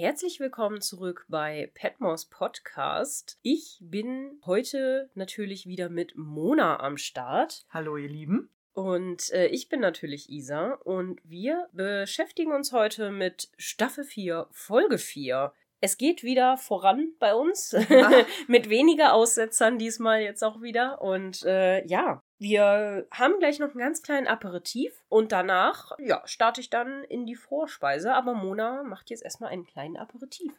Herzlich willkommen zurück bei Petmos Podcast. Ich bin heute natürlich wieder mit Mona am Start. Hallo, ihr Lieben. Und äh, ich bin natürlich Isa und wir beschäftigen uns heute mit Staffel 4, Folge 4. Es geht wieder voran bei uns. mit weniger Aussetzern diesmal jetzt auch wieder. Und äh, ja, wir haben gleich noch einen ganz kleinen Aperitif und danach, ja, starte ich dann in die Vorspeise. Aber Mona macht jetzt erstmal einen kleinen Aperitif.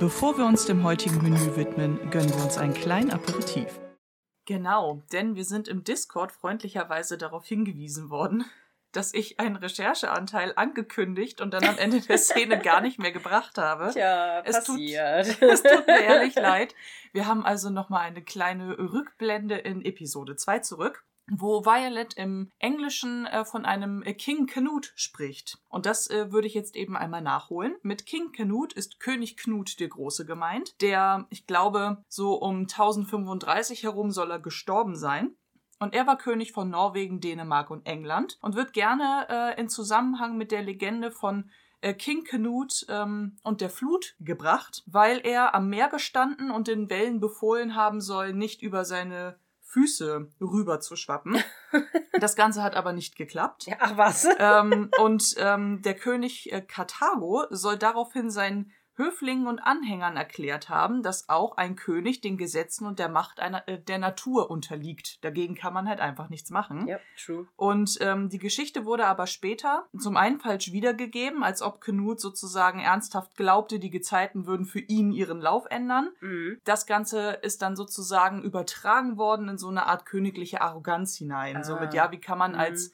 Bevor wir uns dem heutigen Menü widmen, gönnen wir uns einen kleinen Aperitif. Genau, denn wir sind im Discord freundlicherweise darauf hingewiesen worden, dass ich einen Rechercheanteil angekündigt und dann am Ende der Szene gar nicht mehr gebracht habe. Tja, es passiert. Tut, es tut mir ehrlich leid. Wir haben also nochmal eine kleine Rückblende in Episode 2 zurück wo Violet im Englischen äh, von einem äh, King Canute spricht. Und das äh, würde ich jetzt eben einmal nachholen. Mit King Canute ist König Knut der Große gemeint, der, ich glaube, so um 1035 herum soll er gestorben sein. Und er war König von Norwegen, Dänemark und England und wird gerne äh, in Zusammenhang mit der Legende von äh, King Canute ähm, und der Flut gebracht, weil er am Meer gestanden und den Wellen befohlen haben soll, nicht über seine Füße rüber zu schwappen. Das Ganze hat aber nicht geklappt. Ja, ach was? Ähm, und ähm, der König äh, Karthago soll daraufhin sein Höflingen und Anhängern erklärt haben, dass auch ein König den Gesetzen und der Macht einer, äh, der Natur unterliegt. Dagegen kann man halt einfach nichts machen. Ja, true. Und ähm, die Geschichte wurde aber später zum einen falsch wiedergegeben, als ob Knut sozusagen ernsthaft glaubte, die Gezeiten würden für ihn ihren Lauf ändern. Mhm. Das Ganze ist dann sozusagen übertragen worden in so eine Art königliche Arroganz hinein. Ah. Somit, ja, wie kann man Mhm. als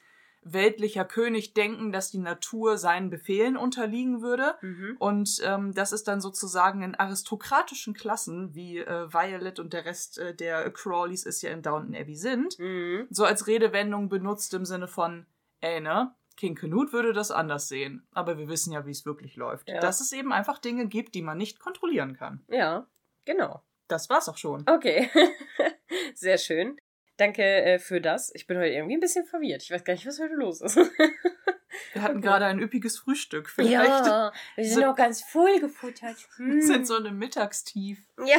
weltlicher König denken, dass die Natur seinen Befehlen unterliegen würde? Mhm. Und ähm, das ist dann sozusagen in aristokratischen Klassen, wie äh, Violet und der Rest äh, der Crawleys es ja in Downton Abbey sind, Mhm. so als Redewendung benutzt im Sinne von, ey, ne? King Canute würde das anders sehen. Aber wir wissen ja, wie es wirklich läuft. Ja. Dass es eben einfach Dinge gibt, die man nicht kontrollieren kann. Ja, genau. Das war's auch schon. Okay. Sehr schön. Danke äh, für das. Ich bin heute irgendwie ein bisschen verwirrt. Ich weiß gar nicht, was heute los ist. Wir hatten Okay. gerade ein üppiges Frühstück. Vielleicht Ja, wir sind sind- auch ganz voll gefuttert. Hm. sind so eine Mittagstief. Ja.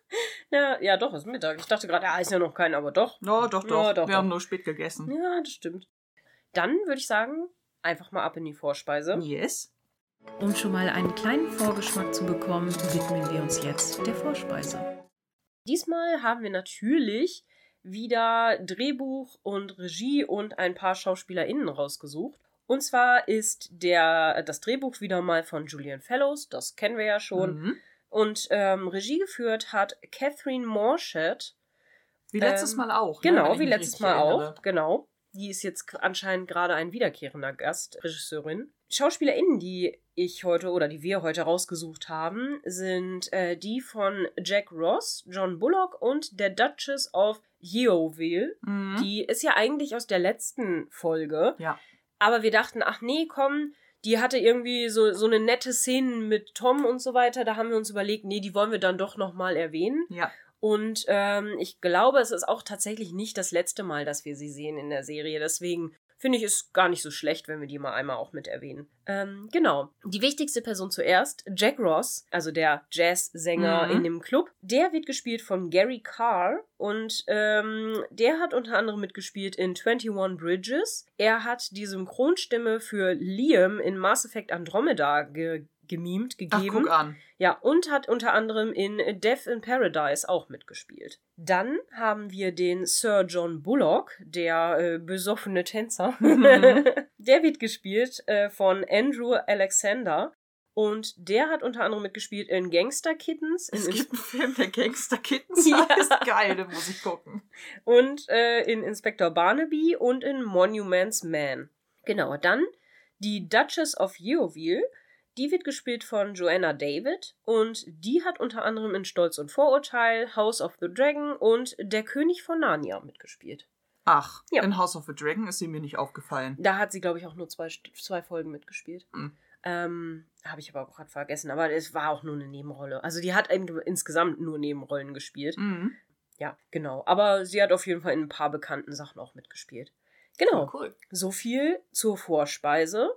ja. Ja, doch, ist Mittag. Ich dachte gerade, ja, ist ja noch kein, aber doch. No, doch, Ja, doch. doch, Wir doch. haben nur spät gegessen. Ja, das stimmt. Dann würde ich sagen, einfach mal ab in die Vorspeise. Yes. Um schon mal einen kleinen Vorgeschmack zu bekommen, widmen wir uns jetzt der Vorspeise. Diesmal haben wir natürlich wieder Drehbuch und Regie und ein paar SchauspielerInnen rausgesucht. Und zwar ist der, das Drehbuch wieder mal von Julian Fellows, das kennen wir ja schon. Mhm. Und ähm, Regie geführt hat Catherine Morshett. Wie letztes Ähm, Mal auch. ne, Genau, ich wie letztes Mal erinnere. auch. Genau. Die ist jetzt anscheinend gerade ein wiederkehrender Gast, Regisseurin. SchauspielerInnen, die ich heute oder die wir heute rausgesucht haben, sind äh, die von Jack Ross, John Bullock und der Duchess of Yeovil. Mhm. Die ist ja eigentlich aus der letzten Folge. Ja. Aber wir dachten, ach nee, komm, die hatte irgendwie so, so eine nette Szene mit Tom und so weiter. Da haben wir uns überlegt, nee, die wollen wir dann doch nochmal erwähnen. Ja. Und ähm, ich glaube, es ist auch tatsächlich nicht das letzte Mal, dass wir sie sehen in der Serie. Deswegen finde ich es gar nicht so schlecht, wenn wir die mal einmal auch mit erwähnen. Ähm, genau. Die wichtigste Person zuerst, Jack Ross, also der Jazzsänger Mhm. in dem Club. Der wird gespielt von Gary Carr und ähm, der hat unter anderem mitgespielt in 21 Bridges. Er hat die Synchronstimme für Liam in Mass Effect Andromeda ge gemimt, Ach, gegeben. guck an. Ja, und hat unter anderem in Death in Paradise auch mitgespielt. Dann haben wir den Sir John Bullock, der äh, besoffene Tänzer. Mhm. der wird gespielt äh, von Andrew Alexander. Und der hat unter anderem mitgespielt in Gangster Kittens in Es gibt einen Film, der Gangster Kittens Ja. heißt. Geil, den muss ich gucken. und äh, in Inspector Barnaby und in Monuments Man. Genau, dann die Duchess of Yeovil. Die wird gespielt von Joanna David und die hat unter anderem in Stolz und Vorurteil, House of the Dragon und Der König von Narnia mitgespielt. Ach, Ja. in House of the Dragon ist sie mir nicht aufgefallen. Da hat sie, glaube ich, auch nur zwei, zwei Folgen mitgespielt. Hm. Ähm, Habe ich aber auch gerade vergessen, aber es war auch nur eine Nebenrolle. Also die hat in, insgesamt nur Nebenrollen gespielt. Mhm. Ja, genau. Aber sie hat auf jeden Fall in ein paar bekannten Sachen auch mitgespielt. Genau. Oh, cool. So viel zur Vorspeise.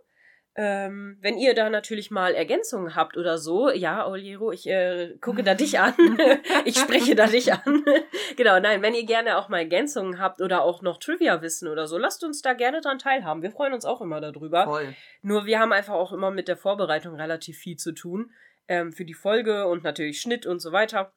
Ähm, wenn ihr da natürlich mal Ergänzungen habt oder so, ja, Oliero, ich äh, gucke da dich an. ich spreche da dich an. genau, nein, wenn ihr gerne auch mal Ergänzungen habt oder auch noch Trivia wissen oder so, lasst uns da gerne dran teilhaben. Wir freuen uns auch immer darüber. Voll. Nur wir haben einfach auch immer mit der Vorbereitung relativ viel zu tun ähm, für die Folge und natürlich Schnitt und so weiter.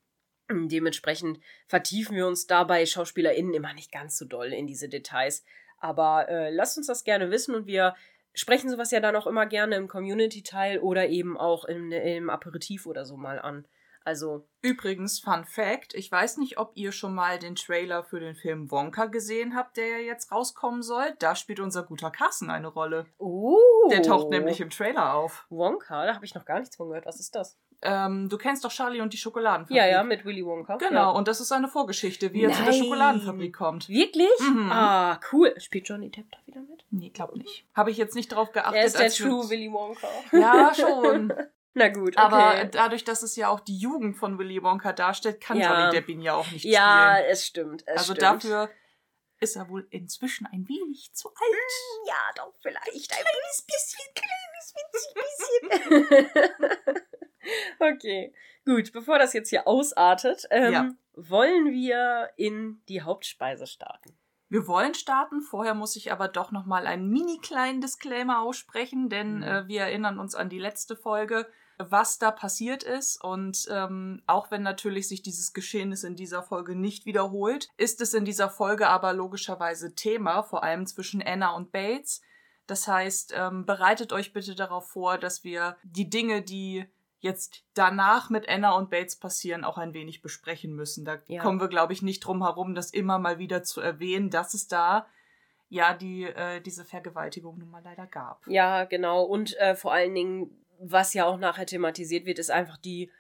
Dementsprechend vertiefen wir uns dabei SchauspielerInnen immer nicht ganz so doll in diese Details. Aber äh, lasst uns das gerne wissen und wir sprechen sowas ja dann auch immer gerne im Community-Teil oder eben auch im, im Aperitif oder so mal an. Also. Übrigens, Fun Fact: Ich weiß nicht, ob ihr schon mal den Trailer für den Film Wonka gesehen habt, der ja jetzt rauskommen soll. Da spielt unser guter Carsten eine Rolle. Oh. Der taucht nämlich im Trailer auf. Wonka, da habe ich noch gar nichts von gehört. Was ist das? Ähm, du kennst doch Charlie und die Schokoladenfabrik. Ja, ja, mit Willy Wonka. Genau, Ja. und das ist eine Vorgeschichte, wie er zu der Nein. Schokoladenfabrik kommt. Wirklich? Mhm. Ah, cool. Spielt Johnny Depp da wieder mit? Nee, glaub nicht. Habe ich jetzt nicht drauf geachtet. Er ist der True Willy Wonka. Ja, schon. Na gut, okay. Aber dadurch, dass es ja auch die Jugend von Willy Wonka darstellt, kann Ja. Johnny Depp ihn ja auch nicht ja, spielen. es stimmt. Es Also stimmt. dafür ist er wohl inzwischen ein wenig zu alt. Ja, doch, vielleicht ein kleines bisschen, kleines bisschen. okay, gut. Bevor das jetzt hier ausartet, ähm, Ja. wollen wir in die Hauptspeise starten. Wir wollen starten. Vorher muss ich aber doch noch mal einen mini kleinen Disclaimer aussprechen, denn Mhm. äh, wir erinnern uns an die letzte Folge, was da passiert ist. Und ähm, auch wenn natürlich sich dieses Geschehnis in dieser Folge nicht wiederholt, ist es in dieser Folge aber logischerweise Thema, vor allem zwischen Anna und Bates. Das heißt, ähm, bereitet euch bitte darauf vor, dass wir die Dinge, die jetzt danach mit Anna und Bates passieren, auch ein wenig besprechen müssen. Da Ja. kommen wir, glaube ich, nicht drum herum, das immer mal wieder zu erwähnen, dass es da ja die äh, diese Vergewaltigung nun mal leider gab. Ja, genau. Und äh, vor allen Dingen, was ja auch nachher thematisiert wird, ist einfach die,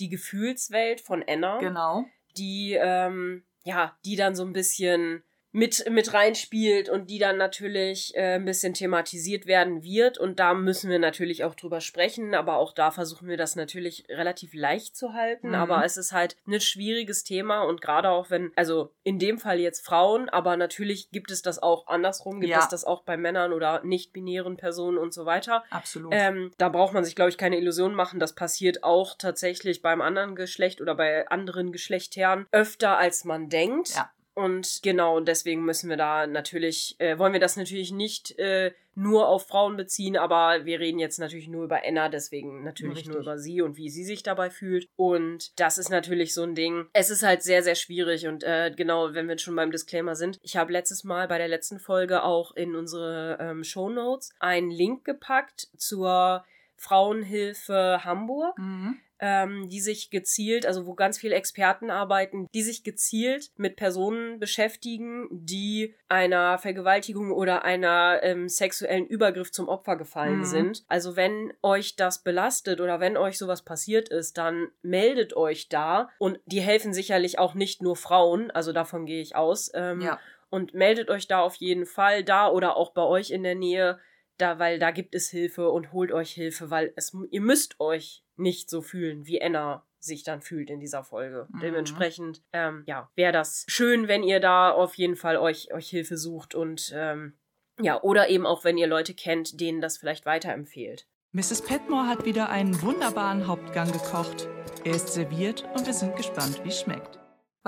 die Gefühlswelt von Anna. Genau. die, ähm, ja, die dann so ein bisschen mit, mit reinspielt und die dann natürlich äh, ein bisschen thematisiert werden wird. Und da müssen wir natürlich auch drüber sprechen, aber auch da versuchen wir das natürlich relativ leicht zu halten. Mhm. Aber es ist halt ein schwieriges Thema und gerade auch wenn, also in dem Fall jetzt Frauen, aber natürlich gibt es das auch andersrum, gibt Ja. es das auch bei Männern oder nicht-binären Personen und so weiter. Absolut. Ähm, da braucht man sich, glaube ich, keine Illusionen machen. Das passiert auch tatsächlich beim anderen Geschlecht oder bei anderen Geschlechtern öfter, als man denkt. Ja. Und genau, deswegen müssen wir da natürlich, äh, wollen wir das natürlich nicht äh, nur auf Frauen beziehen, aber wir reden jetzt natürlich nur über Anna, deswegen natürlich nur Richtig. über sie und wie sie sich dabei fühlt. Und das ist natürlich so ein Ding. Es ist halt sehr, sehr schwierig und äh, genau, wenn wir schon beim Disclaimer sind. Ich habe letztes Mal bei der letzten Folge auch in unsere ähm, Show Notes einen Link gepackt zur Frauenhilfe Hamburg mhm. Ähm, die sich gezielt, also wo ganz viele Experten arbeiten, die sich gezielt mit Personen beschäftigen, die einer Vergewaltigung oder einer ähm, sexuellen Übergriff zum Opfer gefallen Mhm. sind. Also wenn euch das belastet oder wenn euch sowas passiert ist, dann meldet euch da und die helfen sicherlich auch nicht nur Frauen, also davon gehe ich aus. Ähm, Ja. und meldet euch da auf jeden Fall da oder auch bei euch in der Nähe, da, weil da gibt es Hilfe und holt euch Hilfe, weil es, ihr müsst euch nicht so fühlen, wie Anna sich dann fühlt in dieser Folge. Mhm. Dementsprechend, ähm, ja, wäre das schön, wenn ihr da auf jeden Fall euch, euch Hilfe sucht und ähm, ja, oder eben auch, wenn ihr Leute kennt, denen das vielleicht weiterempfehlt. Mrs. Petmore hat wieder einen wunderbaren Hauptgang gekocht. Er ist serviert und wir sind gespannt, wie es schmeckt.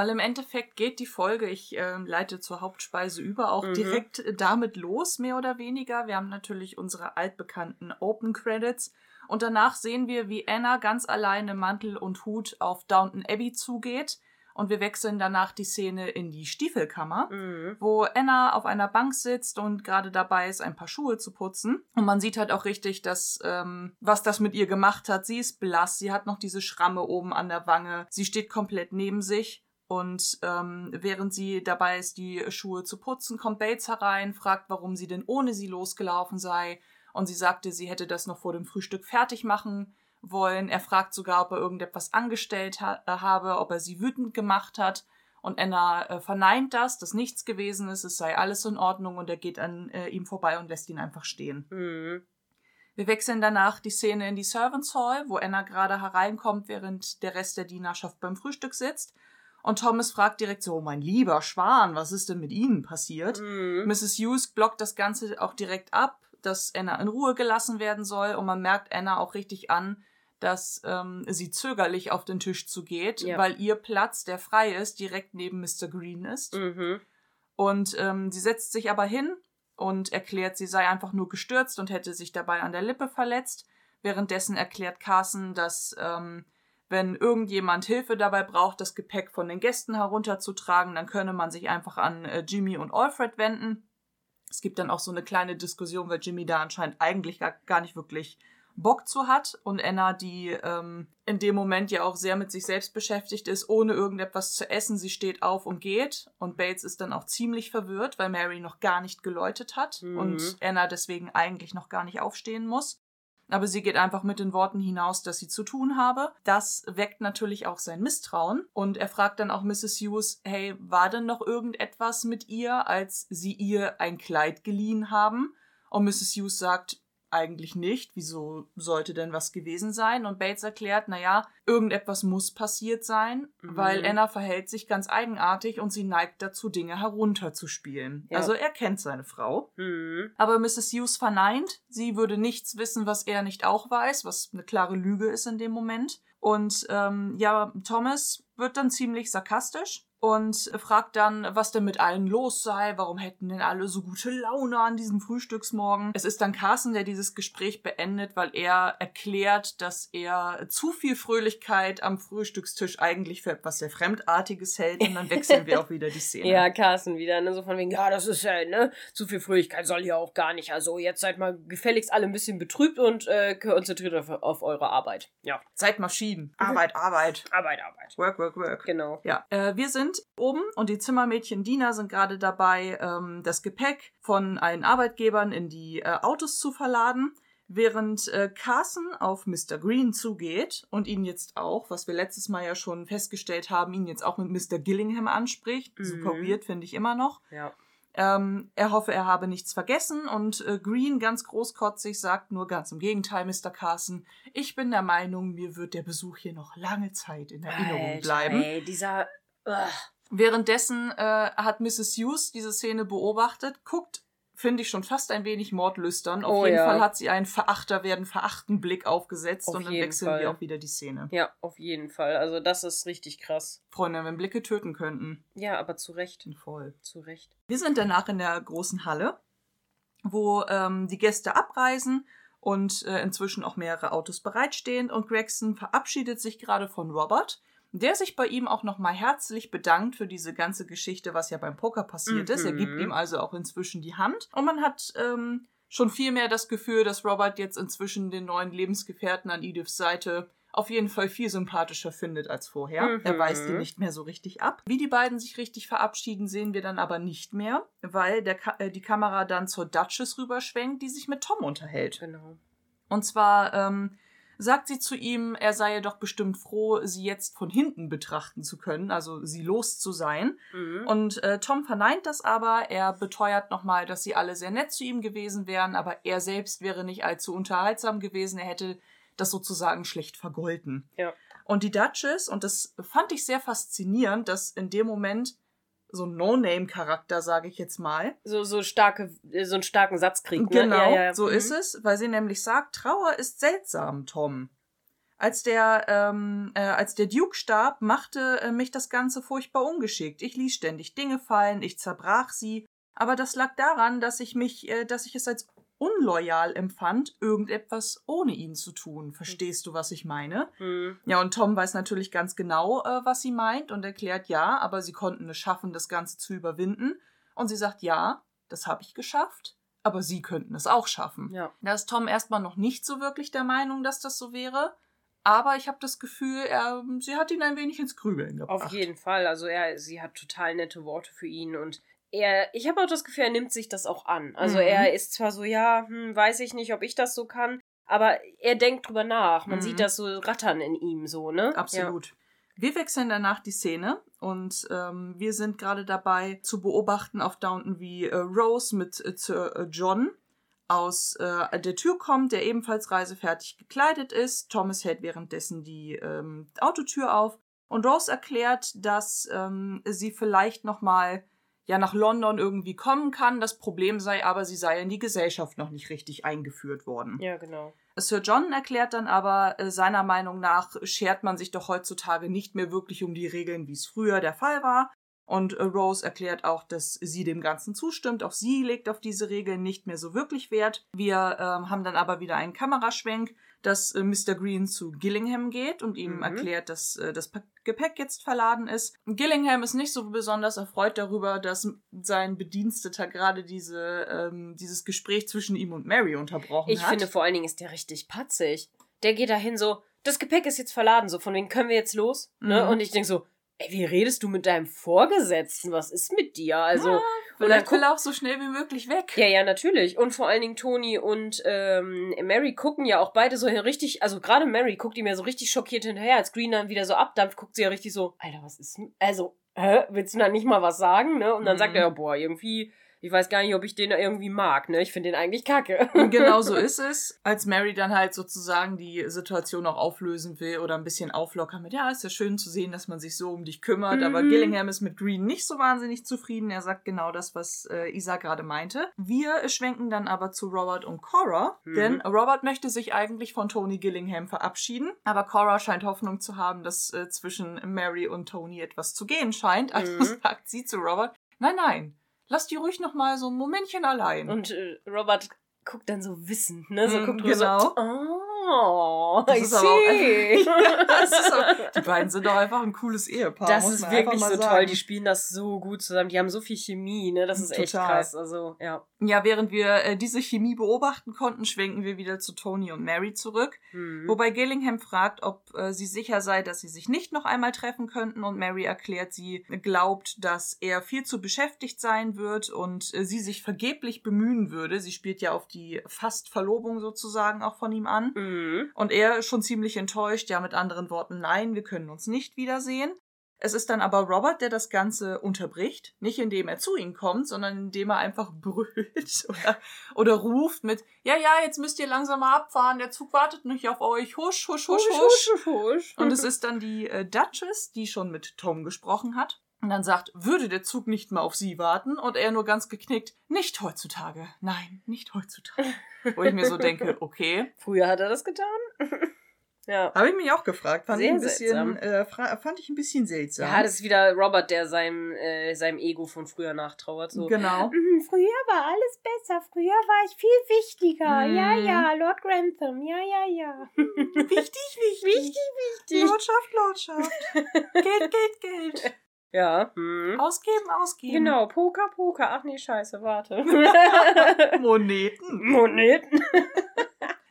Weil im Endeffekt geht die Folge, ich ähm, leite zur Hauptspeise über, auch Mhm. direkt äh, damit los, mehr oder weniger. Wir haben natürlich unsere altbekannten Open Credits und danach sehen wir, wie Anna ganz alleine Mantel und Hut auf Downton Abbey zugeht und wir wechseln danach die Szene in die Stiefelkammer Mhm. wo Anna auf einer Bank sitzt und gerade dabei ist, ein paar Schuhe zu putzen. Und man sieht halt auch richtig, dass ähm, was das mit ihr gemacht hat. Sie ist blass, sie hat noch diese Schramme oben an der Wange, sie steht komplett neben sich. Und ähm, während sie dabei ist, die Schuhe zu putzen, kommt Bates herein, fragt, warum sie denn ohne sie losgelaufen sei. Und sie sagte, sie hätte das noch vor dem Frühstück fertig machen wollen. Er fragt sogar, ob er irgendetwas angestellt ha äh, habe, ob er sie wütend gemacht hat. Und Anna äh, verneint das, dass nichts gewesen ist, es sei alles in Ordnung und er geht an äh, ihm vorbei und lässt ihn einfach stehen. Mhm. Wir wechseln danach die Szene in die Servants Hall, wo Anna gerade hereinkommt, während der Rest der Dienerschaft beim Frühstück sitzt. Und Thomas fragt direkt so, "Oh, mein lieber Schwan, was ist denn mit Ihnen passiert? Mhm. Mrs. Hughes blockt das Ganze auch direkt ab, dass Anna in Ruhe gelassen werden soll. Und man merkt Anna auch richtig an, dass ähm, sie zögerlich auf den Tisch zugeht, Ja. weil ihr Platz, der frei ist, direkt neben Mr. Green ist. Mhm. Und ähm, sie setzt sich aber hin und erklärt, sie sei einfach nur gestürzt und hätte sich dabei an der Lippe verletzt. Währenddessen erklärt Carson, dass ähm, wenn irgendjemand Hilfe dabei braucht, das Gepäck von den Gästen herunterzutragen, dann könne man sich einfach an äh, Jimmy und Alfred wenden. Es gibt dann auch so eine kleine Diskussion, weil Jimmy da anscheinend eigentlich gar, gar nicht wirklich Bock zu hat und Anna, die ähm, in dem Moment ja auch sehr mit sich selbst beschäftigt ist, ohne irgendetwas zu essen. Sie steht auf und geht und Bates ist dann auch ziemlich verwirrt, weil Mary noch gar nicht geläutet hat Mhm. und Anna deswegen eigentlich noch gar nicht aufstehen muss. Aber sie geht einfach mit den Worten hinaus, dass sie zu tun habe. Das weckt natürlich auch sein Misstrauen. Und er fragt dann auch Mrs. Hughes, hey, war denn noch irgendetwas mit ihr, als sie ihr ein Kleid geliehen haben? Und Mrs. Hughes sagt, eigentlich nicht. Wieso sollte denn was gewesen sein? Und Bates erklärt, naja, irgendetwas muss passiert sein, Mhm. weil Anna verhält sich ganz eigenartig und sie neigt dazu, Dinge herunterzuspielen. Ja. Also er kennt seine Frau. Mhm. Aber Mrs. Hughes verneint, sie würde nichts wissen, was er nicht auch weiß, was eine klare Lüge ist in dem Moment. Und ähm, ja, Thomas wird dann ziemlich sarkastisch und fragt dann, was denn mit allen los sei, warum hätten denn alle so gute Laune an diesem Frühstücksmorgen. Es ist dann Carson, der dieses Gespräch beendet, weil er erklärt, dass er zu viel Fröhlichkeit am Frühstückstisch eigentlich für etwas sehr Fremdartiges hält und dann wechseln wir auch wieder die Szene. Ja, Carsten wieder, ne? So von wegen, ja, das ist ja, ne? Zu viel Fröhlichkeit soll hier auch gar nicht. Also jetzt seid mal gefälligst alle ein bisschen betrübt und äh, konzentriert auf, auf eure Arbeit. Ja. Seid Maschinen. Arbeit, Arbeit. Arbeit, Arbeit. Work, work, work. Genau. Ja, äh, wir sind oben und die Zimmermädchen Dina sind gerade dabei, ähm, das Gepäck von allen Arbeitgebern in die äh, Autos zu verladen, während äh, Carson auf Mr. Green zugeht und ihn jetzt auch, was wir letztes Mal ja schon festgestellt haben, ihn jetzt auch mit Mr. Gillingham anspricht. Super Mhm. weird, finde ich immer noch. Ja. Ähm, er hoffe, er habe nichts vergessen und äh, Green ganz großkotzig sagt nur ganz im Gegenteil, Mr. Carson, ich bin der Meinung, mir wird der Besuch hier noch lange Zeit in Erinnerung Alter, bleiben. Ey, dieser. Währenddessen äh, hat Mrs. Hughes diese Szene beobachtet, guckt, finde ich schon fast ein wenig mordlüstern. Auf Oh jeden ja. Fall hat sie einen Verachter werden verachten Blick aufgesetzt Auf und dann wechseln Fall. wir auch wieder die Szene. Ja, auf jeden Fall. Also das ist richtig krass. Freunde, wenn Blicke töten könnten, Ja, aber zu Recht. voll. Zu Recht. Wir sind danach in der großen Halle, wo ähm, die Gäste abreisen und äh, inzwischen auch mehrere Autos bereitstehen und Gregson verabschiedet sich gerade von Robert, der sich bei ihm auch nochmal herzlich bedankt für diese ganze Geschichte, was ja beim Poker passiert ist. Er gibt Mhm. ihm also auch inzwischen die Hand und man hat ähm, schon viel mehr das Gefühl, dass Robert jetzt inzwischen den neuen Lebensgefährten an Ediths Seite auf jeden Fall viel sympathischer findet als vorher. Mhm. Er weist ihn nicht mehr so richtig ab. Wie die beiden sich richtig verabschieden, sehen wir dann aber nicht mehr, weil der Ka äh, die Kamera dann zur Duchess rüberschwenkt, die sich mit Tom unterhält. Genau. Und zwar ähm, sagt sie zu ihm, er sei doch bestimmt froh, sie jetzt von hinten betrachten zu können, also sie los zu sein. Mhm. Und äh, Tom verneint das aber. Er beteuert nochmal, dass sie alle sehr nett zu ihm gewesen wären, aber er selbst wäre nicht allzu unterhaltsam gewesen. Er hätte das sozusagen schlecht vergolten. Ja. Und die Duchess, und das fand ich sehr faszinierend, dass in dem Moment so ein No-Name-Charakter, sage ich jetzt mal, so, so starke, äh, so einen starken Satz kriegt. Ne? Genau, ja, ja. so Mhm. ist es, weil sie nämlich sagt, Trauer ist seltsam, Tom. Als der, ähm, äh, als der Duke starb, machte äh, mich das Ganze furchtbar ungeschickt. Ich ließ ständig Dinge fallen, ich zerbrach sie, aber das lag daran, dass ich mich, äh, dass ich es als unloyal empfand, irgendetwas ohne ihn zu tun. Verstehst du, was ich meine? Mhm. Ja, und Tom weiß natürlich ganz genau, äh, was sie meint und erklärt ja, aber sie konnten es schaffen, das Ganze zu überwinden. Und sie sagt, ja, das habe ich geschafft, aber sie könnten es auch schaffen. Ja. Da ist Tom erstmal noch nicht so wirklich der Meinung, dass das so wäre. Aber ich habe das Gefühl, er, sie hat ihn ein wenig ins Grübeln gebracht. Auf jeden Fall. Also er, sie hat total nette Worte für ihn und er, ich habe auch das Gefühl, er nimmt sich das auch an. Also Mhm. er ist zwar so, ja, hm, weiß ich nicht, ob ich das so kann, aber er denkt drüber nach. Man Mhm. sieht das so rattern in ihm so, ne? Absolut. Wir wechseln danach die Szene und ähm, wir sind gerade dabei zu beobachten auf Downton, wie äh, Rose mit äh, Sir äh, John aus äh, der Tür kommt, der ebenfalls reisefertig gekleidet ist. Thomas hält währenddessen die ähm, Autotür auf und Rose erklärt, dass ähm, sie vielleicht noch mal ja nach London irgendwie kommen kann. Das Problem sei aber, sie sei in die Gesellschaft noch nicht richtig eingeführt worden. Ja, genau. Sir John erklärt dann aber, äh, seiner Meinung nach schert man sich doch heutzutage nicht mehr wirklich um die Regeln, wie es früher der Fall war. Und äh, Rose erklärt auch, dass sie dem Ganzen zustimmt. Auch sie legt auf diese Regeln nicht mehr so wirklich Wert. Wir ähm, haben dann aber wieder einen Kameraschwenk, dass äh, Mr. Green zu Gillingham geht und ihm Mhm. erklärt, dass äh, das Pa- Gepäck jetzt verladen ist. Gillingham ist nicht so besonders erfreut darüber, dass sein Bediensteter gerade diese, ähm, dieses Gespräch zwischen ihm und Mary unterbrochen Ich hat. finde, vor allen Dingen ist der richtig patzig. Der geht dahin so, das Gepäck ist jetzt verladen, so von wegen können wir jetzt los? Ne? Mhm. Und ich denke so, ey, wie redest du mit deinem Vorgesetzten? Was ist mit dir? Also, und dann will auch so schnell wie möglich weg. ja, ja, natürlich. Und vor allen Dingen Toni und ähm, Mary gucken ja auch beide so richtig, also gerade Mary guckt ihm ja so richtig schockiert hinterher, als Green dann wieder so abdampft, guckt sie ja richtig so, Alter, was ist, denn- also, hä, willst du da nicht mal was sagen, ne? Und dann Mhm. sagt er, boah, irgendwie, ich weiß gar nicht, ob ich den irgendwie mag, ne? Ich finde den eigentlich kacke. Und genau so ist es, als Mary dann halt sozusagen die Situation auch auflösen will oder ein bisschen auflockern mit, ja, ist ja schön zu sehen, dass man sich so um dich kümmert, aber Mhm. Gillingham ist mit Green nicht so wahnsinnig zufrieden. Er sagt genau das, was äh, Isa gerade meinte. Wir schwenken dann aber zu Robert und Cora, Mhm. denn Robert möchte sich eigentlich von Tony Gillingham verabschieden, aber Cora scheint Hoffnung zu haben, dass äh, zwischen Mary und Tony etwas zu gehen scheint. Also Mhm. sagt sie zu Robert, nein, nein, lass die ruhig noch mal so ein Momentchen allein. Und äh, Robert guckt dann so wissend, ne? So Mm, guckt genau. so, oh, Das I ist auch see. Ja, das ist auch, die beiden sind doch einfach ein cooles Ehepaar. Das ist wirklich so mal toll. sagen. Die spielen das so gut zusammen. Die haben so viel Chemie, ne? Das ist echt Total. krass. Also, ja. Ja, während wir äh, diese Chemie beobachten konnten, schwenken wir wieder zu Tony und Mary zurück. Hm. Wobei Gillingham fragt, ob äh, sie sicher sei, dass sie sich nicht noch einmal treffen könnten. Und Mary erklärt, sie glaubt, dass er viel zu beschäftigt sein wird und äh, sie sich vergeblich bemühen würde. Sie spielt ja auf die fast Verlobung sozusagen auch von ihm an. Mhm. Und er ist schon ziemlich enttäuscht, ja mit anderen Worten, nein, wir können uns nicht wiedersehen. Es ist dann aber Robert, der das Ganze unterbricht. Nicht indem er zu ihnen kommt, sondern indem er einfach brüllt oder, oder ruft mit, ja, ja, jetzt müsst ihr langsam mal abfahren, der Zug wartet nicht auf euch, husch, husch, husch, husch. husch, husch. Und es ist dann die äh, Duchess, die schon mit Tom gesprochen hat. Und dann sagt, würde der Zug nicht mal auf sie warten? Und er nur ganz geknickt, nicht heutzutage. Nein, nicht heutzutage. Wo ich mir so denke, okay. Früher hat er das getan. ja. Habe ich mich auch gefragt. Fand, ich Sehr ein, bisschen, seltsam. äh, fand ich ein bisschen seltsam. Ja, das ist wieder Robert, der seinem, äh, seinem Ego von früher nachtrauert. So. Genau. "Mhm, Früher war alles besser. Früher war ich viel wichtiger. Ja, Mhm. ja, Lord Grantham. Ja, ja, ja. Wichtig, wichtig. Wichtig, wichtig. Lordschaft, Lordschaft. Geld, Geld, Geld. Ja. Hm. Ausgeben, ausgeben. Genau, Poker, Poker. Ach nee, scheiße, warte. Moneten. Moneten.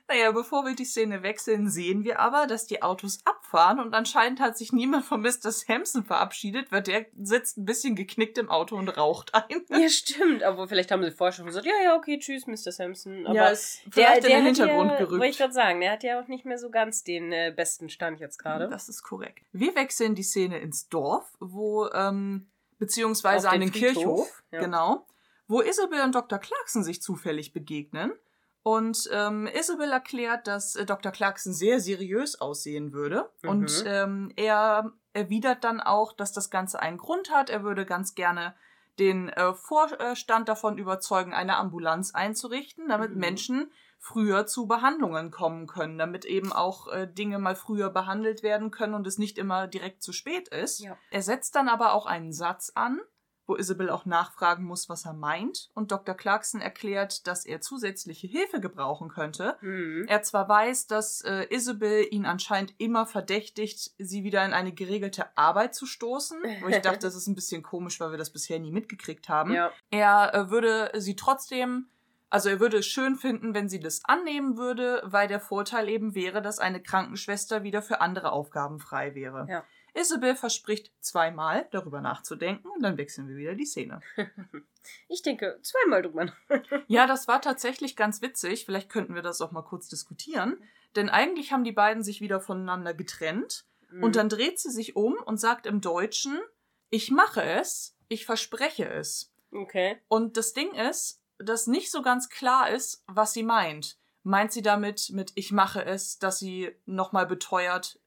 Naja, bevor wir die Szene wechseln, sehen wir aber, dass die Autos abfahren und anscheinend hat sich niemand von Mr. Sampson verabschiedet, weil der sitzt ein bisschen geknickt im Auto und raucht ein. Ja, stimmt. Aber vielleicht haben sie vorher schon gesagt, ja, ja, okay, tschüss, Mr. Sampson. Aber ja, ist vielleicht in den Hintergrund ja, Wollte ich gerückt. gerade sagen, der hat ja auch nicht mehr so ganz den äh, besten Stand jetzt gerade. Das ist korrekt. Wir wechseln die Szene ins Dorf, wo, ähm, beziehungsweise Auf an den den Kirchhof, ja. genau, wo Isabel und Dr. Clarkson sich zufällig begegnen. Und ähm, Isabel erklärt, dass äh, Dr. Clarkson sehr seriös aussehen würde. Mhm. Und ähm, er erwidert dann auch, dass das Ganze einen Grund hat. Er würde ganz gerne den äh, Vorstand davon überzeugen, eine Ambulanz einzurichten, damit Mhm. Menschen früher zu Behandlungen kommen können, damit eben auch äh, Dinge mal früher behandelt werden können und es nicht immer direkt zu spät ist. Ja. Er setzt dann aber auch einen Satz an, wo Isabel auch nachfragen muss, was er meint. Und Dr. Clarkson erklärt, dass er zusätzliche Hilfe gebrauchen könnte. Mhm. Er zwar weiß, dass äh, Isabel ihn anscheinend immer verdächtigt, sie wieder in eine geregelte Arbeit zu stoßen, wo ich dachte, das ist ein bisschen komisch, weil wir das bisher nie mitgekriegt haben. Ja. Er äh, würde sie trotzdem, also er würde es schön finden, wenn sie das annehmen würde, weil der Vorteil eben wäre, dass eine Krankenschwester wieder für andere Aufgaben frei wäre. Ja. Isabel verspricht zweimal, darüber nachzudenken und dann wechseln wir wieder die Szene. Ich denke, zweimal drüber nach. Ja, das war tatsächlich ganz witzig. Vielleicht könnten wir das auch mal kurz diskutieren. Denn eigentlich haben die beiden sich wieder voneinander getrennt. Mhm. Und dann dreht sie sich um und sagt im Deutschen, ich mache es, ich verspreche es. Okay. Und das Ding ist, dass nicht so ganz klar ist, was sie meint. Meint sie damit mit ich mache es, dass sie nochmal beteuert,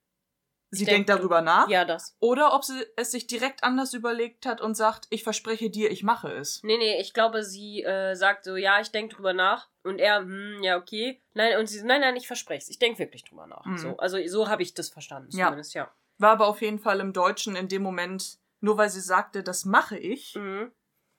sie denk, denkt darüber nach. Ja, das. Oder ob sie es sich direkt anders überlegt hat und sagt, ich verspreche dir, ich mache es. Nee, nee, ich glaube, sie äh, sagt so, ja, ich denke drüber nach. Und er, hm, ja, okay. Nein, und sie, nein, nein, ich verspreche es. Ich denke wirklich drüber nach. Mhm. So, also so habe ich das verstanden, Ja. zumindest, ja. War aber auf jeden Fall im Deutschen in dem Moment, nur weil sie sagte, das mache ich, Mhm.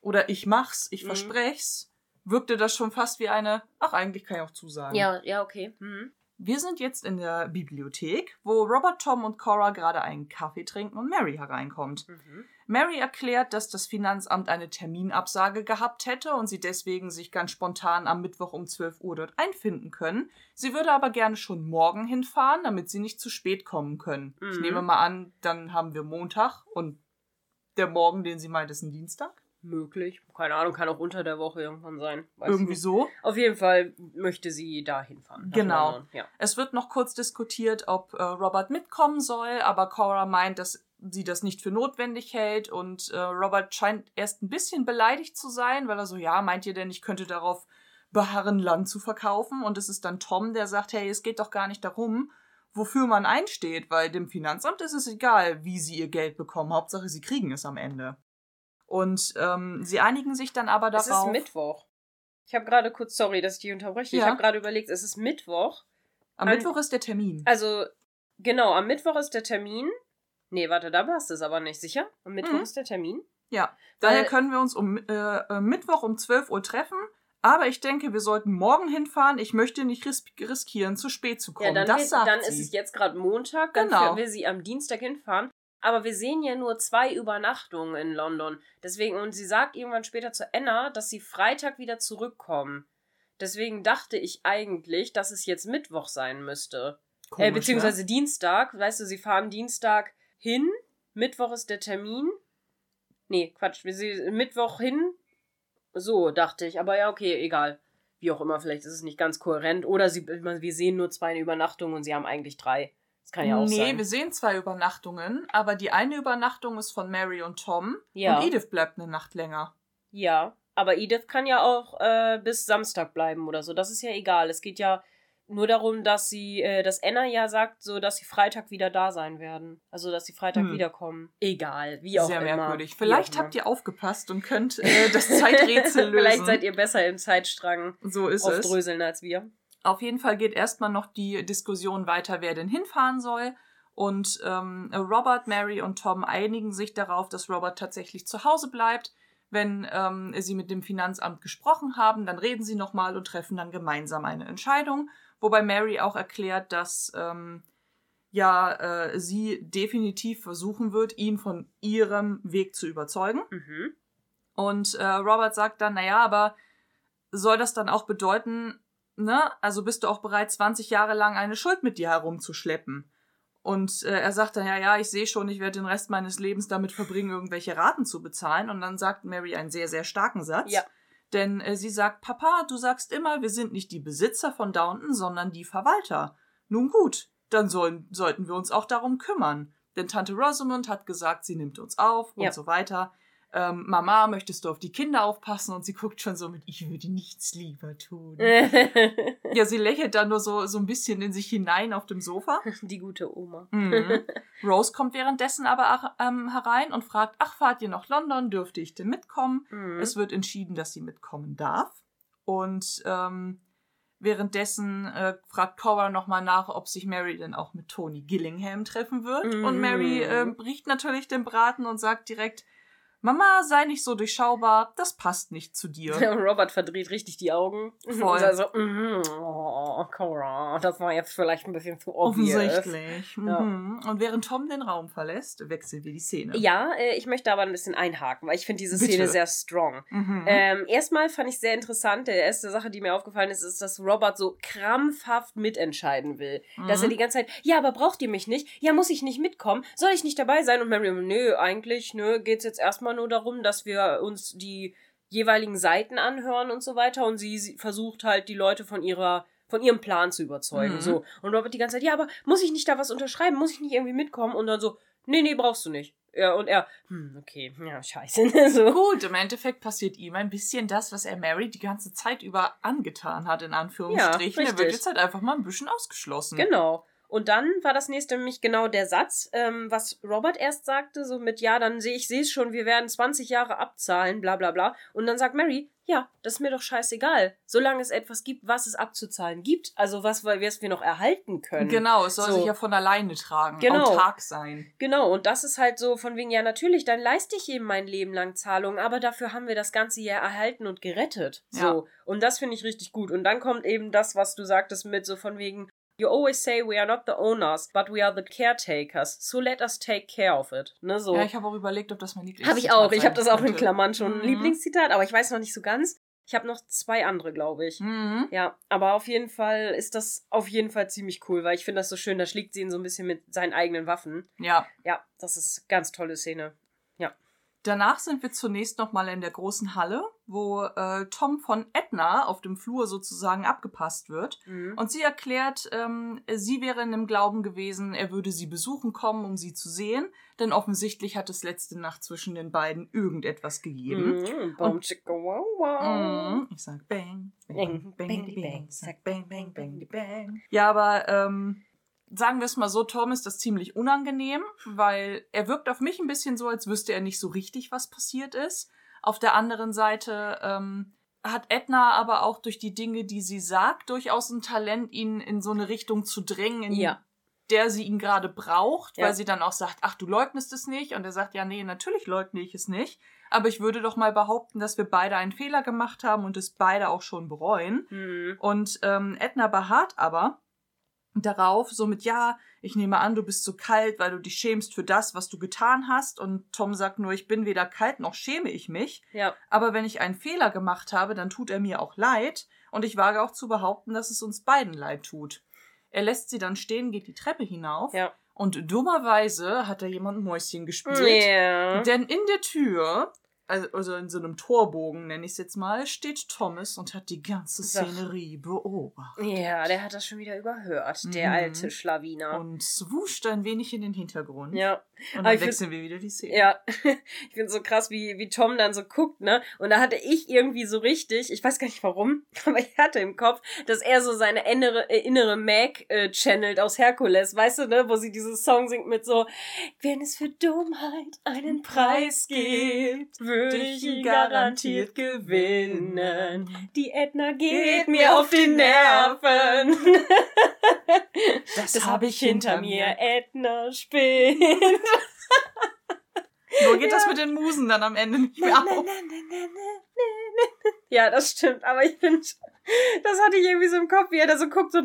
oder ich mach's, ich Mhm. versprech's, wirkte das schon fast wie eine, ach, eigentlich kann ich auch zusagen. Ja, ja, okay. Mhm. Wir sind jetzt in der Bibliothek, wo Robert, Tom und Cora gerade einen Kaffee trinken und Mary hereinkommt. Mhm. Mary erklärt, dass das Finanzamt eine Terminabsage gehabt hätte und sie deswegen sich ganz spontan am Mittwoch um 12 Uhr dort einfinden können. Sie würde aber gerne schon morgen hinfahren, damit sie nicht zu spät kommen können. Ich Mhm. nehme mal an, dann haben wir Montag und der Morgen, den sie meint, ist ein Dienstag. Möglich. Keine Ahnung, kann auch unter der Woche irgendwann sein. Weiß Irgendwie so. Auf jeden Fall möchte sie da hinfahren. nach Genau. Ja. Es wird noch kurz diskutiert, ob äh, Robert mitkommen soll, aber Cora meint, dass sie das nicht für notwendig hält und äh, Robert scheint erst ein bisschen beleidigt zu sein, weil er so, ja, meint ihr denn, ich könnte darauf beharren, Land zu verkaufen? Und es ist dann Tom, der sagt, hey, es geht doch gar nicht darum, wofür man einsteht, weil dem Finanzamt ist es egal, wie sie ihr Geld bekommen. Hauptsache, sie kriegen es am Ende. Und ähm, sie einigen sich dann aber darauf. Es ist Mittwoch. Ich habe gerade kurz, sorry, dass ich dich unterbreche. Ich Ja. habe gerade überlegt, es ist Mittwoch. am an- Mittwoch ist der Termin. Also, genau, am Mittwoch ist der Termin. Nee, warte, da passt es aber nicht, sicher? Am Mittwoch Mhm. ist der Termin. Ja, daher Weil- können wir uns um äh, äh, Mittwoch um 12 Uhr treffen. Aber ich denke, wir sollten morgen hinfahren. Ich möchte nicht ris riskieren, zu spät zu kommen. Ja, dann, das wird- sagt dann sie. ist es jetzt gerade Montag, dann Genau. will sie am Dienstag hinfahren. Aber wir sehen ja nur zwei Übernachtungen in London. Deswegen, und sie sagt irgendwann später zu Anna, dass sie Freitag wieder zurückkommen. Deswegen dachte ich eigentlich, dass es jetzt Mittwoch sein müsste. Komisch, äh, beziehungsweise Dienstag. Weißt du, sie fahren Dienstag hin. Mittwoch ist der Termin. Nee, Quatsch. Wir Mittwoch hin. So, dachte ich. Aber ja, okay, egal. Wie auch immer, vielleicht ist es nicht ganz kohärent. Oder sie, wir sehen nur zwei Übernachtungen und sie haben eigentlich drei. Das kann ja auch nee, sein. wir sehen zwei Übernachtungen, aber die eine Übernachtung ist von Mary und Tom Ja. und Edith bleibt eine Nacht länger. Ja, aber Edith kann ja auch äh, bis Samstag bleiben oder so. Das ist ja egal. Es geht ja nur darum, dass sie, äh, dass Anna ja sagt, so dass sie Freitag wieder da sein werden. Also dass sie Freitag Hm. wiederkommen. Egal, wie auch Sehr immer. merkwürdig. Wie Vielleicht habt ihr aufgepasst und könnt äh, das Zeiträtsel lösen. Vielleicht seid ihr besser im Zeitstrang so ist es. aufdröseln als wir. Auf jeden Fall geht erstmal noch die Diskussion weiter, wer denn hinfahren soll. Und ähm, Robert, Mary und Tom einigen sich darauf, dass Robert tatsächlich zu Hause bleibt. Wenn ähm, sie mit dem Finanzamt gesprochen haben, dann reden sie nochmal und treffen dann gemeinsam eine Entscheidung. Wobei Mary auch erklärt, dass ähm, ja äh, sie definitiv versuchen wird, ihn von ihrem Weg zu überzeugen. Mhm. Und äh, Robert sagt dann, naja, aber soll das dann auch bedeuten, ne, also bist du auch bereit, 20 Jahre lang eine Schuld mit dir herumzuschleppen? Und äh, er sagt dann, ja, ja, ich sehe schon, ich werde den Rest meines Lebens damit verbringen, irgendwelche Raten zu bezahlen. Und dann sagt Mary einen sehr, sehr starken Satz. Ja. Denn äh, sie sagt, Papa, du sagst immer, wir sind nicht die Besitzer von Downton, sondern die Verwalter. Nun gut, dann sollen, sollten wir uns auch darum kümmern. Denn Tante Rosamond hat gesagt, sie nimmt uns auf Ja. und so weiter. Ähm, Mama, möchtest du auf die Kinder aufpassen? Und sie guckt schon so mit, ich würde nichts lieber tun. ja, sie lächelt dann nur so, so ein bisschen in sich hinein auf dem Sofa. Die gute Oma. Mhm. Rose kommt währenddessen aber ähm, herein und fragt, ach, fahrt ihr nach London? Dürfte ich denn mitkommen? Mhm. Es wird entschieden, dass sie mitkommen darf. Und ähm, währenddessen äh, fragt Cora nochmal nach, ob sich Mary denn auch mit Tony Gillingham treffen wird. Mhm. Und Mary ähm, riecht natürlich den Braten und sagt direkt, Mama, sei nicht so durchschaubar, das passt nicht zu dir. Robert verdreht richtig die Augen. Voll. Und also, mhm, oh, Cora, das war jetzt vielleicht ein bisschen zu obvious. Offensichtlich. Ja. Mhm. Und während Tom den Raum verlässt, wechseln wir die Szene. Ja, äh, ich möchte aber ein bisschen einhaken, weil ich finde diese Bitte. Szene sehr strong. Mhm. Ähm, erstmal fand ich sehr interessant, die erste Sache, die mir aufgefallen ist, ist, dass Robert so krampfhaft mitentscheiden will. Dass Mhm. er die ganze Zeit, ja, aber braucht ihr mich nicht? Ja, muss ich nicht mitkommen? Soll ich nicht dabei sein? Und Mary, nö, eigentlich, nö, geht's jetzt erstmal nur darum, dass wir uns die jeweiligen Seiten anhören und so weiter. Und sie, sie versucht halt, die Leute von ihrer von ihrem Plan zu überzeugen. Mhm. So. Und Robert die ganze Zeit, ja, aber muss ich nicht da was unterschreiben? Muss ich nicht irgendwie mitkommen? Und dann so, nee, nee, brauchst du nicht. Ja, und er, hm, okay, ja, scheiße. so. Gut, im Endeffekt passiert ihm ein bisschen das, was er Mary die ganze Zeit über angetan hat, in Anführungsstrichen. Ja, er wird jetzt halt einfach mal ein bisschen ausgeschlossen. Genau. Und dann war das nächste nämlich genau der Satz, ähm, was Robert erst sagte, so mit, ja, dann sehe ich, sehe es schon, wir werden 20 Jahre abzahlen, bla bla bla. Und dann sagt Mary, ja, das ist mir doch scheißegal. Solange es etwas gibt, was es abzuzahlen gibt, also was wir wir noch erhalten können. Genau, es soll So. sich ja von alleine tragen, Genau. autark sein. Genau, und das ist halt so von wegen, ja, natürlich, dann leiste ich eben mein Leben lang Zahlungen, aber dafür haben wir das ganze Jahr erhalten und gerettet. So. Ja. Und das finde ich richtig gut. Und dann kommt eben das, was du sagtest mit so von wegen, You always say we are not the owners, but we are the caretakers. So let us take care of it. Ne, so. Ja, ich habe auch überlegt, ob das mein Lieblings Habe ich auch. Ich habe das auch in. Klammern schon Mhm. Lieblingszitat, aber ich weiß noch nicht so ganz. Ich habe noch zwei andere, glaube ich. Mhm. Ja, aber auf jeden Fall ist das auf jeden Fall ziemlich cool, weil ich finde das so schön. Da schlägt sie ihn so ein bisschen mit seinen eigenen Waffen. Ja. Ja, das ist ganz tolle Szene. Danach sind wir zunächst nochmal in der großen Halle, wo äh, Tom von Edna auf dem Flur sozusagen abgepasst wird. Mhm. Und sie erklärt, ähm, sie wäre in dem Glauben gewesen, er würde sie besuchen kommen, um sie zu sehen, denn offensichtlich hat es letzte Nacht zwischen den beiden irgendetwas gegeben. Mhm. Boom, chicka, wow, wow. Mhm. Ich sag bang, Bang, bang, bang, bang, bang, bang, bang, bang, bang, bang. Ja, aber ähm, sagen wir es mal so, Tom ist das ziemlich unangenehm, weil er wirkt auf mich ein bisschen so, als wüsste er nicht so richtig, was passiert ist. Auf der anderen Seite ähm, hat Edna aber auch durch die Dinge, die sie sagt, durchaus ein Talent, ihn in so eine Richtung zu drängen, in Ja. der sie ihn gerade braucht, Ja. weil sie dann auch sagt, ach, du leugnest es nicht. Und er sagt, ja, nee, natürlich leugne ich es nicht. Aber ich würde doch mal behaupten, dass wir beide einen Fehler gemacht haben und es beide auch schon bereuen. Mhm. Und ähm, Edna beharrt aber darauf, so mit, ja, ich nehme an, du bist so kalt, weil du dich schämst für das, was du getan hast. Und Tom sagt nur, ich bin weder kalt noch schäme ich mich. Ja. Aber wenn ich einen Fehler gemacht habe, dann tut er mir auch leid. Und ich wage auch zu behaupten, dass es uns beiden leid tut. Er lässt sie dann stehen, geht die Treppe hinauf. Ja. Und dummerweise hat da jemand ein Mäuschen gespielt. Ja. Denn in der Tür, also- also in so einem Torbogen, nenne ich es jetzt mal, steht Thomas und hat die ganze. Szenerie beobachtet. Ja, der hat das schon wieder überhört, der Mhm. alte Schlawiner. Und swuscht ein wenig in den Hintergrund. ja. Und dann find- wechseln wir wieder die Szene. Ja, ich finde so krass, wie, wie Tom dann so guckt, ne? Und da hatte ich irgendwie so richtig, ich weiß gar nicht warum, aber ich hatte im Kopf, dass er so seine innere, äh, innere Mag äh, channelt aus Herkules, weißt du, ne? Wo sie dieses Song singt mit so, wenn es für Dummheit einen Preis gibt, würde ich ihn garantiert gewinnen. Die Edna geht mir auf die Nerven. Das habe ich hinter mir. Edna spinnt. Nur geht das mit den Musen dann am Ende nicht mehr auf. Ja, das stimmt, aber ich finde, das hatte ich irgendwie so im Kopf, wie er da so guckt, so,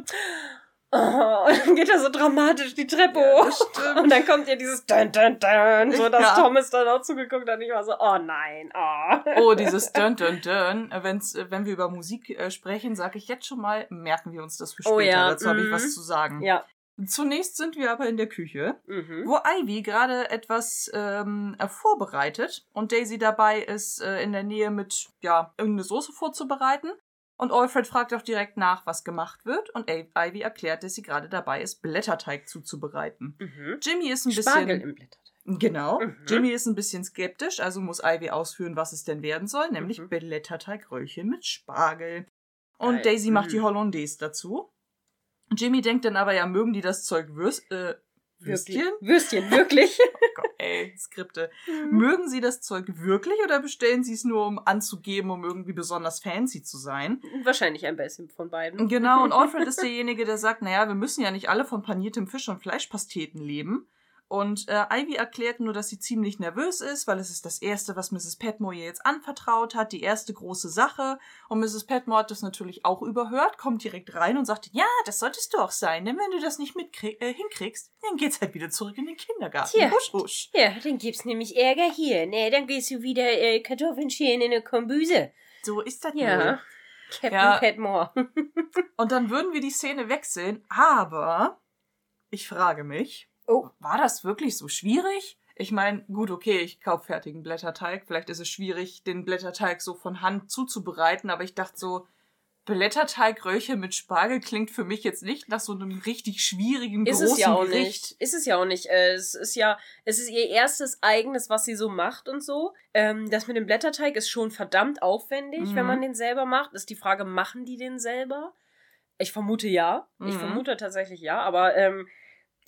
oh, und dann geht er so dramatisch die Treppe Ja, hoch. Und dann kommt ja dieses Dun, Dun, Dun, so dass Ja. Thomas dann auch zugeguckt hat und ich war so, oh nein, oh. Oh, dieses Dun Dun Dun. Wenn's, wenn wir über Musik äh, sprechen, sage ich jetzt schon mal, merken wir uns das für später. Oh ja, Dazu habe ich mhm. was zu sagen. Ja. Zunächst sind wir aber in der Küche, Mhm. wo Ivy gerade etwas ähm, äh, vorbereitet und Daisy dabei ist, äh, in der Nähe mit, ja, irgendeine Soße vorzubereiten. Und Alfred fragt auch direkt nach, was gemacht wird. Und Ivy erklärt, dass sie gerade dabei ist, Blätterteig zuzubereiten. Mhm. Jimmy ist ein Spargel bisschen. im Blätterteig. Genau. Mhm. Jimmy ist ein bisschen skeptisch, also muss Ivy ausführen, was es denn werden soll, nämlich Mhm. Blätterteigröllchen mit Spargel. Und Geil. Daisy macht die Mhm. Hollandaise dazu. Jimmy denkt dann aber, ja, mögen die das Zeug Würst, äh, Würstchen? Würstchen, wirklich? Oh Gott, ey, Skripte. Mögen sie das Zeug wirklich oder bestellen sie es nur, um anzugeben, um irgendwie besonders fancy zu sein? Wahrscheinlich ein bisschen von beiden. Genau, und Alfred ist derjenige, der sagt, naja, wir müssen ja nicht alle von paniertem Fisch und Fleischpasteten leben. Und äh, Ivy erklärt nur, dass sie ziemlich nervös ist, weil es ist das Erste, was Mrs. Petmore ihr jetzt anvertraut hat, die erste große Sache. Und Mrs. Petmore hat das natürlich auch überhört, kommt direkt rein und sagt, ja, das solltest du auch sein, denn wenn du das nicht mitkrieg äh, hinkriegst, dann geht's halt wieder zurück in den Kindergarten. Tja. Husch, husch. Ja, dann gibt's nämlich Ärger hier. Ne, dann gehst du wieder äh, Kartoffeln schälen in eine Kombüse. So ist das wohl. Ja. Captain Ja. Petmore. Und dann würden wir die Szene wechseln, aber ich frage mich, Oh. war das wirklich so schwierig? Ich meine, gut, okay, ich kaufe fertigen Blätterteig. Vielleicht ist es schwierig, den Blätterteig so von Hand zuzubereiten, aber ich dachte so, Blätterteigröllchen mit Spargel klingt für mich jetzt nicht nach so einem richtig schwierigen, Ist großen es ja auch Gericht. nicht. Ist es ja auch nicht. Äh, Es ist ja, es ist ihr erstes eigenes, was sie so macht und so. Ähm, das mit dem Blätterteig ist schon verdammt aufwendig, Mhm. wenn man den selber macht. Ist die Frage, machen die den selber? Ich vermute ja. Ich Mhm. vermute tatsächlich ja, aber ähm,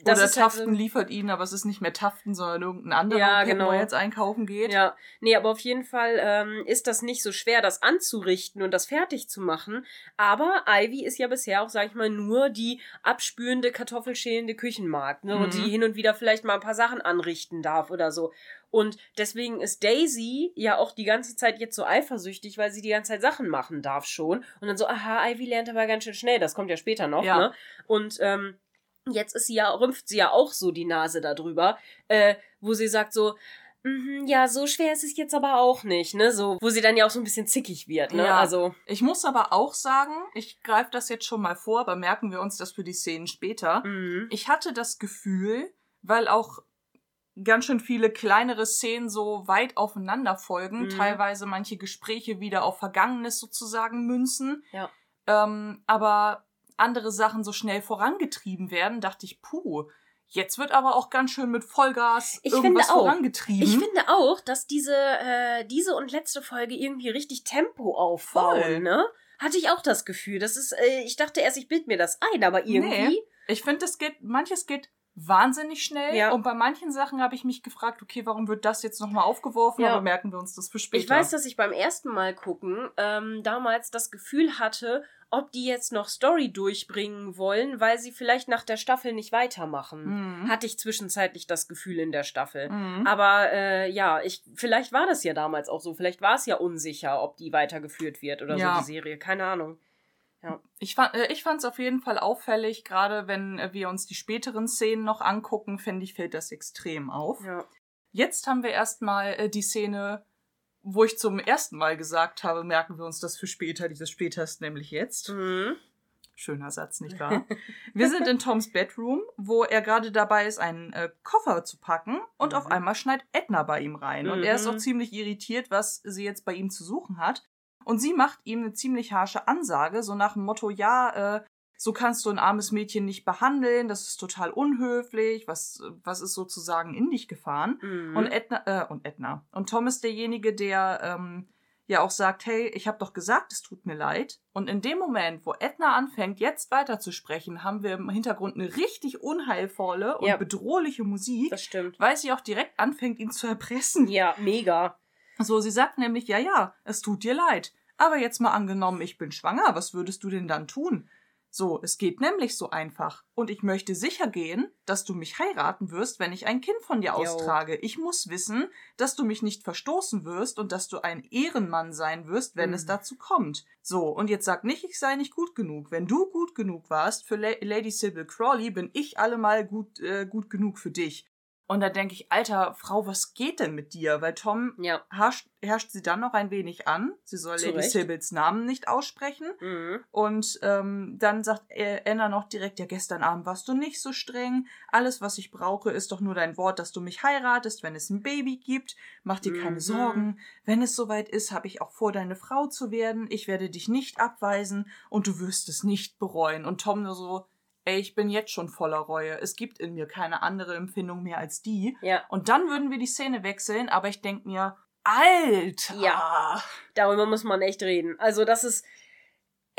das Oder halt Taften so- liefert ihn, aber es ist nicht mehr Taften, sondern irgendein anderer, Ja, wo genau. er jetzt einkaufen geht. Ja, nee, aber auf jeden Fall ähm, ist das nicht so schwer, das anzurichten und das fertig zu machen. Aber Ivy ist ja bisher auch, sag ich mal, nur die abspülende, kartoffelschälende Küchenmarkt, ne? Und Mhm. die hin und wieder vielleicht mal ein paar Sachen anrichten darf oder so. Und deswegen ist Daisy ja auch die ganze Zeit jetzt so eifersüchtig, weil sie die ganze Zeit Sachen machen darf schon. Und dann so, aha, Ivy lernt aber ganz schön schnell, das kommt ja später noch, Ja. ne? Und ähm, jetzt ist sie ja, rümpft sie ja auch so die Nase darüber, äh, wo sie sagt so, Mhm, ja, so schwer ist es jetzt aber auch nicht, ne? So, wo sie dann ja auch so ein bisschen zickig wird, ne? Ja. Also, Ich muss aber auch sagen, ich greife das jetzt schon mal vor, aber merken wir uns das für die Szenen später. mhm. Ich hatte das Gefühl, weil auch ganz schön viele kleinere Szenen so weit aufeinander folgen, Mhm. teilweise manche Gespräche wieder auf Vergangenes sozusagen münzen, Ja. ähm, aber andere Sachen so schnell vorangetrieben werden, dachte ich, puh, jetzt wird aber auch ganz schön mit Vollgas Ich irgendwas finde auch. vorangetrieben. Ich finde auch, dass diese, äh, diese und letzte Folge irgendwie richtig Tempo aufbauen, Voll. ne? Hatte ich auch das Gefühl. Das ist, äh, ich dachte erst, ich bild mir das ein, aber irgendwie. Nee. Ich finde, es geht, manches geht wahnsinnig schnell Ja. und bei manchen Sachen habe ich mich gefragt, okay, warum wird das jetzt nochmal aufgeworfen, Ja. aber merken wir uns das für später. Ich weiß, dass ich beim ersten Mal gucken ähm, damals das Gefühl hatte, ob die jetzt noch Story durchbringen wollen, weil sie vielleicht nach der Staffel nicht weitermachen. Mhm. Hatte ich zwischenzeitlich das Gefühl in der Staffel. Mhm. Aber äh, ja, ich vielleicht war das ja damals auch so. Vielleicht war es ja unsicher, ob die weitergeführt wird oder Ja. so die Serie. Keine Ahnung. Ich fand äh, ich fand's auf jeden Fall auffällig, gerade wenn äh, wir uns die späteren Szenen noch angucken, finde ich, fällt das extrem auf. Ja. Jetzt haben wir erstmal äh, die Szene, wo ich zum ersten Mal gesagt habe, merken wir uns das für später. Dieses später ist nämlich jetzt. Mhm. Schöner Satz, nicht wahr? Wir sind in Toms Bedroom, wo er gerade dabei ist, einen äh, Koffer zu packen und Mhm. auf einmal schneit Edna bei ihm rein. Und er ist Mhm. auch ziemlich irritiert, was sie jetzt bei ihm zu suchen hat. Und sie macht ihm eine ziemlich harsche Ansage, so nach dem Motto, ja, äh, so kannst du ein armes Mädchen nicht behandeln, das ist total unhöflich, was, was ist sozusagen in dich gefahren? Mhm. Und Edna, äh, und Edna. Und Tom ist derjenige, der ähm, ja auch sagt, hey, ich habe doch gesagt, es tut mir leid. Und in dem Moment, wo Edna anfängt, jetzt weiterzusprechen, haben wir im Hintergrund eine richtig unheilvolle und Ja. bedrohliche Musik, das stimmt. weil sie auch direkt anfängt, ihn zu erpressen. Ja, mega. So, sie sagt nämlich, ja, ja, es tut dir leid. Aber jetzt mal angenommen, ich bin schwanger, was würdest du denn dann tun? So, es geht nämlich so einfach. Und ich möchte sicher gehen, dass du mich heiraten wirst, wenn ich ein Kind von dir austrage. Ich muss wissen, dass du mich nicht verstoßen wirst und dass du ein Ehrenmann sein wirst, wenn Mhm. es dazu kommt. So, und jetzt sag nicht, ich sei nicht gut genug. Wenn du gut genug warst für La Lady Sybil Crawley, bin ich allemal gut, äh, gut genug für dich. Und da denke ich, alter Frau, was geht denn mit dir? Weil Tom Ja. herrscht, herrscht sie dann noch ein wenig an. Sie soll Zu Lady. Sybil's Namen nicht aussprechen. Mhm. Und ähm, dann sagt äh, Anna noch direkt, ja, gestern Abend warst du nicht so streng. Alles, was ich brauche, ist doch nur dein Wort, dass du mich heiratest, wenn es ein Baby gibt. Mach dir keine Mhm. Sorgen. Wenn es soweit ist, habe ich auch vor, deine Frau zu werden. Ich werde dich nicht abweisen und du wirst es nicht bereuen. Und Tom nur so, ey, ich bin jetzt schon voller Reue. Es gibt in mir keine andere Empfindung mehr als die. Ja. Und dann würden wir die Szene wechseln, aber ich denk mir, Alter! Ja. Darüber muss man echt reden. Also, das ist.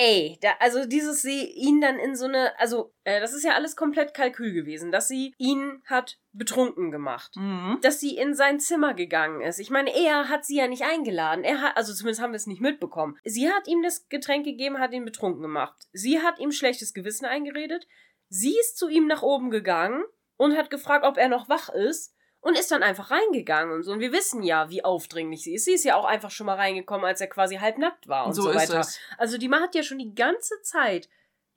Ey, da, also dieses sie ihn dann in so eine, also äh, das ist ja alles komplett Kalkül gewesen, dass sie ihn hat betrunken gemacht, Mhm. dass sie in sein Zimmer gegangen ist. Ich meine, er hat sie ja nicht eingeladen. Er hat, also zumindest haben wir es nicht mitbekommen. Sie hat ihm das Getränk gegeben, hat ihn betrunken gemacht. Sie hat ihm schlechtes Gewissen eingeredet. Sie ist zu ihm nach oben gegangen und hat gefragt, ob er noch wach ist und ist dann einfach reingegangen und so. Und wir wissen ja, wie aufdringlich sie ist. Sie ist ja auch einfach schon mal reingekommen, als er quasi halbnackt war und so, so weiter. es. Also die hat ja schon die ganze Zeit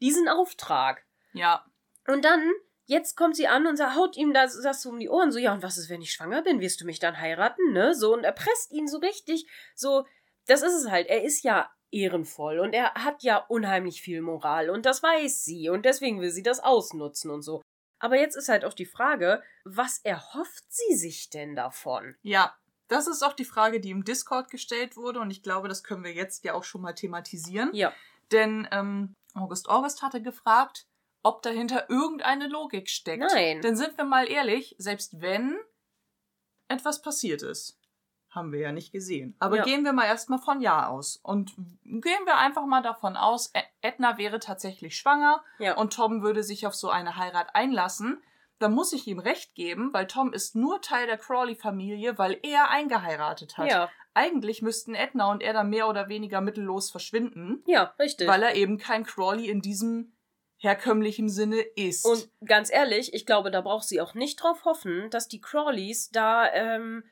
diesen Auftrag. Ja. Und dann, jetzt kommt sie an und sagt, haut ihm das, das so um die Ohren. So, ja, und was ist, wenn ich schwanger bin? Wirst du mich dann heiraten, ne? So, und erpresst ihn so richtig. So, das ist es halt. Er ist ja ehrenvoll und er hat ja unheimlich viel Moral und das weiß sie und deswegen will sie das ausnutzen und so. Aber jetzt ist halt auch die Frage, was erhofft sie sich denn davon? Ja. Das ist auch die Frage, die im Discord gestellt wurde und ich glaube, das können wir jetzt ja auch schon mal thematisieren. Ja. Denn ähm, August August hatte gefragt, ob dahinter irgendeine Logik steckt. Nein. Denn sind wir mal ehrlich, selbst wenn etwas passiert ist, haben wir ja nicht gesehen. Aber Ja. gehen wir mal erstmal von Ja aus. Und gehen wir einfach mal davon aus, Ed- Edna wäre tatsächlich schwanger Ja. und Tom würde sich auf so eine Heirat einlassen. Dann muss ich ihm recht geben, weil Tom ist nur Teil der Crawley-Familie, weil er eingeheiratet hat. ja, Eigentlich müssten Edna und er dann mehr oder weniger mittellos verschwinden, ja, richtig. weil er eben kein Crawley in diesem herkömmlichen Sinne ist. Und ganz ehrlich, ich glaube, da braucht sie auch nicht drauf hoffen, dass die Crawleys da ähm,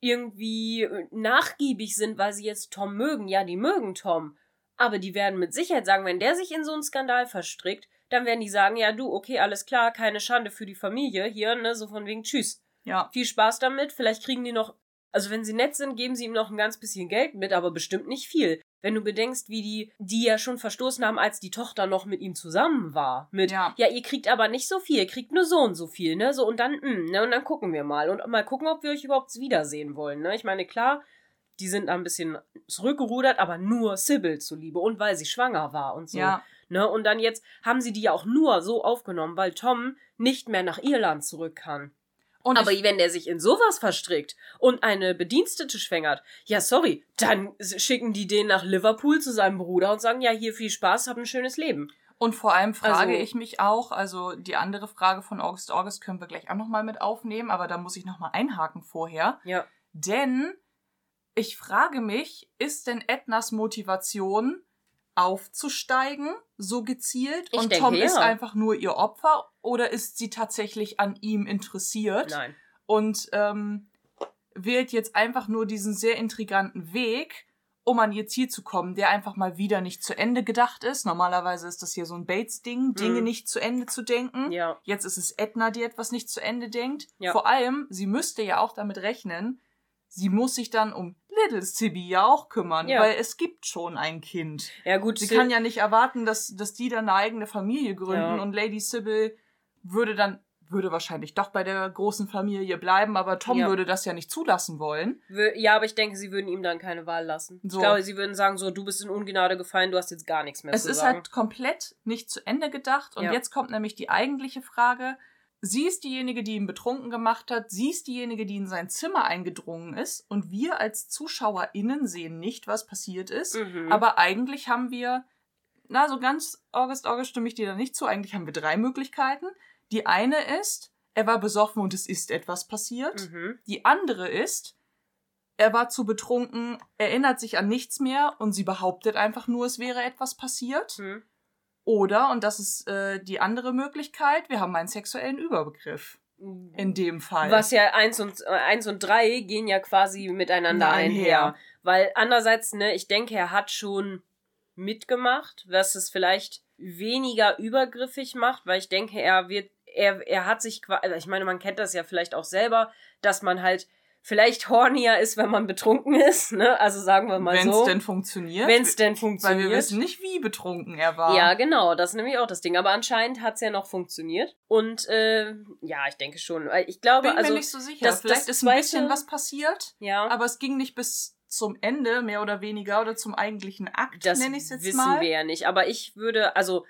irgendwie äh, nachgiebig sind, weil sie jetzt Tom mögen. Ja, die mögen Tom. Aber die werden mit Sicherheit sagen, wenn der sich in so einen Skandal verstrickt, dann werden die sagen, ja du, okay, alles klar, keine Schande für die Familie hier, ne, so von wegen Tschüss. ja, Viel Spaß damit, vielleicht kriegen die noch, also wenn sie nett sind, geben sie ihm noch ein ganz bisschen Geld mit, aber bestimmt nicht viel. Wenn du bedenkst, wie die, die ja schon verstoßen haben, als die Tochter noch mit ihm zusammen war. Mit, Ja. ja, ihr kriegt aber nicht so viel, ihr kriegt nur so und so viel, ne? So, und dann, mm, ne, und dann gucken wir mal. Und mal gucken, ob wir euch überhaupt wiedersehen wollen, ne? Ich meine, klar, die sind da ein bisschen zurückgerudert, aber nur Sybil zuliebe und weil sie schwanger war und so. ja, Ne? Und dann jetzt haben sie die ja auch nur so aufgenommen, weil Tom nicht mehr nach Irland zurück kann. Und Aber wenn der sich in sowas verstrickt und eine Bedienstete schwängert, ja, sorry, dann schicken die den nach Liverpool zu seinem Bruder und sagen, ja, hier viel Spaß, hab ein schönes Leben. Und vor allem frage Also- ich mich auch, also die andere Frage von August August können wir gleich auch nochmal mit aufnehmen, aber da muss ich nochmal einhaken vorher. Ja. Denn ich frage mich, ist denn Ednas Motivation aufzusteigen, so gezielt, Ich und denke, Tom ist ja. einfach nur ihr Opfer, oder ist sie tatsächlich an ihm interessiert Nein. und ähm, wählt jetzt einfach nur diesen sehr intriganten Weg, um an ihr Ziel zu kommen, der einfach mal wieder nicht zu Ende gedacht ist. Normalerweise ist das hier so ein Bates-Ding, Dinge Mhm. nicht zu Ende zu denken. Ja. Jetzt ist es Edna, die etwas nicht zu Ende denkt. Ja. Vor allem, sie müsste ja auch damit rechnen, sie muss sich dann um Little Sibby ja auch kümmern, Ja. weil es gibt schon ein Kind. Ja, gut, Sie Sil- kann ja nicht erwarten, dass, dass die dann eine eigene Familie gründen Ja. und Lady Sybil würde dann, würde wahrscheinlich doch bei der großen Familie bleiben, aber Tom Ja. würde das ja nicht zulassen wollen. ja, aber ich denke, sie würden ihm dann keine Wahl lassen. So. Ich glaube, sie würden sagen, so, du bist in Ungnade gefallen, du hast jetzt gar nichts mehr Es zu ist sagen. halt komplett nicht zu Ende gedacht und Ja. jetzt kommt nämlich die eigentliche Frage. Sie ist diejenige, die ihn betrunken gemacht hat. Sie ist diejenige, die in sein Zimmer eingedrungen ist. Und wir als ZuschauerInnen sehen nicht, was passiert ist. Mhm. Aber eigentlich haben wir, na, so ganz August, August stimme ich dir da nicht zu. Eigentlich haben wir drei Möglichkeiten. Die eine ist, er war besoffen und es ist etwas passiert. Mhm. Die andere ist, er war zu betrunken, erinnert sich an nichts mehr und sie behauptet einfach nur, es wäre etwas passiert. Mhm. Oder, und das ist äh, die andere Möglichkeit, wir haben einen sexuellen Überbegriff. In dem Fall. Was ja eins und, äh, eins und drei gehen ja quasi miteinander Einher. einher. Weil andererseits, ne, ich denke, er hat schon mitgemacht, was es vielleicht weniger übergriffig macht, weil ich denke, er wird, er, er hat sich quasi, ich meine, man kennt das ja vielleicht auch selber, dass man halt vielleicht hornier ist, wenn man betrunken ist, ne? Also sagen wir mal Wenn es so. denn funktioniert. Wenn es denn Weil funktioniert. wir wissen nicht, wie betrunken er war. Ja, genau, das ist nämlich auch das Ding. Aber anscheinend hat's ja noch funktioniert. Und äh, ja, ich denke schon. Weil Ich glaube, Bin also. mir nicht so sicher. das- Vielleicht das ist ein bisschen was passiert, ja. aber es ging nicht bis zum Ende, mehr oder weniger, oder zum eigentlichen Akt, Das nenne ich es jetzt wissen mal. wir ja nicht. Aber ich würde, also,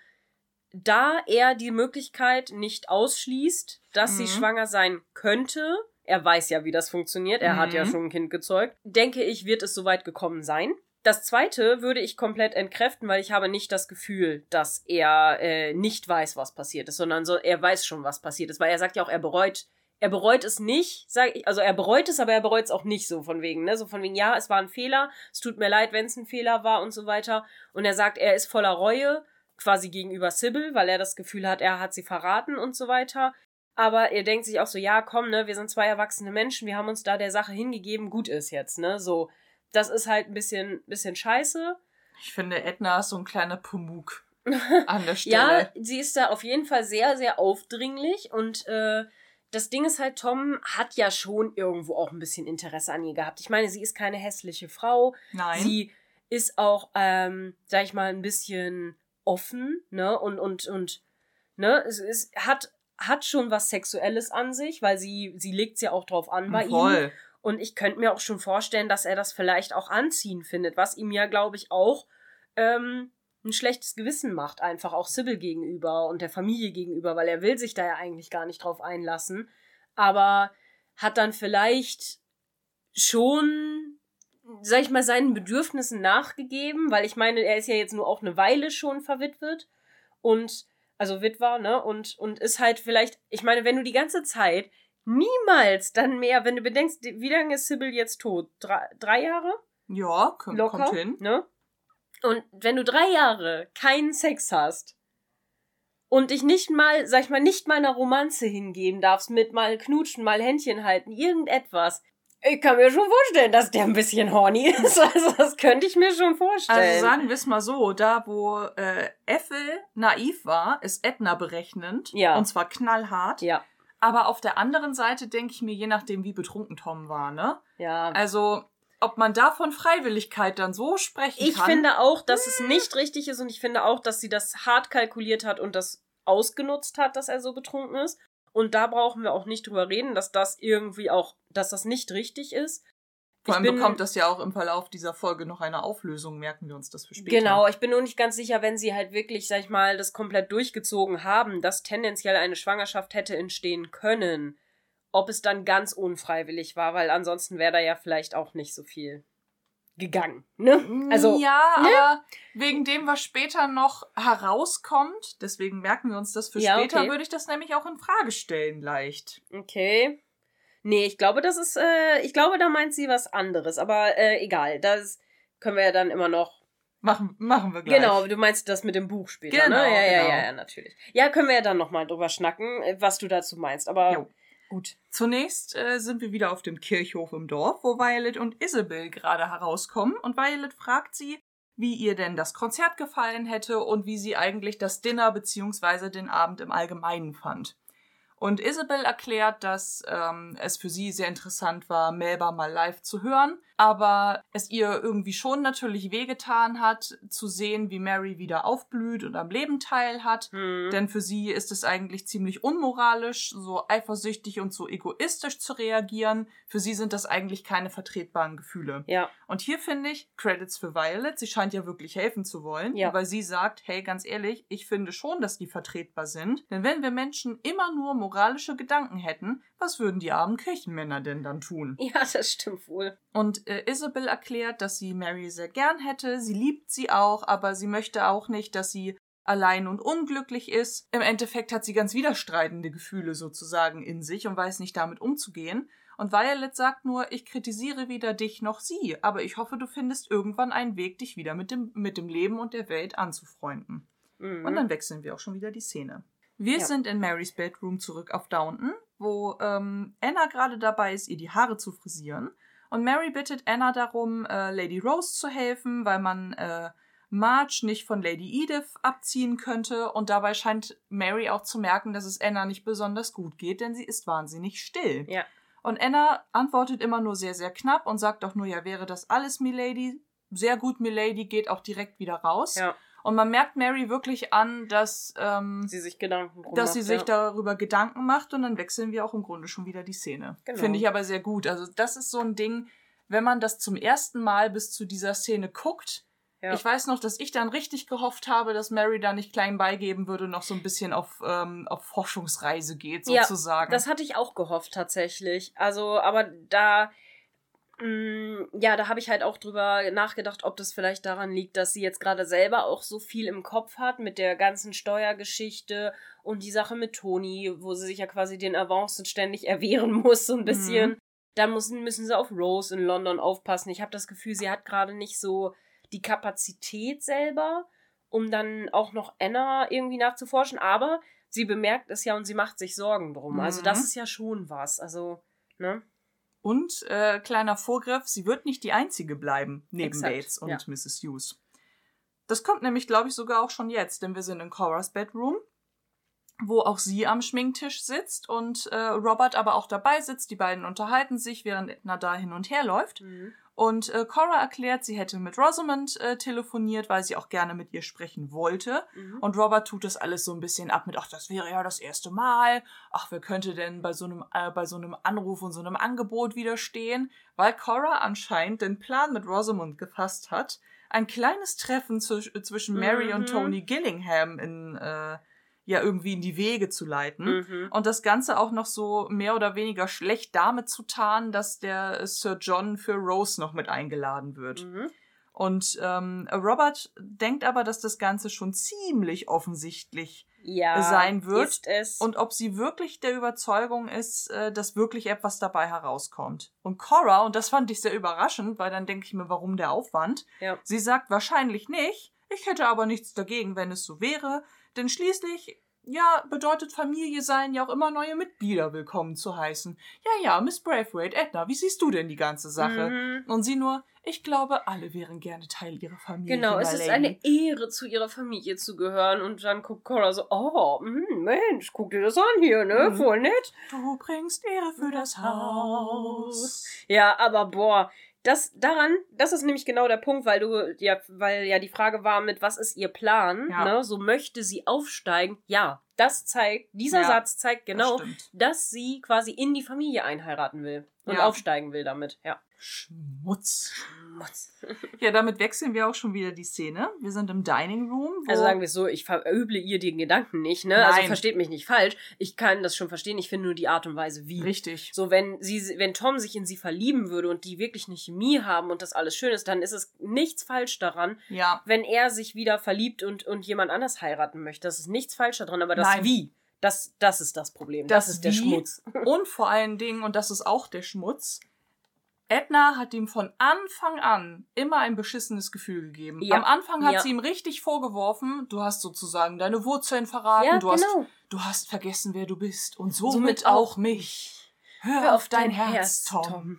da er die Möglichkeit nicht ausschließt, dass sie Mhm. schwanger sein könnte, er weiß ja, wie das funktioniert, er hat ja Mhm. schon ein Kind gezeugt, denke ich, wird es soweit gekommen sein. Das zweite würde ich komplett entkräften, weil ich habe nicht das Gefühl, dass er äh, nicht weiß, was passiert ist, sondern so, er weiß schon, was passiert ist, weil er sagt ja auch, er bereut, er bereut es nicht, sag ich, also er bereut es, aber er bereut es auch nicht so von wegen, ne, so von wegen, ja, es war ein Fehler, es tut mir leid, wenn es ein Fehler war und so weiter. Und er sagt, er ist voller Reue, quasi gegenüber Sybil, weil er das Gefühl hat, er hat sie verraten und so weiter. Aber er denkt sich auch so, ja, komm, ne, wir sind zwei erwachsene Menschen, wir haben uns da der Sache hingegeben, gut ist jetzt, ne, so. Das ist halt ein bisschen, bisschen scheiße. Ich finde, Edna ist so ein kleiner Pumuk an der Ja, Stelle. sie ist da auf jeden Fall sehr, sehr aufdringlich und äh, das Ding ist halt, Tom hat ja schon irgendwo auch ein bisschen Interesse an ihr gehabt. Ich meine, sie ist keine hässliche Frau. Nein. Sie ist auch, ähm, sag ich mal, ein bisschen offen, ne? Und, und, und, ne? Es, es hat, hat schon was Sexuelles an sich, weil sie, sie legt's ja auch drauf an bei ihm. Voll. Und ich könnte mir auch schon vorstellen, dass er das vielleicht auch anziehen findet, was ihm ja, glaube ich, auch ähm, ein schlechtes Gewissen macht, einfach auch Sybil gegenüber und der Familie gegenüber, weil er will sich da ja eigentlich gar nicht drauf einlassen, aber hat dann vielleicht schon, sag ich mal, seinen Bedürfnissen nachgegeben, weil ich meine, er ist ja jetzt nur auch eine Weile schon verwitwet und also Witwer, ne? Und, und ist halt vielleicht, ich meine, wenn du die ganze Zeit niemals dann mehr, wenn du bedenkst, wie lange ist Sybil jetzt tot? Drei, drei Jahre? Ja, kommt, Locker, kommt hin. ne? Und wenn du drei Jahre keinen Sex hast und dich nicht mal, sag ich mal, nicht mal einer Romanze hingeben darfst, mit mal knutschen, mal Händchen halten, irgendetwas. Ich kann mir schon vorstellen, dass der ein bisschen horny ist. Also das könnte ich mir schon vorstellen. Also sagen wir es mal so, da wo äh, Ethel naiv war, ist Edna berechnend. Ja. Und zwar knallhart. ja, Aber auf der anderen Seite denke ich mir, je nachdem, wie betrunken Tom war, ne? ja. Also, ob man da von Freiwilligkeit dann so sprechen Ich kann. finde auch, dass es nicht richtig ist und ich finde auch, dass sie das hart kalkuliert hat und das ausgenutzt hat, dass er so betrunken ist. Und da brauchen wir auch nicht drüber reden, dass das irgendwie auch, dass das nicht richtig ist. Vor allem bin- bekommt das ja auch im Verlauf dieser Folge noch eine Auflösung, merken wir uns das für später. Genau, ich bin nur nicht ganz sicher, wenn sie halt wirklich, sag ich mal, das komplett durchgezogen haben, dass tendenziell eine Schwangerschaft hätte entstehen können. Ob es dann ganz unfreiwillig war, weil ansonsten wäre da ja vielleicht auch nicht so viel gegangen. Ne? Also, ja, ne? aber wegen dem, was später noch herauskommt, deswegen merken wir uns das für Ja, später, okay. würde ich das nämlich auch in Frage stellen leicht. Okay. Nee, ich glaube, das ist, äh, ich glaube, da meint sie was anderes, aber äh, egal, das können wir ja dann immer noch. Machen, machen wir gleich. Genau, du meinst das mit dem Buch später, Genau, ne? Ja, ja, genau. ja, ja, natürlich. Ja, können wir ja dann nochmal drüber schnacken, äh, was du dazu meinst, aber Jo. Gut. Zunächst äh, sind wir wieder auf dem Kirchhof im Dorf, wo Violet und Isabel gerade herauskommen und Violet fragt sie, wie ihr denn das Konzert gefallen hätte und wie sie eigentlich das Dinner bzw. den Abend im Allgemeinen fand. Und Isabel erklärt, dass ähm, es für sie sehr interessant war, Melba mal live zu hören, aber es ihr irgendwie schon natürlich wehgetan hat, zu sehen, wie Mary wieder aufblüht und am Leben teilhat. Hm. Denn für sie ist es eigentlich ziemlich unmoralisch, so eifersüchtig und so egoistisch zu reagieren. Für sie sind das eigentlich keine vertretbaren Gefühle. ja, Und hier finde ich Credits für Violet. Sie scheint ja wirklich helfen zu wollen, Ja. weil sie sagt, hey, ganz ehrlich, ich finde schon, dass die vertretbar sind. Denn wenn wir Menschen immer nur moralische Gedanken hätten, was würden die armen Kirchenmänner denn dann tun? ja, das stimmt wohl. Und äh, Isabel erklärt, dass sie Mary sehr gern hätte, sie liebt sie auch, aber sie möchte auch nicht, dass sie allein und unglücklich ist. Im Endeffekt hat sie ganz widerstreitende Gefühle sozusagen in sich und weiß nicht damit umzugehen. Und Violet sagt nur, ich kritisiere weder dich noch sie, aber ich hoffe, du findest irgendwann einen Weg, dich wieder mit dem, mit dem Leben und der Welt anzufreunden. Mhm. Und dann wechseln wir auch schon wieder die Szene. Wir Ja. sind in Marys Bedroom zurück auf Downton, wo ähm, Anna gerade dabei ist, ihr die Haare zu frisieren. Und Mary bittet Anna darum, äh, Lady Rose zu helfen, weil man äh, Marge nicht von Lady Edith abziehen könnte. Und dabei scheint Mary auch zu merken, dass es Anna nicht besonders gut geht, denn sie ist wahnsinnig still. Ja. Und Anna antwortet immer nur sehr, sehr knapp und sagt auch nur, ja, wäre das alles, Milady? Sehr gut, Milady, geht auch direkt wieder raus. Ja, Und man merkt Mary wirklich an, dass, ähm, sie sich Gedanken dass macht, sie sich ja. darüber Gedanken macht und dann wechseln wir auch im Grunde schon wieder die Szene. Genau. Finde ich aber sehr gut. Also das ist so ein Ding, wenn man das zum ersten Mal bis zu dieser Szene guckt. Ja. Ich weiß noch, dass ich dann richtig gehofft habe, dass Mary da nicht klein beigeben würde, noch so ein bisschen auf, ähm, auf Forschungsreise geht, Ja, sozusagen. Das hatte ich auch gehofft tatsächlich. Also, aber da, ja, da habe ich halt auch drüber nachgedacht, ob das vielleicht daran liegt, dass sie jetzt gerade selber auch so viel im Kopf hat mit der ganzen Steuergeschichte und die Sache mit Toni, wo sie sich ja quasi den Avancen ständig erwehren muss, so ein bisschen. Da müssen, müssen sie auf Rose in London aufpassen. Ich habe das Gefühl, sie hat gerade nicht so die Kapazität selber, um dann auch noch Anna irgendwie nachzuforschen. Aber sie bemerkt es ja und sie macht sich Sorgen drum. Also Mhm. das ist ja schon was. Also, ne? Und äh, kleiner Vorgriff, sie wird nicht die einzige bleiben, neben Exakt, Bates und ja. Mrs. Hughes. Das kommt nämlich, glaube ich, sogar auch schon jetzt, denn wir sind in Coras Bedroom, wo auch sie am Schminktisch sitzt und äh, Robert aber auch dabei sitzt. Die beiden unterhalten sich, während Edna da hin und her läuft. Und äh, Cora erklärt, sie hätte mit Rosamond äh, telefoniert, weil sie auch gerne mit ihr sprechen wollte. Mhm. Und Robert tut das alles so ein bisschen ab mit, ach, das wäre ja das erste Mal. Ach, wer könnte denn bei so einem, äh, bei so einem Anruf und so einem Angebot widerstehen? Weil Cora anscheinend den Plan mit Rosamond gefasst hat, ein kleines Treffen zwisch- zwischen Mary und Mhm. Tony Gillingham in, äh, ja irgendwie in die Wege zu leiten. Mhm. Und das Ganze auch noch so mehr oder weniger schlecht damit zu tarnen, dass der Sir John für Rose noch mit eingeladen wird. Mhm. Und ähm, Robert denkt aber, dass das Ganze schon ziemlich offensichtlich Ja, sein wird. Und ob sie wirklich der Überzeugung ist, äh, dass wirklich etwas dabei herauskommt. Und Cora, und das fand ich sehr überraschend, weil dann denke ich mir, warum der Aufwand? Ja. Sie sagt wahrscheinlich nicht, ich hätte aber nichts dagegen, wenn es so wäre, denn schließlich, ja, bedeutet Familie sein ja auch immer neue Mitglieder willkommen zu heißen. Ja, ja, Miss Braithwaite, Edna, wie siehst du denn die ganze Sache? Mhm. Und sie nur, ich glaube, alle wären gerne Teil ihrer Familie. Genau, es ist eine Ehre, zu ihrer Familie zu gehören. Und dann guckt Cora so, oh, mm, Mensch, guck dir das an hier, ne? Mhm. Voll nett. Du bringst Ehre für das Haus. Ja, aber boah, das daran, das ist nämlich genau der Punkt, weil du ja, weil ja die Frage war mit was ist ihr Plan, Ja. ne? So möchte sie aufsteigen. Ja, das zeigt, dieser Ja, Satz zeigt genau, Das dass sie quasi in die Familie einheiraten will und Ja. aufsteigen will damit. Ja. Schmutz. Schmutz. Ja, damit wechseln wir auch schon wieder die Szene. Wir sind im Dining Room. Also sagen wir es so, ich verüble ihr den Gedanken nicht, ne? Also Nein. versteht mich nicht falsch. Ich kann das schon verstehen. Ich finde nur die Art und Weise, wie. Richtig. So, wenn sie, wenn Tom sich in sie verlieben würde und die wirklich eine Chemie haben und das alles schön ist, dann ist es nichts falsch daran, Ja. wenn er sich wieder verliebt und, und jemand anders heiraten möchte. Das ist nichts falsch daran, aber das Nein. Wie, das, das ist das Problem. Das, Das ist der Schmutz. Und vor allen Dingen, und das ist auch der Schmutz, Edna hat ihm von Anfang an immer ein beschissenes Gefühl gegeben. Ja. Am Anfang hat Ja. sie ihm richtig vorgeworfen, du hast sozusagen deine Wurzeln verraten, Ja, du, hast, genau. du hast vergessen, wer du bist und somit, Somit auch auch mich. Hör, auf dein, Herz, Tom.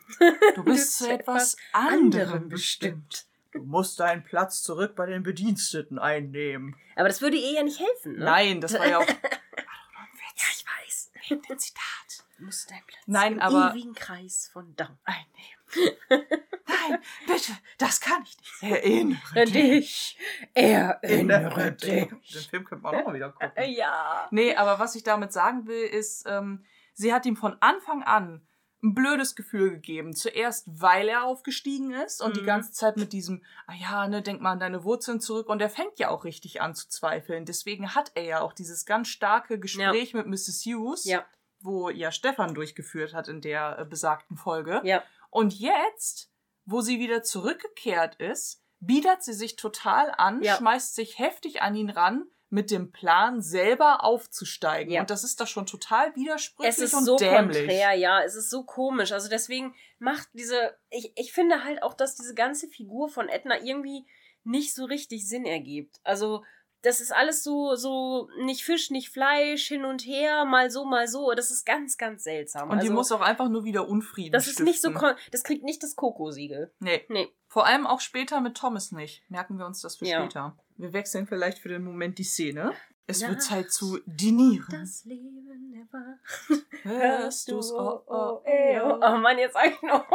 Du bist zu etwas anderem bestimmt. Du musst deinen Platz zurück bei den Bediensteten einnehmen. Aber das würde ihr ja nicht helfen, ne? Nein, das war ja auch Ja, ich weiß. ein Zitat. Du musst deinen Platz Nein, im aber- ewigen Kreis von Dank. einnehmen. Nein, bitte, das kann ich nicht. Erinnere dich. dich. Erinnere dich. Den Film könnte man auch mal wieder gucken. Ja. Nee, aber was ich damit sagen will, ist, ähm, sie hat ihm von Anfang an ein blödes Gefühl gegeben. Zuerst, weil er aufgestiegen ist und die Mhm. ganze Zeit mit diesem, ah ja, ne, denk mal an deine Wurzeln zurück. Und er fängt ja auch richtig an zu zweifeln. Deswegen hat er ja auch dieses ganz starke Gespräch mit Mrs. Hughes, Ja. wo ja Stefan durchgeführt hat in der äh, besagten Folge. Ja. Und jetzt, wo sie wieder zurückgekehrt ist, biedert sie sich total an, Ja. schmeißt sich heftig an ihn ran, mit dem Plan, selber aufzusteigen. Ja. Und das ist doch schon total widersprüchlich Es ist und so dämlich. konträr, ja, es ist so komisch. Also deswegen macht diese, ich, ich finde halt auch, dass diese ganze Figur von Edna irgendwie nicht so richtig Sinn ergibt. Also das ist alles so, so nicht Fisch, nicht Fleisch, hin und her, mal so, mal so. Das ist ganz, ganz seltsam. Und also, die muss auch einfach nur wieder Unfrieden das ist nicht so, stiften. das kriegt nicht das Koko-Siegel. Nee. Nee. Vor allem auch später mit Thomas nicht. Merken wir uns das für Ja. später. Wir wechseln vielleicht für den Moment die Szene. Es wird Nacht. Zeit zu dinieren. Das Leben erwacht. Hörst du's? Oh, oh, ey, oh. oh. oh Mann, jetzt sag ich noch.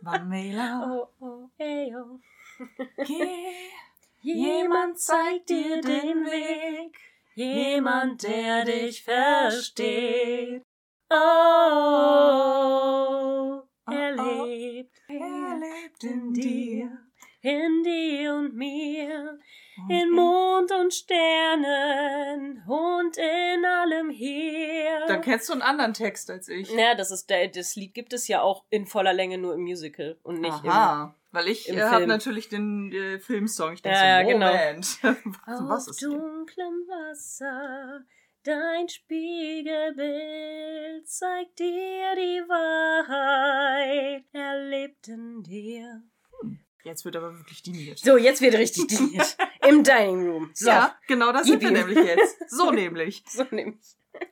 Mamela, Oh, oh, ey, oh. geh. Jemand zeigt dir den Weg, jemand, der dich versteht. Oh, er Oh, oh. lebt, Er lebt in dir. in dir und mir, in Mond und Sternen und in allem hier. Dann kennst du einen anderen Text als ich. Ja, das ist der, das Lied gibt es ja auch in voller Länge nur im Musical und nicht Aha. Weil ich äh, habe natürlich den äh, Filmsong. Ich denke Ja, so, genau. Moment. was, im was ist denn? dunklem Wasser. Dein Spiegelbild zeigt dir die Wahrheit. Er lebt in dir. Jetzt wird aber wirklich diniert. So, jetzt wird richtig diniert. Im Dining Room. So, Ja, genau das sind wir nämlich jetzt. So nämlich. so nämlich.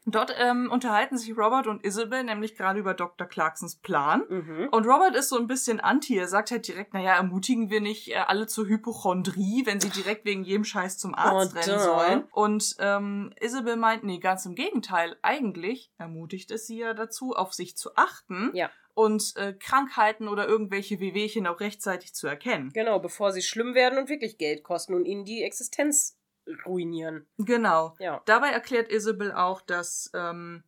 Dort ähm, unterhalten sich Robert und Isabel nämlich gerade über Dr. Clarksons Plan. Mhm. Und Robert ist so ein bisschen anti. Er sagt halt direkt, naja, ermutigen wir nicht äh, alle zur Hypochondrie, wenn sie direkt wegen jedem Scheiß zum Arzt Oh, rennen sollen. Und ähm, Isabel meint, nee, ganz im Gegenteil. Eigentlich ermutigt es sie ja dazu, auf sich zu achten Ja. und äh, Krankheiten oder irgendwelche Wehwehchen auch rechtzeitig zu erkennen. Genau, bevor sie schlimm werden und wirklich Geld kosten und ihnen die Existenz ruinieren. Genau. Ja. Dabei erklärt Isabel auch, dass ähm,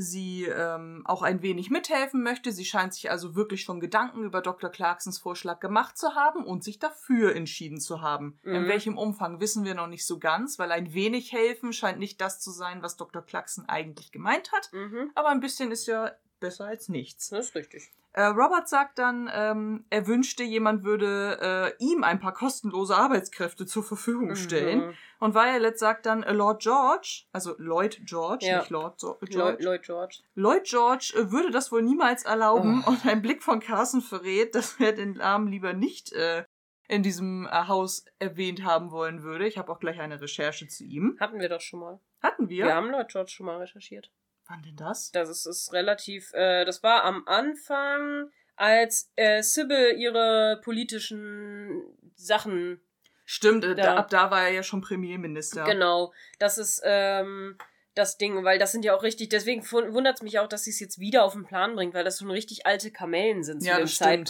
sie ähm, auch ein wenig mithelfen möchte. Sie scheint sich also wirklich schon Gedanken über Dr. Clarksons Vorschlag gemacht zu haben und sich dafür entschieden zu haben. In Mhm. welchem Umfang wissen wir noch nicht so ganz, weil ein wenig helfen scheint nicht das zu sein, was Dr. Clarkson eigentlich gemeint hat. Mhm. Aber ein bisschen ist ja besser als nichts. Das ist richtig. Äh, Robert sagt dann, ähm, er wünschte, jemand würde äh, ihm ein paar kostenlose Arbeitskräfte zur Verfügung stellen. Mhm. Und Violet sagt dann, äh, Lord George, also Lloyd George, Ja. nicht Lord so George, Lloyd, George. Lloyd George äh, würde das wohl niemals erlauben Oh. und ein Blick von Carson verrät, dass er den Namen lieber nicht äh, in diesem Haus erwähnt haben wollen würde. Ich habe auch gleich eine Recherche zu ihm. Hatten wir doch schon mal. Hatten wir? Wir haben Lloyd George schon mal recherchiert. Wann denn das? Das ist, ist relativ, äh, das war am Anfang, als äh, Sybil ihre politischen Sachen, Stimmt, äh, da, Da. ab da war er ja schon Premierminister. genau, das ist ähm, das Ding, weil das sind ja auch richtig, deswegen wundert es mich auch, dass sie es jetzt wieder auf den Plan bringt, weil das schon richtig alte Kamellen sind zu Ja, dem das stimmt.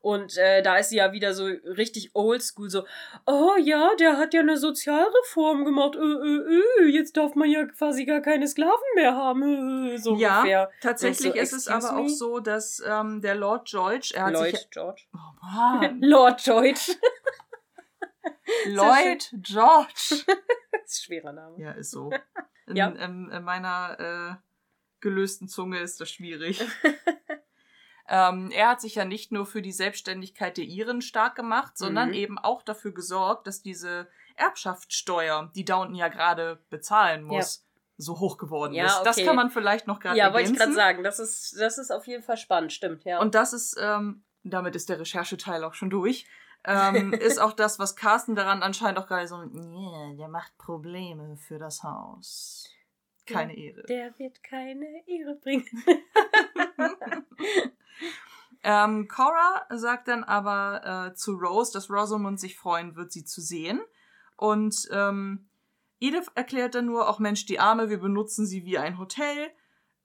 Und äh, da ist sie ja wieder so richtig oldschool, so, oh ja, der hat ja eine Sozialreform gemacht, äh, äh, äh, jetzt darf man ja quasi gar keine Sklaven mehr haben, äh, so Ja, ungefähr. Tatsächlich So, ist es aber auch me? so, dass ähm, der Lord George, er hat Lloyd sich... George. Oh Mann. Lord George. Lloyd George. das ist ein schwerer Name. Ja, ist so. In, Ja. in, in meiner äh, gelösten Zunge ist das schwierig. Ähm, er hat sich ja nicht nur für die Selbstständigkeit der Iren stark gemacht, sondern Mhm. eben auch dafür gesorgt, dass diese Erbschaftssteuer, die Downton ja gerade bezahlen muss, so hoch geworden Ja, ist. Das okay. kann man vielleicht noch gerade Ja, wollte ich gerade sagen, das ist, das ist auf jeden Fall spannend, stimmt, ja. Und das ist, ähm, damit ist der Rechercheteil auch schon durch, ähm, ist auch das, was Carsten daran anscheinend auch gerade so, yeah, der macht Probleme für das Haus. Keine Ehre. der wird keine Ehre bringen. Ähm, Cora sagt dann aber äh, zu Rose, dass Rosamund sich freuen wird, sie zu sehen. Und ähm, Edith erklärt dann nur, auch Mensch, die Arme, wir benutzen sie wie ein Hotel.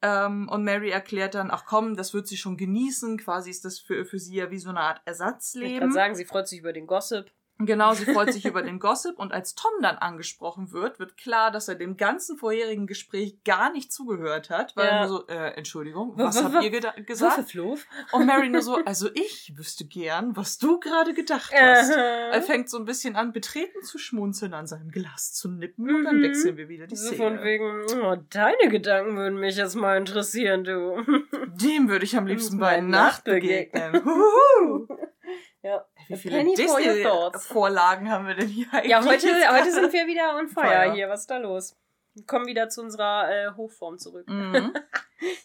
Ähm, und Mary erklärt dann, ach komm, das wird sie schon genießen. Quasi ist das für, für sie ja wie so eine Art Ich kann Ersatzleben. sagen, sie freut sich über den Gossip. Genau, sie freut sich über den Gossip und als Tom dann angesprochen wird, wird klar, dass er dem ganzen vorherigen Gespräch gar nicht zugehört hat, weil Ja. er nur so, äh, Entschuldigung, W- was w- habt ihr geda- gesagt? Wuffefluff. Und Mary nur so, also ich wüsste gern, was du gerade gedacht hast. Er fängt so ein bisschen an, betreten zu schmunzeln, an seinem Glas zu nippen und dann Mhm. wechseln wir wieder die so Szene. von wegen, oh, deine Gedanken würden mich jetzt mal interessieren, du. Dem würde ich am liebsten Bei Nacht Nacht begegnen. begegnen. Wie viele. Disney-Vorlagen haben wir denn hier eigentlich? Ja, heute, heute sind wir wieder on fire Feuer. hier. Was ist da los? Wir kommen wieder zu unserer äh, Hochform zurück. Mhm.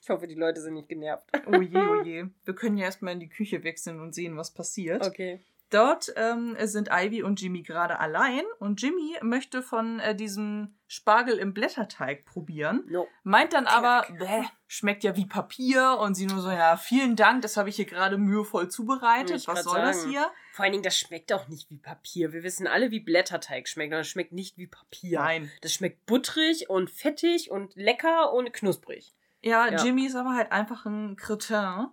Ich hoffe, die Leute sind nicht genervt. Oh je, oh je. Wir können ja erstmal in die Küche wechseln und sehen, was passiert. Okay. Dort ähm, sind Ivy und Jimmy gerade allein und Jimmy möchte von äh, diesem Spargel im Blätterteig probieren. No. Meint dann aber, bäh, schmeckt ja wie Papier und sie nur so, ja, vielen Dank, das habe ich hier gerade mühevoll zubereitet. Was soll das sagen. hier? Vor allen Dingen, das schmeckt auch nicht wie Papier. Wir wissen alle, wie Blätterteig schmeckt, aber das schmeckt nicht wie Papier. Nein. Das schmeckt butterig und fettig und lecker und knusprig. Ja, Ja. Jimmy ist aber halt einfach ein Cretin.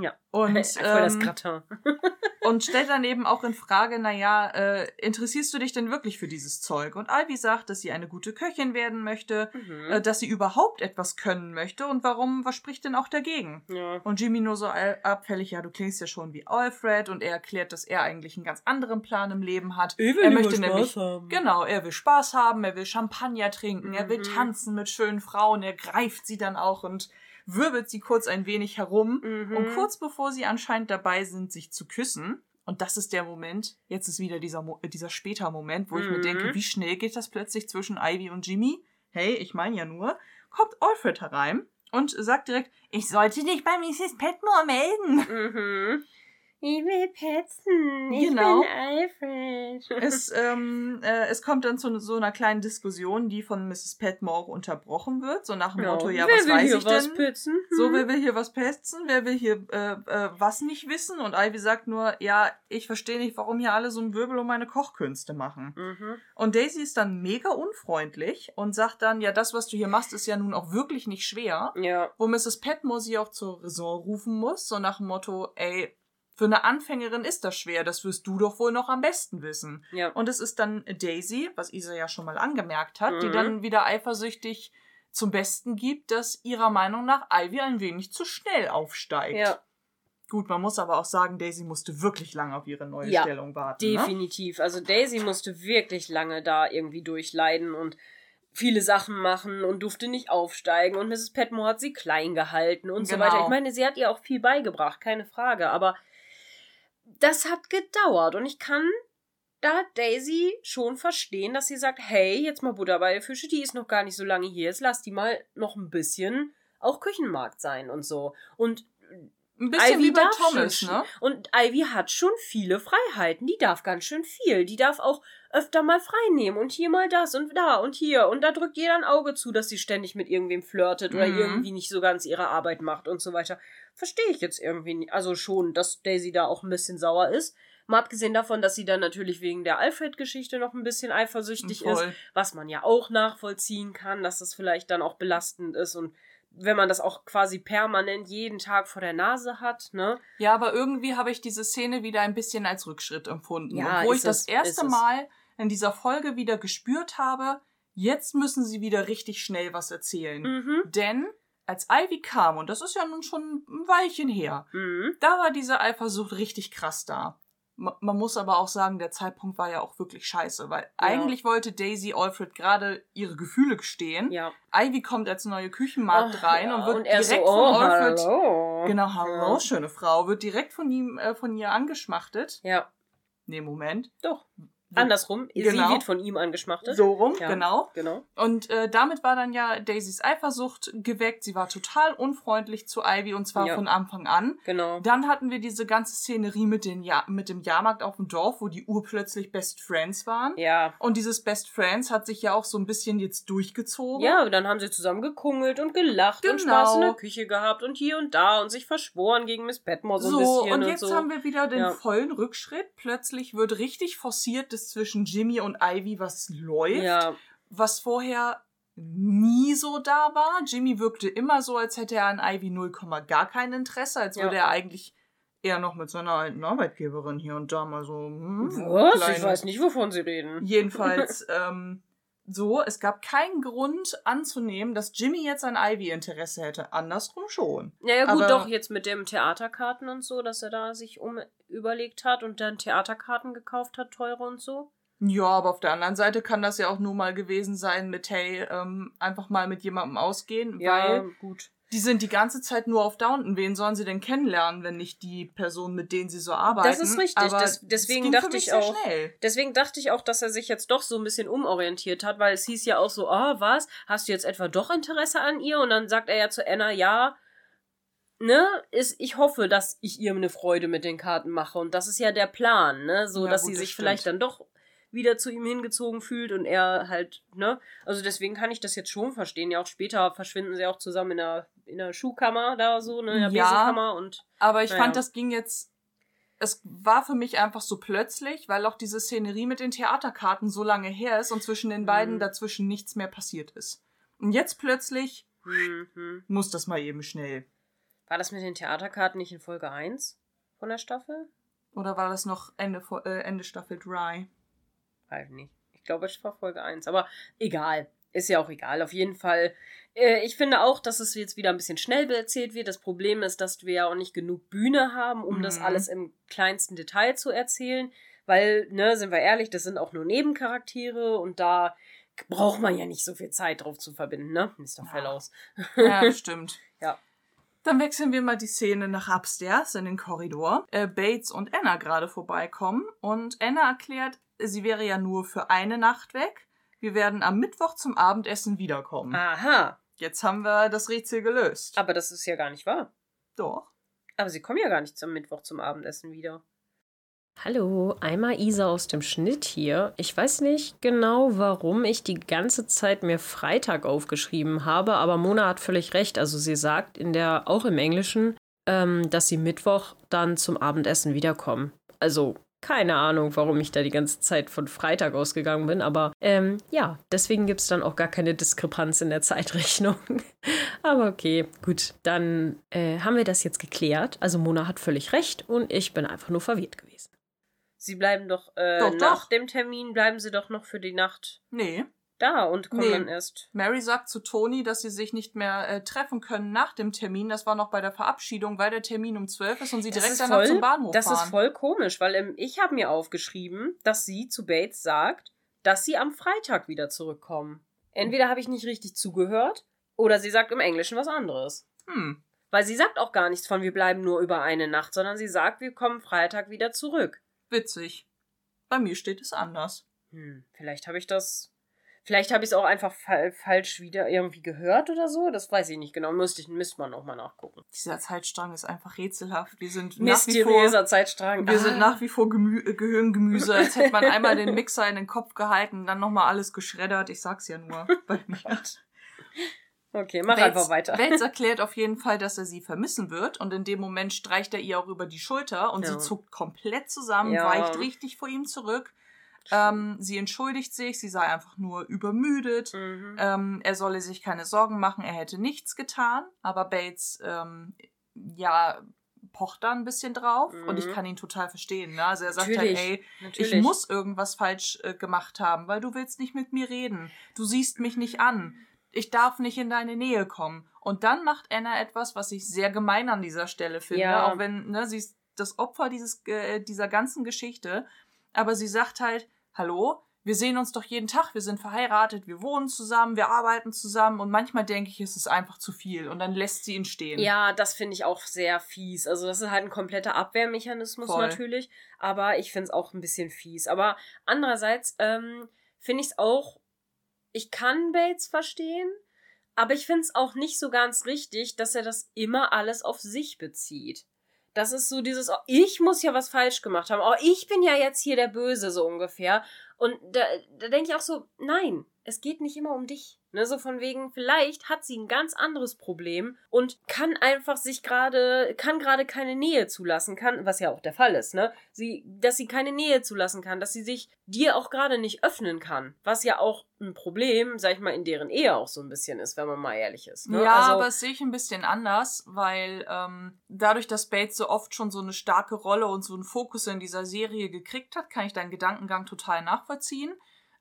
Ja. Und, Voll das ähm, Gratin. und stellt dann eben auch in Frage, naja, äh, interessierst du dich denn wirklich für dieses Zeug? Und Ivy sagt, dass sie eine gute Köchin werden möchte, Mhm. äh, dass sie überhaupt etwas können möchte und warum, was spricht denn auch dagegen? ja. Und Jimmy nur so abfällig, ja, du klingst ja schon wie Alfred und er erklärt, dass er eigentlich einen ganz anderen Plan im Leben hat. er möchte nämlich, haben. genau, er will Spaß haben, er will Champagner trinken, er will Mhm. tanzen mit schönen Frauen, er greift sie dann auch und wirbelt sie kurz ein wenig herum. Mhm. Und kurz bevor sie anscheinend dabei sind, sich zu küssen, und das ist der Moment, jetzt ist wieder dieser, Mo äh, dieser später Moment, wo ich mir Mhm. denke, wie schnell geht das plötzlich zwischen Ivy und Jimmy? Hey, ich meine ja nur, kommt Alfred herein und sagt direkt, ich sollte dich bei Mrs. Petmore melden. Mhm. Ich will petzen. Ich Genau. bin Alfred. Es, ähm, äh, es kommt dann zu so einer kleinen Diskussion, die von Mrs. Petmore unterbrochen wird, so nach dem Motto, ja, Wer was will weiß hier ich was denn? Pitzen? So, Hm? wer will hier was pesten? Wer will hier äh, äh, was nicht wissen? Und Ivy sagt nur, ja, ich verstehe nicht, warum hier alle so einen Wirbel um meine Kochkünste machen. Mhm. Und Daisy ist dann mega unfreundlich und sagt dann, ja, das, was du hier machst, ist ja nun auch wirklich nicht schwer. Ja. Wo Mrs. Petmore sie auch zur Raison rufen muss, so nach dem Motto, ey, für eine Anfängerin ist das schwer, das wirst du doch wohl noch am besten wissen. Ja. Und es ist dann Daisy, was Isa ja schon mal angemerkt hat, die Mhm. dann wieder eifersüchtig zum Besten gibt, dass ihrer Meinung nach Ivy ein wenig zu schnell aufsteigt. Ja, Gut, man muss aber auch sagen, Daisy musste wirklich lange auf ihre neue Ja, Stellung warten. Ne? definitiv. Also Daisy musste wirklich lange da irgendwie durchleiden und viele Sachen machen und durfte nicht aufsteigen und Mrs. Petmore hat sie klein gehalten und so Genau. weiter. Ich meine, sie hat ihr auch viel beigebracht, keine Frage, aber das hat gedauert und ich kann da Daisy schon verstehen, dass sie sagt, hey, jetzt mal Butter bei der Fische, die ist noch gar nicht so lange hier, jetzt lass die mal noch ein bisschen auch Küchenmarkt sein und so. Und Ein bisschen Ivy wie bei Thomas, schon, ne? Und Ivy hat schon viele Freiheiten. Die darf ganz schön viel. Die darf auch öfter mal frei nehmen und hier mal das und da und hier. Und da drückt jeder ein Auge zu, dass sie ständig mit irgendwem flirtet oder Mhm. irgendwie nicht so ganz ihre Arbeit macht und so weiter. Verstehe ich jetzt irgendwie nicht. Also schon, dass Daisy da auch ein bisschen sauer ist. Mal abgesehen davon, dass sie dann natürlich wegen der Alfred-Geschichte noch ein bisschen eifersüchtig ist, Voll. was man ja auch nachvollziehen kann, dass das vielleicht dann auch belastend ist und wenn man das auch quasi permanent jeden Tag vor der Nase hat, ne? Ja, aber irgendwie habe ich diese Szene wieder ein bisschen als Rückschritt empfunden. Ja, ist ich das es, erste ist. Mal in dieser Folge wieder gespürt habe, jetzt müssen sie wieder richtig schnell was erzählen. Mhm. Denn als Ivy kam, und das ist ja nun schon ein Weilchen her, Mhm. da war diese Eifersucht richtig krass da. Ma- Man muss aber auch sagen, der Zeitpunkt war ja auch wirklich scheiße, weil eigentlich wollte Daisy Alfred gerade ihre Gefühle gestehen. Ja. Ivy kommt als neue Küchenmarkt Ach, rein ja, und wird er direkt so, oh, von Alfred. hallo. Genau, hallo, Ja. schöne Frau, wird direkt von ihm, äh, von ihr angeschmachtet. Ja, Nee, Moment. doch. Andersrum. Sie Genau. wird von ihm angeschmachtet. So rum, Ja. genau. Genau. Und äh, damit war dann ja Daisys Eifersucht geweckt. Sie war total unfreundlich zu Ivy und zwar Ja. von Anfang an. Genau. Dann hatten wir diese ganze Szenerie mit, den ja mit dem Jahrmarkt auf dem Dorf, wo die urplötzlich Best Friends waren. Ja. Und dieses Best Friends hat sich ja auch so ein bisschen jetzt durchgezogen. Ja, dann haben sie zusammen gekungelt und gelacht und Genau. Spaß in der Küche gehabt und hier und da und sich verschworen gegen Miss Petmore so, So, ein bisschen und und, jetzt so. haben wir wieder den Ja. vollen Rückschritt. Plötzlich wird richtig forciert, dass zwischen Jimmy und Ivy was läuft, ja, was vorher nie so da war. Jimmy wirkte immer so, als hätte er an Ivy 0, gar kein Interesse, als Ja. würde er eigentlich eher noch mit seiner alten Arbeitgeberin hier und da mal so. Hm, was? kleine- Ich weiß nicht, wovon sie reden. Jedenfalls ähm, so, es gab keinen Grund anzunehmen, dass Jimmy jetzt an Ivy Interesse hätte. Andersrum schon. Ja, ja gut, Aber- doch, jetzt mit dem Theaterkarten und so, dass er da sich um überlegt hat und dann Theaterkarten gekauft hat, teure und so. Ja, aber auf der anderen Seite kann das ja auch nur mal gewesen sein mit, hey, ähm, einfach mal mit jemandem ausgehen, weil gut. Die sind die ganze Zeit nur auf Downton. Wen sollen sie denn kennenlernen, wenn nicht die Person, mit denen sie so arbeiten? Das ist richtig. Das- deswegen dachte ich auch- Schnell. Deswegen dachte ich auch, dass er sich jetzt doch so ein bisschen umorientiert hat, weil es hieß ja auch so, ah, was? Hast du jetzt etwa doch Interesse an ihr? Und dann sagt er ja zu Anna, ja, ne, ist, ich hoffe, dass ich ihr eine Freude mit den Karten mache. Und das ist ja der Plan, ne? So, Ja, dass gut, sie das sich stimmt. vielleicht dann doch wieder zu ihm hingezogen fühlt und er halt, ne? Also deswegen kann ich das jetzt schon verstehen. Ja, auch später verschwinden sie auch zusammen in der, in der Schuhkammer da so, ne? In der Ja. Besenkammer und Aber ich Naja. fand, das ging jetzt. Es war für mich einfach so plötzlich, weil auch diese Szenerie mit den Theaterkarten so lange her ist und zwischen den beiden Mhm. dazwischen nichts mehr passiert ist. Und jetzt plötzlich mhm. muss das mal eben schnell. War das mit den Theaterkarten nicht in Folge 1 von der Staffel? Oder war das noch Ende, äh, Ende Staffel 3? Weiß nicht. Ich glaube, es war Folge 1. Aber egal. Ist ja auch egal. Auf jeden Fall. Äh, ich finde auch, dass es jetzt wieder ein bisschen schnell erzählt wird. Das Problem ist, dass wir ja auch nicht genug Bühne haben, um das Mhm. alles im kleinsten Detail zu erzählen. Weil, ne, sind wir ehrlich, das sind auch nur Nebencharaktere und da braucht man ja nicht so viel Zeit drauf zu verbinden, ne? Mr. Ja. Fellows. Ja, das stimmt. Ja. Dann wechseln wir mal die Szene nach upstairs in den Korridor. Äh, Bates und Anna gerade vorbeikommen und Anna erklärt, sie wäre ja nur für eine Nacht weg. Wir werden am Mittwoch zum Abendessen wiederkommen. Aha. Jetzt haben wir das Rätsel gelöst. Aber das ist ja gar nicht wahr. Doch. Aber sie kommen ja gar nicht zum Mittwoch zum Abendessen wieder. Hallo, einmal Isa aus dem Schnitt hier. Ich weiß nicht genau, warum ich die ganze Zeit mir Freitag aufgeschrieben habe, aber Mona hat völlig recht. Also sie sagt in der, auch im Englischen, ähm, dass sie Mittwoch dann zum Abendessen wiederkommen. Also keine Ahnung, warum ich da die ganze Zeit von Freitag ausgegangen bin, aber ähm, ja, deswegen gibt es dann auch gar keine Diskrepanz in der Zeitrechnung. aber okay, gut, dann äh, haben wir das jetzt geklärt. Also Mona hat völlig recht und ich bin einfach nur verwirrt gewesen. Sie bleiben doch, äh, Doch, nach doch. dem Termin bleiben sie doch noch für die Nacht Nee. Da und kommen Nee. dann erst. Mary sagt zu Toni, dass sie sich nicht mehr äh, treffen können nach dem Termin. Das war noch bei der Verabschiedung, weil der Termin um 12 ist und sie direkt danach zum Bahnhof das fahren. ist voll komisch, weil ähm, ich habe mir aufgeschrieben, dass sie zu Bates sagt, dass sie am Freitag wieder zurückkommen. Entweder habe ich nicht richtig zugehört oder sie sagt im Englischen was anderes. hm. Weil sie sagt auch gar nichts von, wir bleiben nur über eine Nacht, sondern sie sagt, wir kommen Freitag wieder zurück. Witzig. Bei mir steht es anders. Hm, vielleicht habe ich das. Vielleicht habe ich es auch einfach fa falsch wieder irgendwie gehört oder so. Das weiß ich nicht genau. Müsste ich, müsste man nochmal nachgucken. Dieser Zeitstrang ist einfach rätselhaft. Wir sind nach wie vor, Mysteriöser Zeitstrang. wir Ah. sind nach wie vor Gemü äh, Gehirngemüse. Als hätte man einmal den Mixer in den Kopf gehalten, dann nochmal alles geschreddert. Ich sag's ja nur bei mir. Okay, mach Bates- einfach weiter. Bates erklärt auf jeden Fall, dass er sie vermissen wird und in dem Moment streicht er ihr auch über die Schulter und Ja. sie zuckt komplett zusammen, Ja. weicht richtig vor ihm zurück. Ähm, sie entschuldigt sich, sie sei einfach nur übermüdet. Mhm. Ähm, er solle sich keine Sorgen machen, er hätte nichts getan, aber Bates, ähm, ja, pocht da ein bisschen drauf und ich Mhm. kann ihn total verstehen. Ne? Also er sagt Natürlich, halt, ey, Natürlich. ich muss irgendwas falsch äh, gemacht haben, weil du willst nicht mit mir reden. Du siehst mich nicht an. Ich darf nicht in deine Nähe kommen. Und dann macht Anna etwas, was ich sehr gemein an dieser Stelle finde, Ja. auch wenn ne, sie ist das Opfer dieses, äh, dieser ganzen Geschichte. Aber sie sagt halt, hallo, wir sehen uns doch jeden Tag, wir sind verheiratet, wir wohnen zusammen, wir arbeiten zusammen und manchmal denke ich, es ist einfach zu viel und dann lässt sie ihn stehen. Ja, das finde ich auch sehr fies. Also das ist halt ein kompletter Abwehrmechanismus Voll. natürlich, aber ich finde es auch ein bisschen fies. Aber andererseits ähm, finde ich es auch, ich kann Bates verstehen, aber ich finde es auch nicht so ganz richtig, dass er das immer alles auf sich bezieht. Das ist so dieses, oh, ich muss ja was falsch gemacht haben. Oh, ich bin ja jetzt hier der Böse, so ungefähr. Und da, da denke ich auch so, nein, es geht nicht immer um dich. Ne, so von wegen, vielleicht hat sie ein ganz anderes Problem und kann einfach sich gerade, kann gerade keine Nähe zulassen, kann, was ja auch der Fall ist, ne? Sie, dass sie keine Nähe zulassen kann, dass sie sich dir auch gerade nicht öffnen kann. Was ja auch ein Problem, sag ich mal, in deren Ehe auch so ein bisschen ist, wenn man mal ehrlich ist. Ne? Ja, also, aber das sehe ich ein bisschen anders, weil ähm, dadurch, dass Bates so oft schon so eine starke Rolle und so einen Fokus in dieser Serie gekriegt hat, kann ich deinen Gedankengang total nachvollziehen.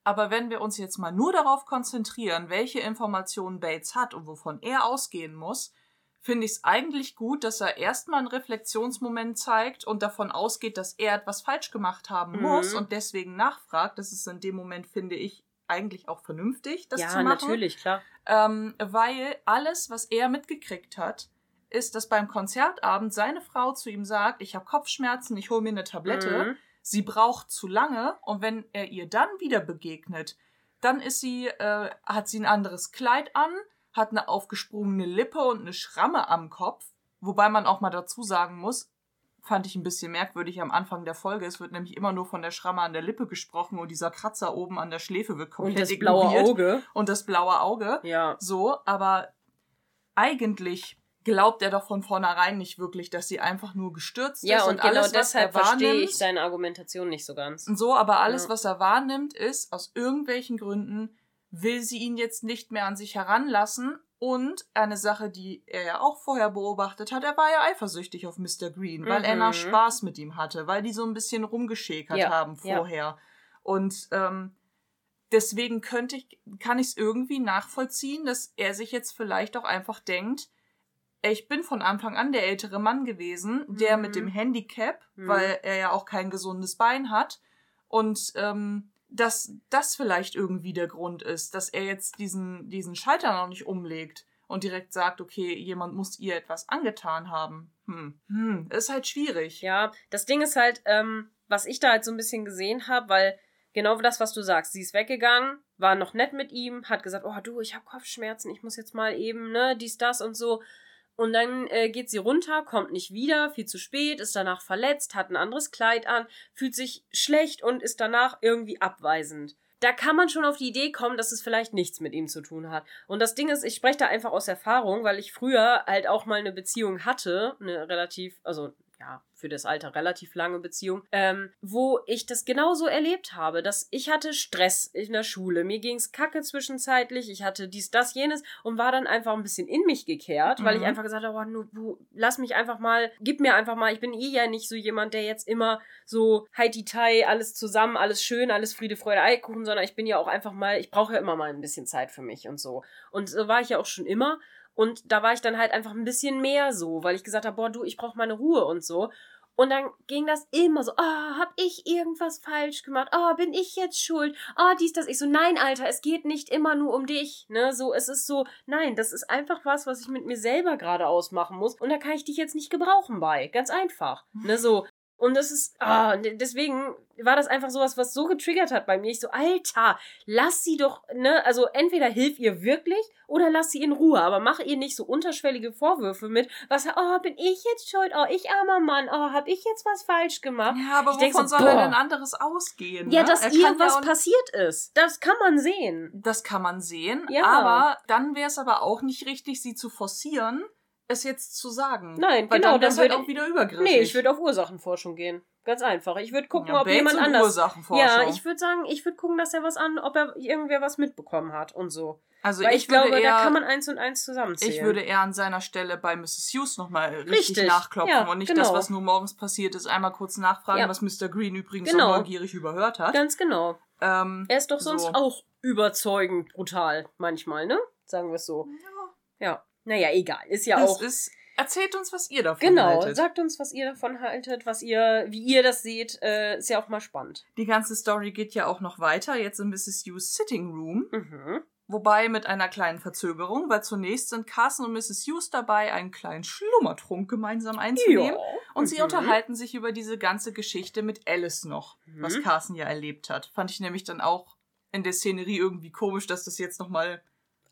Aber wenn wir uns jetzt mal nur darauf konzentrieren, welche Informationen Bates hat und wovon er ausgehen muss, finde ich es eigentlich gut, dass er erstmal einen Reflexionsmoment zeigt und davon ausgeht, dass er etwas falsch gemacht haben Mhm. muss und deswegen nachfragt. Das ist in dem Moment, finde ich, eigentlich auch vernünftig, das ja, zu machen. natürlich, klar. Ähm, weil alles, was er mitgekriegt hat, ist, dass beim Konzertabend seine Frau zu ihm sagt, ich habe Kopfschmerzen, ich hole mir eine Tablette. Mhm. Sie braucht zu lange und wenn er ihr dann wieder begegnet, dann ist sie, äh, hat sie ein anderes Kleid an, hat eine aufgesprungene Lippe und eine Schramme am Kopf. Wobei man auch mal dazu sagen muss, fand ich ein bisschen merkwürdig am Anfang der Folge. Es wird nämlich immer nur von der Schramme an der Lippe gesprochen und dieser Kratzer oben an der Schläfe wird komplett Und das blaue. Auge. Und das blaue Auge. Ja. So, aber eigentlich glaubt er doch von vornherein nicht wirklich, dass sie einfach nur gestürzt Ja, ist. und, genau alles, was deshalb er verstehe ich seine Argumentation nicht so ganz. und so, aber alles, Ja. was er wahrnimmt, ist, aus irgendwelchen Gründen will sie ihn jetzt nicht mehr an sich heranlassen. Und eine Sache, die er ja auch vorher beobachtet hat, er war ja eifersüchtig auf Mr. Green, weil Mhm. Anna Spaß mit ihm hatte, weil die so ein bisschen rumgeschäkert Ja, haben ja. vorher. Und ähm, deswegen könnte ich, kann ich es irgendwie nachvollziehen, dass er sich jetzt vielleicht auch einfach denkt, ich bin von Anfang an der ältere Mann gewesen, der Mhm. mit dem Handicap, Mhm. weil er ja auch kein gesundes Bein hat. Und ähm, dass das vielleicht irgendwie der Grund ist, dass er jetzt diesen, diesen Schalter noch nicht umlegt und direkt sagt, okay, jemand muss ihr etwas angetan haben. Hm, hm, ist halt schwierig. Ja, das Ding ist halt, ähm, was ich da halt so ein bisschen gesehen habe, weil genau das, was du sagst, sie ist weggegangen, war noch nett mit ihm, hat gesagt, oh du, ich habe Kopfschmerzen, ich muss jetzt mal eben, ne, dies, das und so. Und dann äh, geht sie runter, kommt nicht wieder, viel zu spät, ist danach verletzt, hat ein anderes Kleid an, fühlt sich schlecht und ist danach irgendwie abweisend. Da kann man schon auf die Idee kommen, dass es vielleicht nichts mit ihm zu tun hat. Und das Ding ist, ich spreche da einfach aus Erfahrung, weil ich früher halt auch mal eine Beziehung hatte, eine relativ, also ja, für das Alter relativ lange Beziehung, ähm, wo ich das genauso erlebt habe, dass ich hatte Stress in der Schule, mir ging's kacke zwischenzeitlich, ich hatte dies, das, jenes und war dann einfach ein bisschen in mich gekehrt, mhm. weil ich mhm. einfach gesagt habe, oh, nu, lass mich einfach mal, gib mir einfach mal, ich bin eh ja nicht so jemand, der jetzt immer so Heidi-Tai, alles zusammen, alles schön, alles Friede, Freude, Eikuchen, sondern ich bin ja auch einfach mal, ich brauche ja immer mal ein bisschen Zeit für mich und so. Und so war ich ja auch schon immer. Und da war ich dann halt einfach ein bisschen mehr so, weil ich gesagt habe, boah, du, ich brauche meine Ruhe und so. Und dann ging das immer so, oh, hab ich irgendwas falsch gemacht? Oh, bin ich jetzt schuld? Oh, dies, das. Ich so, nein, Alter, es geht nicht immer nur um dich, ne? So, es ist so, nein, das ist einfach was, was ich mit mir selber gerade ausmachen muss. Und da kann ich dich jetzt nicht gebrauchen bei. Ganz einfach, ne? So, und das ist, ah, deswegen war das einfach sowas, was so getriggert hat bei mir. Ich so, Alter, lass sie doch, ne, also entweder hilf ihr wirklich oder lass sie in Ruhe, aber mach ihr nicht so unterschwellige Vorwürfe mit, was, oh, bin ich jetzt schuld? Oh, ich armer Mann, oh, hab ich jetzt was falsch gemacht? Ja, aber ich wovon so, soll boah. denn anderes ausgehen? Ja, ne? dass ihr was ja passiert ist. Das kann man sehen. Das kann man sehen, ja. aber dann wäre es aber auch nicht richtig, sie zu forcieren es jetzt zu sagen. Nein, Weil genau. Dann, das wird halt auch wieder übergriffig. Nee, ich würde auf Ursachenforschung gehen. Ganz einfach. Ich würde gucken, ja, ob jemand anders. Ursachenforschung. Ja, ich würde sagen, ich würde gucken, dass er was an, ob er irgendwer was mitbekommen hat und so. Also Weil ich, ich glaube, eher, da kann man eins und eins zusammenzählen. Ich würde eher an seiner Stelle bei Mrs. Hughes nochmal richtig, richtig, nachklopfen ja, und nicht genau. das, was nur morgens passiert ist, einmal kurz nachfragen, ja. was Mr. Green übrigens genau. so neugierig überhört hat. Ganz genau. Ähm, er ist doch sonst so. auch überzeugend brutal manchmal, ne? Sagen wir es so. Ja. ja. Naja, egal. Ist ja das auch. Ist, erzählt uns, was ihr davon genau, haltet. Genau, sagt uns, was ihr davon haltet, was ihr, wie ihr das seht. Äh, ist ja auch mal spannend. Die ganze Story geht ja auch noch weiter, jetzt in Mrs. Hughes Sitting Room. Mhm. Wobei mit einer kleinen Verzögerung, weil zunächst sind Carson und Mrs. Hughes dabei, einen kleinen Schlummertrunk gemeinsam einzunehmen. Ja. Und mhm. sie unterhalten sich über diese ganze Geschichte mit Alice noch, mhm. was Carson ja erlebt hat. Fand ich nämlich dann auch in der Szenerie irgendwie komisch, dass das jetzt nochmal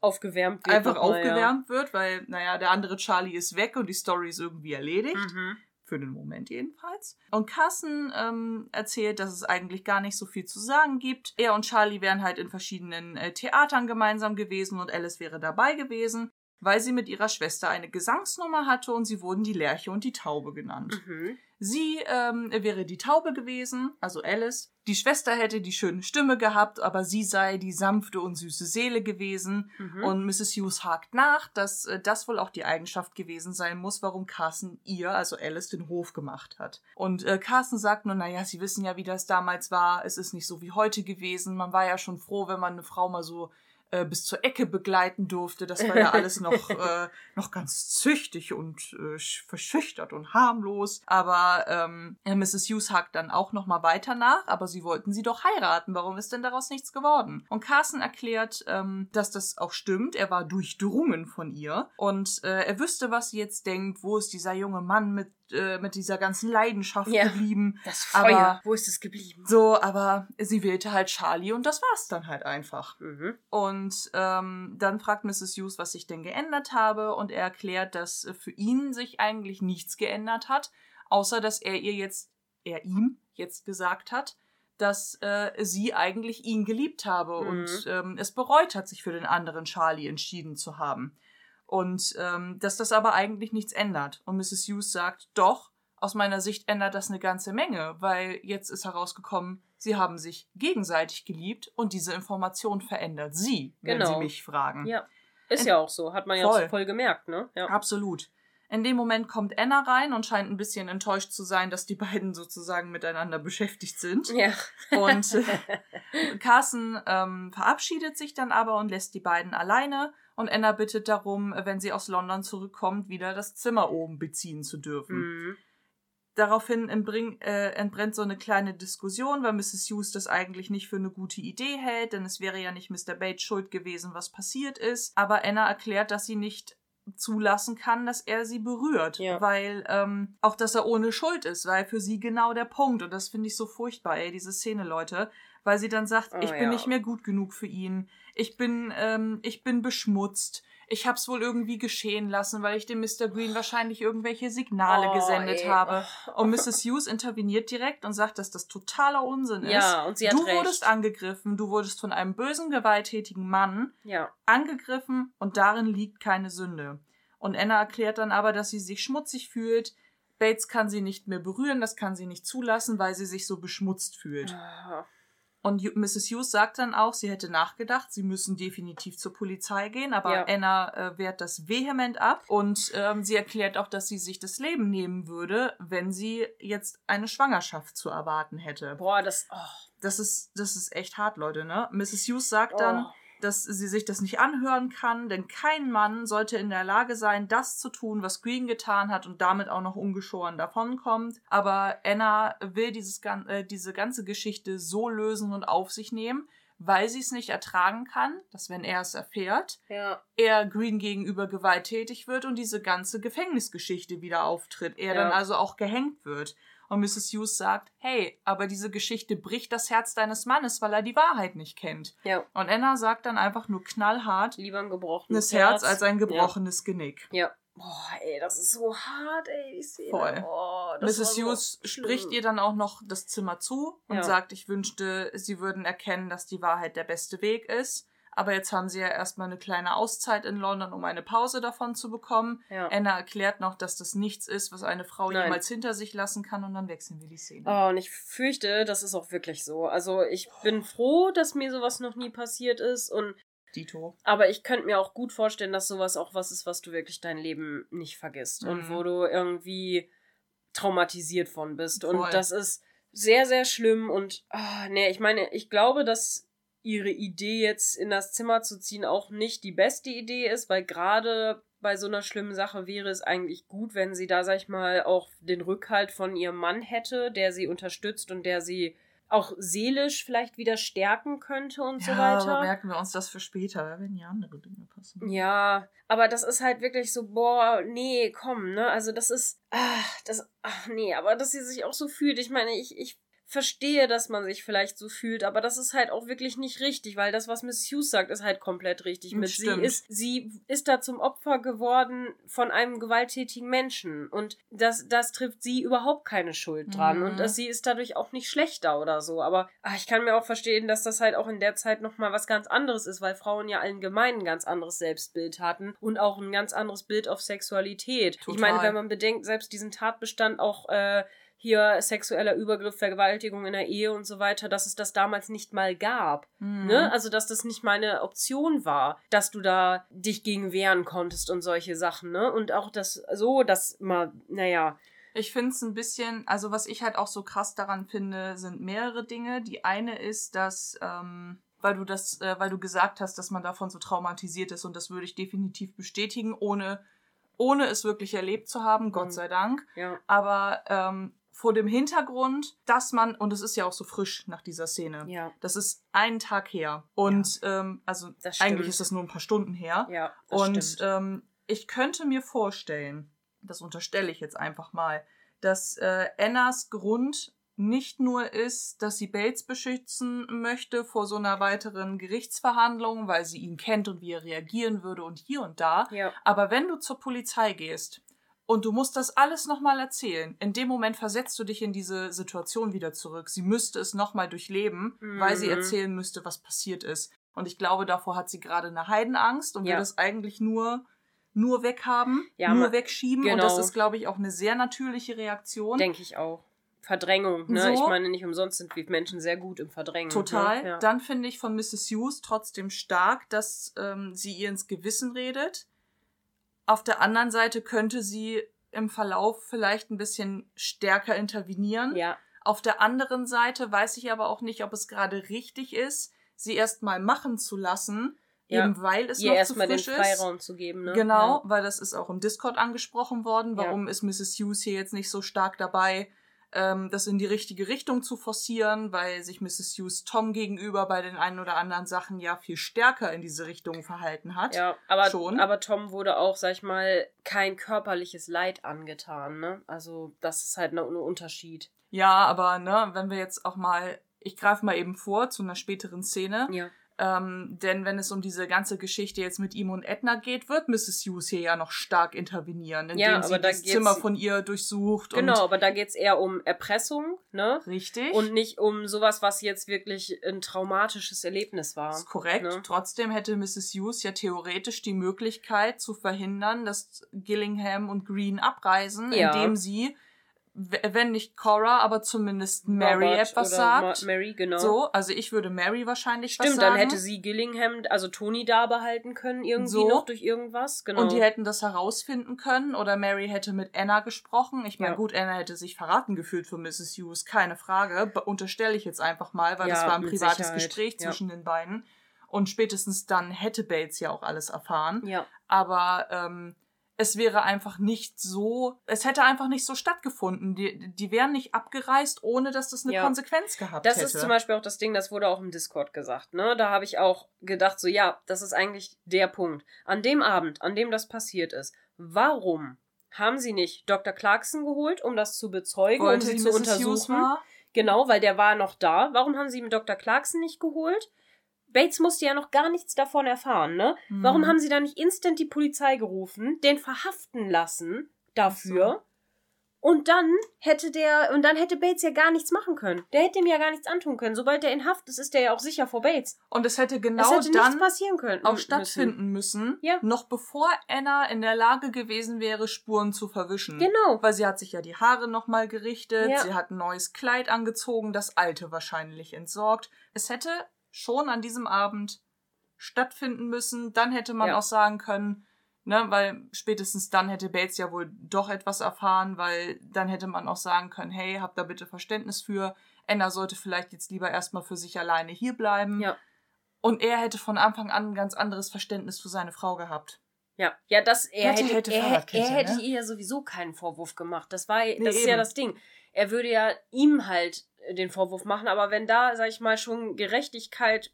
aufgewärmt wird. Einfach aufgewärmt ja. wird, weil, naja, der andere Charlie ist weg und die Story ist irgendwie erledigt. Mhm. Für den Moment jedenfalls. Und Carson ähm, erzählt, dass es eigentlich gar nicht so viel zu sagen gibt. Er und Charlie wären halt in verschiedenen äh, Theatern gemeinsam gewesen und Alice wäre dabei gewesen, weil sie mit ihrer Schwester eine Gesangsnummer hatte und sie wurden die Lerche und die Taube genannt. Mhm. Sie ähm, wäre die Taube gewesen, also Alice. Die Schwester hätte die schöne Stimme gehabt, aber sie sei die sanfte und süße Seele gewesen. Mhm. Und Mrs. Hughes hakt nach, dass äh, das wohl auch die Eigenschaft gewesen sein muss, warum Carson ihr, also Alice, den Hof gemacht hat. Und äh, Carson sagt nur, naja, sie wissen ja, wie das damals war. Es ist nicht so wie heute gewesen. Man war ja schon froh, wenn man eine Frau mal so äh, bis zur Ecke begleiten durfte. Das war ja alles noch, äh, noch ganz züchtig und äh, verschüchtert und harmlos. Aber ähm, Mrs. Hughes hakt dann auch noch mal weiter nach, aber sie wollten sie doch heiraten. Warum ist denn daraus nichts geworden? Und Carson erklärt, ähm, dass das auch stimmt. Er war durchdrungen von ihr und äh, er wüsste, was sie jetzt denkt. Wo ist dieser junge Mann mit äh, mit dieser ganzen Leidenschaft ja, geblieben. Das Feuer, aber, wo ist es geblieben? So, aber sie wählte halt Charlie und das war's dann halt einfach. Mhm. Und ähm, dann fragt Mrs. Hughes, was sich denn geändert habe und er erklärt, dass für ihn sich eigentlich nichts geändert hat, außer dass er ihr jetzt, er ihm jetzt gesagt hat, dass äh, sie eigentlich ihn geliebt habe mhm. und ähm, es bereut hat, sich für den anderen Charlie entschieden zu haben. Und ähm, dass das aber eigentlich nichts ändert. Und Mrs. Hughes sagt, doch, aus meiner Sicht ändert das eine ganze Menge, weil jetzt ist herausgekommen, sie haben sich gegenseitig geliebt und diese Information verändert sie, wenn genau. sie mich fragen. Ja. Ist ja auch so, hat man voll. ja voll gemerkt, ne? Ja. Absolut. In dem Moment kommt Anna rein und scheint ein bisschen enttäuscht zu sein, dass die beiden sozusagen miteinander beschäftigt sind. Ja. Und äh, Carson ähm, verabschiedet sich dann aber und lässt die beiden alleine und Anna bittet darum, wenn sie aus London zurückkommt, wieder das Zimmer oben beziehen zu dürfen. Mhm. Daraufhin entbring, äh, entbrennt so eine kleine Diskussion, weil Mrs. Hughes das eigentlich nicht für eine gute Idee hält, denn es wäre ja nicht Mr. Bates schuld gewesen, was passiert ist. Aber Anna erklärt, dass sie nicht zulassen kann, dass er sie berührt, ja. weil ähm, auch, dass er ohne Schuld ist, weil für sie genau der Punkt und das finde ich so furchtbar, ey, diese Szene, Leute, weil sie dann sagt, oh, ich bin ja. nicht mehr gut genug für ihn, ich bin, ähm, ich bin beschmutzt. Ich hab's wohl irgendwie geschehen lassen, weil ich dem Mr. Green wahrscheinlich irgendwelche Signale oh, gesendet ey. habe. Und Mrs. Hughes interveniert direkt und sagt, dass das totaler Unsinn ist. Ja, und sie hat Du recht. wurdest angegriffen, du wurdest von einem bösen, gewalttätigen Mann ja. angegriffen und darin liegt keine Sünde. Und Anna erklärt dann aber, dass sie sich schmutzig fühlt, Bates kann sie nicht mehr berühren, das kann sie nicht zulassen, weil sie sich so beschmutzt fühlt. Ah, Und Mrs. Hughes sagt dann auch, sie hätte nachgedacht, sie müssen definitiv zur Polizei gehen, aber Ja. Anna äh, wehrt das vehement ab und ähm, sie erklärt auch, dass sie sich das Leben nehmen würde, wenn sie jetzt eine Schwangerschaft zu erwarten hätte. Boah, das. Oh, Das ist, das ist echt hart, Leute, ne? Mrs. Hughes sagt dann, Oh. Dass sie sich das nicht anhören kann, denn kein Mann sollte in der Lage sein, das zu tun, was Green getan hat und damit auch noch ungeschoren davonkommt. Aber Anna will dieses, äh, diese ganze Geschichte so lösen und auf sich nehmen, weil sie es nicht ertragen kann, dass wenn er es erfährt, ja. er Green gegenüber gewalttätig wird und diese ganze Gefängnisgeschichte wieder auftritt. Er Ja. dann also auch gehängt wird. Und Mrs. Hughes sagt, hey, aber diese Geschichte bricht das Herz deines Mannes, weil er die Wahrheit nicht kennt. Ja. Und Anna sagt dann einfach nur knallhart, Lieber ein gebrochenes Herz als ein gebrochenes Genick. Ja. ja. Boah, ey, das ist so hart, ey, die Szene. Voll. Oh, das Mrs. so Hughes schlimm. spricht ihr dann auch noch das Zimmer zu und Ja. sagt, ich wünschte, sie würden erkennen, dass die Wahrheit der beste Weg ist. Aber jetzt haben sie ja erstmal eine kleine Auszeit in London, um eine Pause davon zu bekommen. Ja. Anna erklärt noch, dass das nichts ist, was eine Frau Nein. jemals hinter sich lassen kann und dann wechseln wir die Szene. Oh, und ich fürchte, das ist auch wirklich so. Also ich bin froh, dass mir sowas noch nie passiert ist. Und Dito. aber ich könnte mir auch gut vorstellen, dass sowas auch was ist, was du wirklich dein Leben nicht vergisst und Mhm. wo du irgendwie traumatisiert von bist. Voll. Und das ist sehr, sehr schlimm. Und ah, nee, ich meine, ich glaube, dass ihre Idee jetzt in das Zimmer zu ziehen auch nicht die beste Idee ist, weil gerade bei so einer schlimmen Sache wäre es eigentlich gut, wenn sie da, sag ich mal, auch den Rückhalt von ihrem Mann hätte, der sie unterstützt und der sie auch seelisch vielleicht wieder stärken könnte und so ja, weiter. aber merken wir uns das für später, werden ja andere Dinge passen. Ja, aber das ist halt wirklich so, boah, nee, komm, ne? Also das ist, ah, das, ach nee, aber dass sie sich auch so fühlt. Ich meine, ich, ich verstehe, dass man sich vielleicht so fühlt, aber das ist halt auch wirklich nicht richtig, weil das, was Miss Hughes sagt, ist halt komplett richtig. Mit sie Stimmt. ist, sie ist da zum Opfer geworden von einem gewalttätigen Menschen und das, das trifft sie überhaupt keine Schuld dran Mhm. und dass sie ist dadurch auch nicht schlechter oder so. Aber ach, ich kann mir auch verstehen, dass das halt auch in der Zeit nochmal was ganz anderes ist, weil Frauen ja allgemein ein ganz anderes Selbstbild hatten und auch ein ganz anderes Bild auf Sexualität. Ich Total. meine, wenn man bedenkt, selbst diesen Tatbestand auch äh, hier sexueller Übergriff, Vergewaltigung in der Ehe und so weiter, dass es das damals nicht mal gab. Mhm. Ne? Also, dass das nicht mal eine Option war, dass du da dich gegen wehren konntest und solche Sachen, ne? Und auch das so, dass mal, naja, Ich finde es ein bisschen, also was ich halt auch so krass daran finde, sind mehrere Dinge. Die eine ist, dass, ähm, weil du das, äh, weil du gesagt hast, dass man davon so traumatisiert ist und das würde ich definitiv bestätigen, ohne, ohne es wirklich erlebt zu haben, Gott Mhm. sei Dank. ja. Aber ähm, vor dem Hintergrund, dass man, und es ist ja auch so frisch nach dieser Szene, Ja, das ist einen Tag her. Und ähm, also eigentlich ist das nur ein paar Stunden her. ja, Und ähm, ich könnte mir vorstellen, das unterstelle ich jetzt einfach mal, dass äh, Annas Grund nicht nur ist, dass sie Bates beschützen möchte vor so einer weiteren Gerichtsverhandlung, weil sie ihn kennt und wie er reagieren würde und hier und da. ja, Aber wenn du zur Polizei gehst und du musst das alles nochmal erzählen, in dem Moment versetzt du dich in diese Situation wieder zurück. Sie müsste es nochmal durchleben, weil sie Mhm. erzählen müsste, was passiert ist. Und ich glaube, davor hat sie gerade eine Heidenangst und Ja. will das eigentlich nur, nur weghaben, Ja, nur wegschieben. Und genau. das ist, glaube ich, auch eine sehr natürliche Reaktion. denke ich auch. Verdrängung, ne? So. Ich meine, nicht umsonst sind wir Menschen sehr gut im Verdrängen. Total. Ne? Ja. Dann finde ich von Mrs. Hughes trotzdem stark, dass ähm, sie ihr ins Gewissen redet. Auf der anderen Seite könnte sie im Verlauf vielleicht ein bisschen stärker intervenieren. ja, Auf der anderen Seite weiß ich aber auch nicht, ob es gerade richtig ist, sie erst mal machen zu lassen, Ja. eben weil es ihr noch zu erstmal den frisch ist. Freiraum zu geben, ne? Genau, weil das ist auch im Discord angesprochen worden. Ja. Warum ist Mrs. Hughes hier jetzt nicht so stark dabei, ähm, das in die richtige Richtung zu forcieren, weil sich Mrs. Hughes Tom gegenüber bei den einen oder anderen Sachen ja viel stärker in diese Richtung verhalten hat. Ja, aber, Schon. aber Tom wurde auch, sag ich mal, kein körperliches Leid angetan, ne? Also, das ist halt ein Unterschied. Ja, aber ne, wenn wir jetzt auch mal, ich greife mal eben vor zu einer späteren Szene, Ja. Ähm, denn wenn es um diese ganze Geschichte jetzt mit ihm und Edna geht, wird Mrs. Hughes hier ja noch stark intervenieren, indem Ja, sie das Zimmer von ihr durchsucht Genau, aber da geht's eher um Erpressung, ne? richtig. Und nicht um sowas, was jetzt wirklich ein traumatisches Erlebnis war. Das ist korrekt. Ne? Trotzdem hätte Mrs. Hughes ja theoretisch die Möglichkeit zu verhindern, dass Gillingham und Green abreisen, Ja. indem sie wenn nicht Cora, aber zumindest Mary Robert etwas sagt. Ma- Mary, genau. So, also ich würde Mary wahrscheinlich was Stimmt, sagen. dann hätte sie Gillingham, also Tony da behalten können, irgendwie So. noch durch irgendwas. Genau. Und die hätten das herausfinden können oder Mary hätte mit Anna gesprochen. Ich meine, Ja. gut, Anna hätte sich verraten gefühlt für Mrs. Hughes, keine Frage. Be unterstelle ich jetzt einfach mal, weil das Ja, war ein privates Sicherheit. Gespräch Ja. zwischen den beiden. Und spätestens dann hätte Bates ja auch alles erfahren. ja. Aber ähm, es wäre einfach nicht so, es hätte einfach nicht so stattgefunden. Die, die wären nicht abgereist, ohne dass das eine Ja. Konsequenz gehabt Das hätte. ist zum Beispiel auch das Ding, das wurde auch im Discord gesagt. Ne? Da habe ich auch gedacht, so ja, das ist eigentlich der Punkt. An dem Abend, an dem das passiert ist, warum haben sie nicht Dr. Clarkson geholt, um das zu bezeugen, Wollte um sie zu Mrs. Hughes untersuchen? mal? Genau, weil der war noch da. Warum haben sie Dr. Clarkson nicht geholt? Bates musste ja noch gar nichts davon erfahren, ne? Mhm. Warum haben sie da nicht instant die Polizei gerufen, den verhaften lassen dafür? Und dann hätte der, und dann hätte Bates ja gar nichts machen können. Der hätte ihm ja gar nichts antun können. Sobald der in Haft ist, ist der ja auch sicher vor Bates. Und es hätte genau es hätte dann passieren können. auch müssen. stattfinden müssen, Ja. noch bevor Anna in der Lage gewesen wäre, Spuren zu verwischen. Genau. Weil sie hat sich ja die Haare nochmal gerichtet, Ja. sie hat ein neues Kleid angezogen, das alte wahrscheinlich entsorgt. Es hätte schon an diesem Abend stattfinden müssen. Dann hätte man Ja. auch sagen können, ne, weil spätestens dann hätte Bates ja wohl doch etwas erfahren, weil dann hätte man auch sagen können, hey, habt da bitte Verständnis für. Anna sollte vielleicht jetzt lieber erstmal für sich alleine hier bleiben. Ja. Und er hätte von Anfang an ein ganz anderes Verständnis für seine Frau gehabt. Ja, ja, das, er Hätte, hätte, hätte, er, er hätte ne? ihr ja sowieso keinen Vorwurf gemacht. Das war, das Nee, ist ja eben. das Ding. Er würde ja ihm halt den Vorwurf machen, aber wenn da, sag ich mal, schon Gerechtigkeit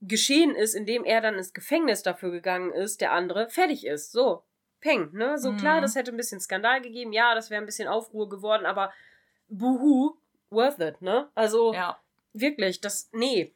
geschehen ist, indem er dann ins Gefängnis dafür gegangen ist, der andere fertig ist, so, peng, ne? So Mhm. klar, das hätte ein bisschen Skandal gegeben, ja, das wäre ein bisschen Aufruhr geworden, aber buhu, worth it, ne? Also, Ja. Wirklich, das, nee.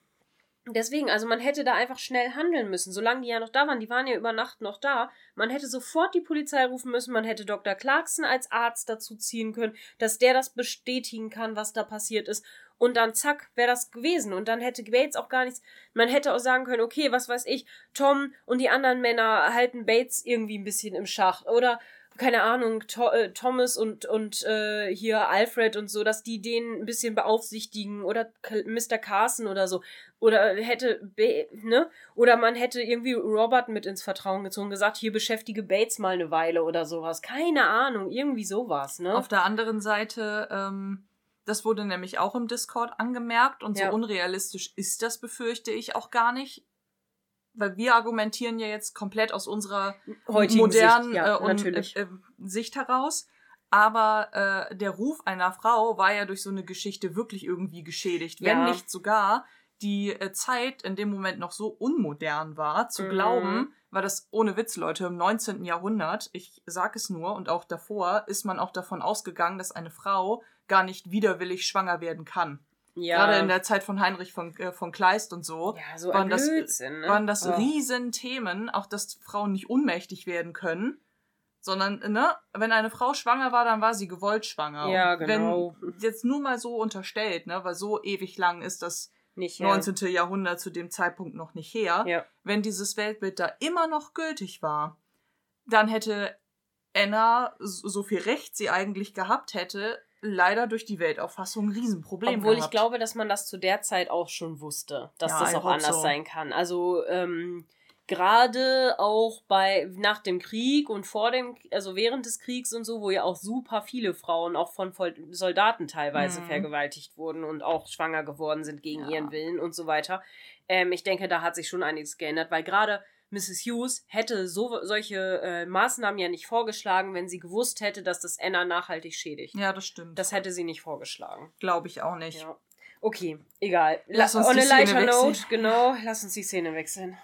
Deswegen, also man hätte da einfach schnell handeln müssen, solange die ja noch da waren. Die waren ja über Nacht noch da. Man hätte sofort die Polizei rufen müssen. Man hätte Dr. Clarkson als Arzt dazu ziehen können, dass der das bestätigen kann, was da passiert ist. Und dann zack, wäre das gewesen. Und dann hätte Bates auch gar nichts. Man hätte auch sagen können, okay, was weiß ich, Tom und die anderen Männer halten Bates irgendwie ein bisschen im Schach. Oder keine Ahnung, to äh, Thomas und, und äh, hier Alfred und so, dass die den ein bisschen beaufsichtigen oder K Mr. Carson oder so. Oder hätte, Ba- ne? Oder man hätte irgendwie Robert mit ins Vertrauen gezogen, gesagt, hier beschäftige Bates mal eine Weile oder sowas. Keine Ahnung, irgendwie sowas, ne? Auf der anderen Seite, ähm, das wurde nämlich auch im Discord angemerkt und Ja. so unrealistisch ist das, befürchte ich auch gar nicht. Weil wir argumentieren ja jetzt komplett aus unserer Heutigen modernen Sicht, ja, äh, und. Äh, Sicht heraus. Aber äh, der Ruf einer Frau war ja durch so eine Geschichte wirklich irgendwie geschädigt. Wenn Ja. nicht sogar die äh, Zeit in dem Moment noch so unmodern war, zu Mhm. glauben, war das ohne Witz, Leute, im 19. Jahrhundert, ich sag es nur, und auch davor, ist man auch davon ausgegangen, dass eine Frau gar nicht widerwillig schwanger werden kann. Ja. Gerade in der Zeit von Heinrich von, äh, von Kleist und so ja, so waren das, Blödsinn, ne? waren das Oh. Riesenthemen, auch dass Frauen nicht ohnmächtig werden können, sondern, ne, wenn eine Frau schwanger war, dann war sie gewollt schwanger. Ja, Und genau. Wenn jetzt nur mal so unterstellt, ne, weil so ewig lang ist das Nicht, ja. 19. Jahrhundert zu dem Zeitpunkt noch nicht her, Ja. wenn dieses Weltbild da immer noch gültig war, dann hätte Anna, so viel Recht sie eigentlich gehabt hätte, leider durch die Weltauffassung ein Riesenproblem Obwohl gehabt. ich glaube, dass man das zu der Zeit auch schon wusste, dass Ja, das auch anders so. sein kann. Also ähm, gerade auch bei nach dem Krieg und vor dem, also während des Kriegs und so, wo ja auch super viele Frauen auch von Soldaten teilweise Mhm. vergewaltigt wurden und auch schwanger geworden sind gegen Ja. ihren Willen und so weiter. Ähm, ich denke, da hat sich schon einiges geändert, weil gerade Mrs. Hughes hätte so, solche äh, Maßnahmen ja nicht vorgeschlagen, wenn sie gewusst hätte, dass das Anna nachhaltig schädigt. ja, das stimmt. Das hätte sie nicht vorgeschlagen. glaube ich auch nicht. Ja. Okay, egal. Lass La- uns On die a Szene wechseln. note, genau, lass uns die Szene wechseln.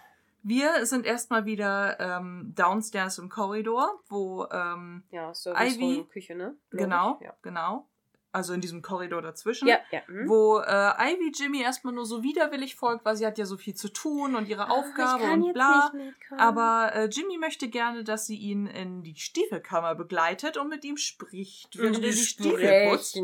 Wir sind erstmal wieder ähm, downstairs im Korridor, wo ähm, Ja, Service Ivy- Küche, ne? Genau. Ja. genau, also in diesem Korridor dazwischen, Ja, ja. hm. wo äh, Ivy Jimmy erstmal nur so widerwillig folgt, weil sie hat ja so viel zu tun und ihre Aufgabe kann und bla. Aber äh, Jimmy möchte gerne, dass sie ihn in die Stiefelkammer begleitet und mit ihm spricht, während er die Stiefel putzt. Ja,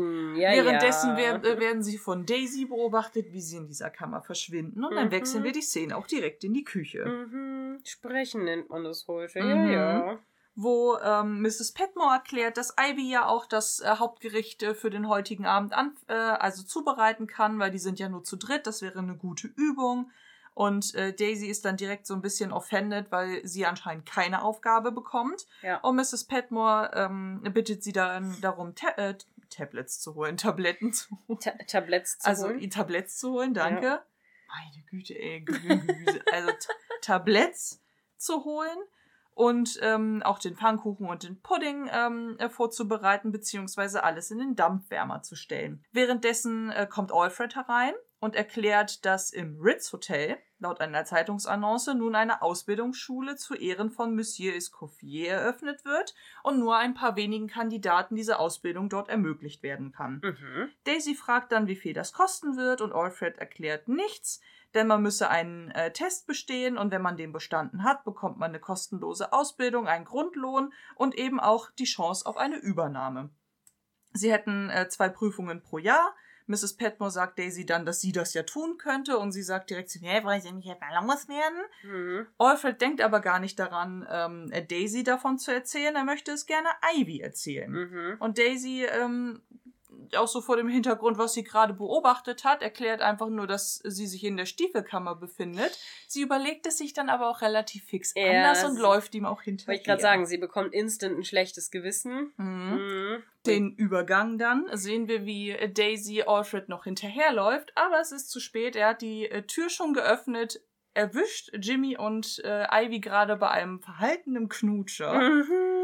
Währenddessen ja. wer- äh, werden sie von Daisy beobachtet, wie sie in dieser Kammer verschwinden. Und dann Mhm. wechseln wir die Szene auch direkt in die Küche. Mhm. Sprechen nennt man das heute. Mhm. Ja, ja. Wo ähm, Mrs. Petmore erklärt, dass Ivy ja auch das äh, Hauptgericht äh, für den heutigen Abend an, äh, also zubereiten kann, weil die sind ja nur zu dritt, das wäre eine gute Übung. Und äh, Daisy ist dann direkt so ein bisschen offended, weil sie anscheinend keine Aufgabe bekommt. Ja. Und Mrs. Petmore ähm, bittet sie dann darum, Ta äh, Tablets zu holen, Tabletten zu holen. Ta Tabletts zu Also holen. i- Tabletts zu holen, danke. Meine Güte, ey, Gemüse. also T- Tabletts zu holen und ähm, auch den Pfannkuchen und den Pudding ähm, äh, vorzubereiten, beziehungsweise alles in den Dampfwärmer zu stellen. Währenddessen äh, kommt Alfred herein und erklärt, dass im Ritz Hotel laut einer Zeitungsannonce nun eine Ausbildungsschule zu Ehren von Monsieur Escoffier eröffnet wird und nur ein paar wenigen Kandidaten diese Ausbildung dort ermöglicht werden kann. Mhm. Daisy fragt dann, wie viel das kosten wird und Alfred erklärt nichts, denn man müsse einen äh, Test bestehen und wenn man den bestanden hat, bekommt man eine kostenlose Ausbildung, einen Grundlohn und eben auch die Chance auf eine Übernahme. Sie hätten äh, zwei Prüfungen pro Jahr. Mrs. Petmore sagt Daisy dann, dass sie das ja tun könnte und sie sagt direkt, nee, wollen Sie nicht etwa loswerden? Mhm. Alfred denkt aber gar nicht daran, ähm, Daisy davon zu erzählen, er möchte es gerne Ivy erzählen. Mhm. Und Daisy, ähm, auch so vor dem Hintergrund, was sie gerade beobachtet hat, erklärt einfach nur, dass sie sich in der Stiefelkammer befindet. Sie überlegt es sich dann aber auch relativ fix Ja, anders und läuft ihm auch hinterher. Wollte ich gerade sagen, sie bekommt instant ein schlechtes Gewissen. Mhm. Mhm. Den Übergang dann sehen wir, wie Daisy Alfred noch hinterherläuft, aber es ist zu spät. Er hat die äh, Tür schon geöffnet, erwischt Jimmy und äh, Ivy gerade bei einem verhaltenen Knutscher. Mhm.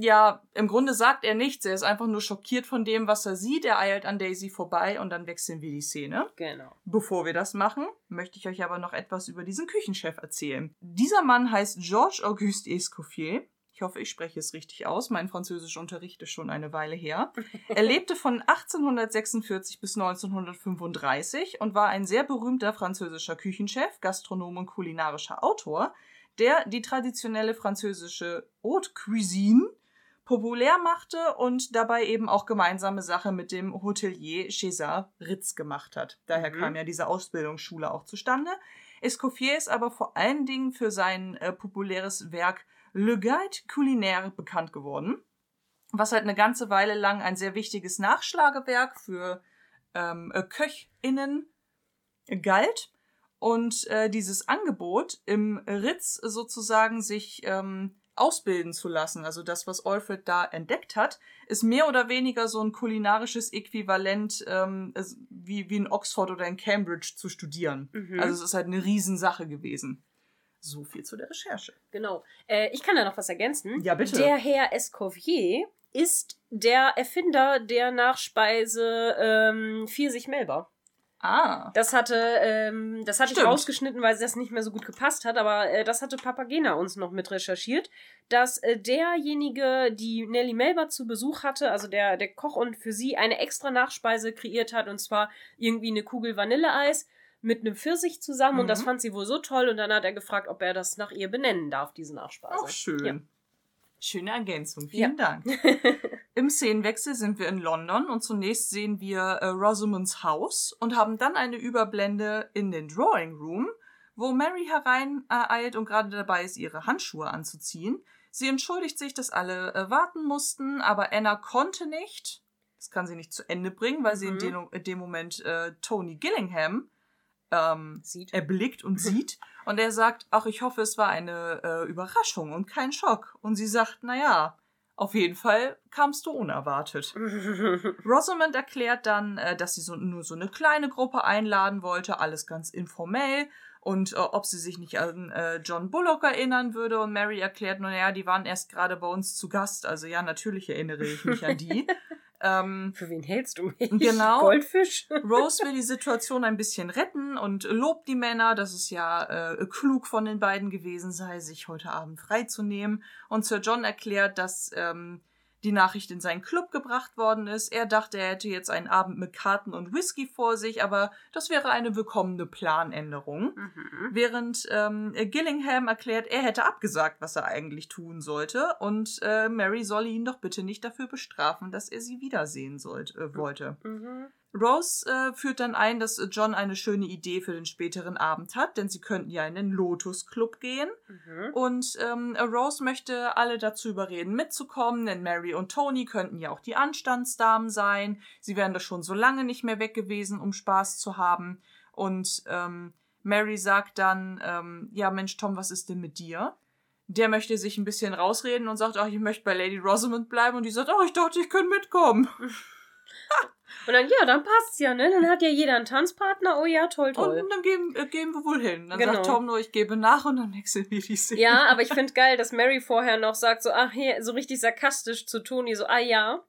Ja, im Grunde sagt er nichts. Er ist einfach nur schockiert von dem, was er sieht. Er eilt an Daisy vorbei und dann wechseln wir die Szene. Genau. Bevor wir das machen, möchte ich euch aber noch etwas über diesen Küchenchef erzählen. Dieser Mann heißt Georges Auguste Escoffier. Ich hoffe, ich spreche es richtig aus. Mein Französischunterricht ist schon eine Weile her. Er lebte von 1846 bis 1935 und war ein sehr berühmter französischer Küchenchef, Gastronom und kulinarischer Autor, der die traditionelle französische Haute Cuisine populär machte und dabei eben auch gemeinsame Sache mit dem Hotelier César Ritz gemacht hat. Daher Mhm. kam ja diese Ausbildungsschule auch zustande. Escoffier ist aber vor allen Dingen für sein äh, populäres Werk Le Guide Culinaire bekannt geworden, was halt eine ganze Weile lang ein sehr wichtiges Nachschlagewerk für ähm, äh, KöchInnen galt. Und äh, dieses Angebot im Ritz sozusagen sich ähm, ausbilden zu lassen, also das, was Alfred da entdeckt hat, ist mehr oder weniger so ein kulinarisches Äquivalent ähm, wie, wie in Oxford oder in Cambridge zu studieren. Mhm. Also es ist halt eine Riesensache gewesen. So viel zu der Recherche. Genau. Äh, ich kann da noch was ergänzen. Ja, bitte. Der Herr Escoffier ist der Erfinder der Nachspeise ähm, Pfirsich Melba. Ah. Das hatte, ähm, das hatte ich rausgeschnitten, weil das nicht mehr so gut gepasst hat, aber äh, das hatte Papagena uns noch mit recherchiert, dass äh, derjenige, die Nelly Melba zu Besuch hatte, also der, der Koch und für sie eine extra Nachspeise kreiert hat, und zwar irgendwie eine Kugel Vanilleeis mit einem Pfirsich zusammen, und das Mhm. fand sie wohl so toll, und dann hat er gefragt, ob er das nach ihr benennen darf, diese Nachspeise. Auch schön. Ja. Schöne Ergänzung. Vielen Dank. Im Szenenwechsel sind wir in London und zunächst sehen wir äh, Rosamonds Haus und haben dann eine Überblende in den Drawing Room, wo Mary hereieilt und gerade dabei ist, ihre Handschuhe anzuziehen. Sie entschuldigt sich, dass alle äh, warten mussten, aber Anna konnte nicht. Das kann sie nicht zu Ende bringen, weil sie in Mhm. dem, in dem Moment äh, Tony Gillingham ähm, Sieht. erblickt und sieht. Und er sagt, ach, ich hoffe, es war eine äh, Überraschung und kein Schock. Und sie sagt, na ja, auf jeden Fall kamst du unerwartet. Rosamond erklärt dann, äh, dass sie so, nur so eine kleine Gruppe einladen wollte, alles ganz informell. Und äh, ob sie sich nicht an äh, John Bullock erinnern würde. Und Mary erklärt, naja, die waren erst gerade bei uns zu Gast. Also ja, natürlich erinnere ich mich an die. ähm, Für wen hältst du mich? Genau. Goldfisch? Rose will die Situation ein bisschen retten und lobt die Männer, dass es ja äh, klug von den beiden gewesen sei, sich heute Abend freizunehmen. Und Sir John erklärt, dass ähm, die Nachricht in seinen Club gebracht worden ist. Er dachte, er hätte jetzt einen Abend mit Karten und Whisky vor sich, aber das wäre eine willkommene Planänderung. Mhm. Während ähm, Gillingham erklärt, er hätte abgesagt, was er eigentlich tun sollte. Und äh, Mary solle ihn doch bitte nicht dafür bestrafen, dass er sie wiedersehen sollte, äh, wollte. Mhm. Rose äh, führt dann ein, dass John eine schöne Idee für den späteren Abend hat, denn sie könnten ja in den Lotus Club gehen. Mhm. Und ähm, Rose möchte alle dazu überreden, mitzukommen, denn Mary und Tony könnten ja auch die Anstandsdamen sein. Sie wären da schon so lange nicht mehr weg gewesen, um Spaß zu haben. Und ähm, Mary sagt dann, ähm, ja Mensch, Tom, was ist denn mit dir? Der möchte sich ein bisschen rausreden und sagt, ach, ich möchte bei Lady Rosamond bleiben. Und die sagt, oh, ich dachte, ich könnte mitkommen. Und dann, ja, dann passt's ja, ne? Dann hat ja jeder einen Tanzpartner. Oh ja, toll, toll. Und dann gehen, äh, gehen wir wohl hin. Dann Genau. sagt Tom nur, ich gebe nach und dann wechseln wir die Szene. Ja, aber ich finde geil, dass Mary vorher noch sagt, so, ach, hier, so richtig sarkastisch zu Toni, so, ah ja,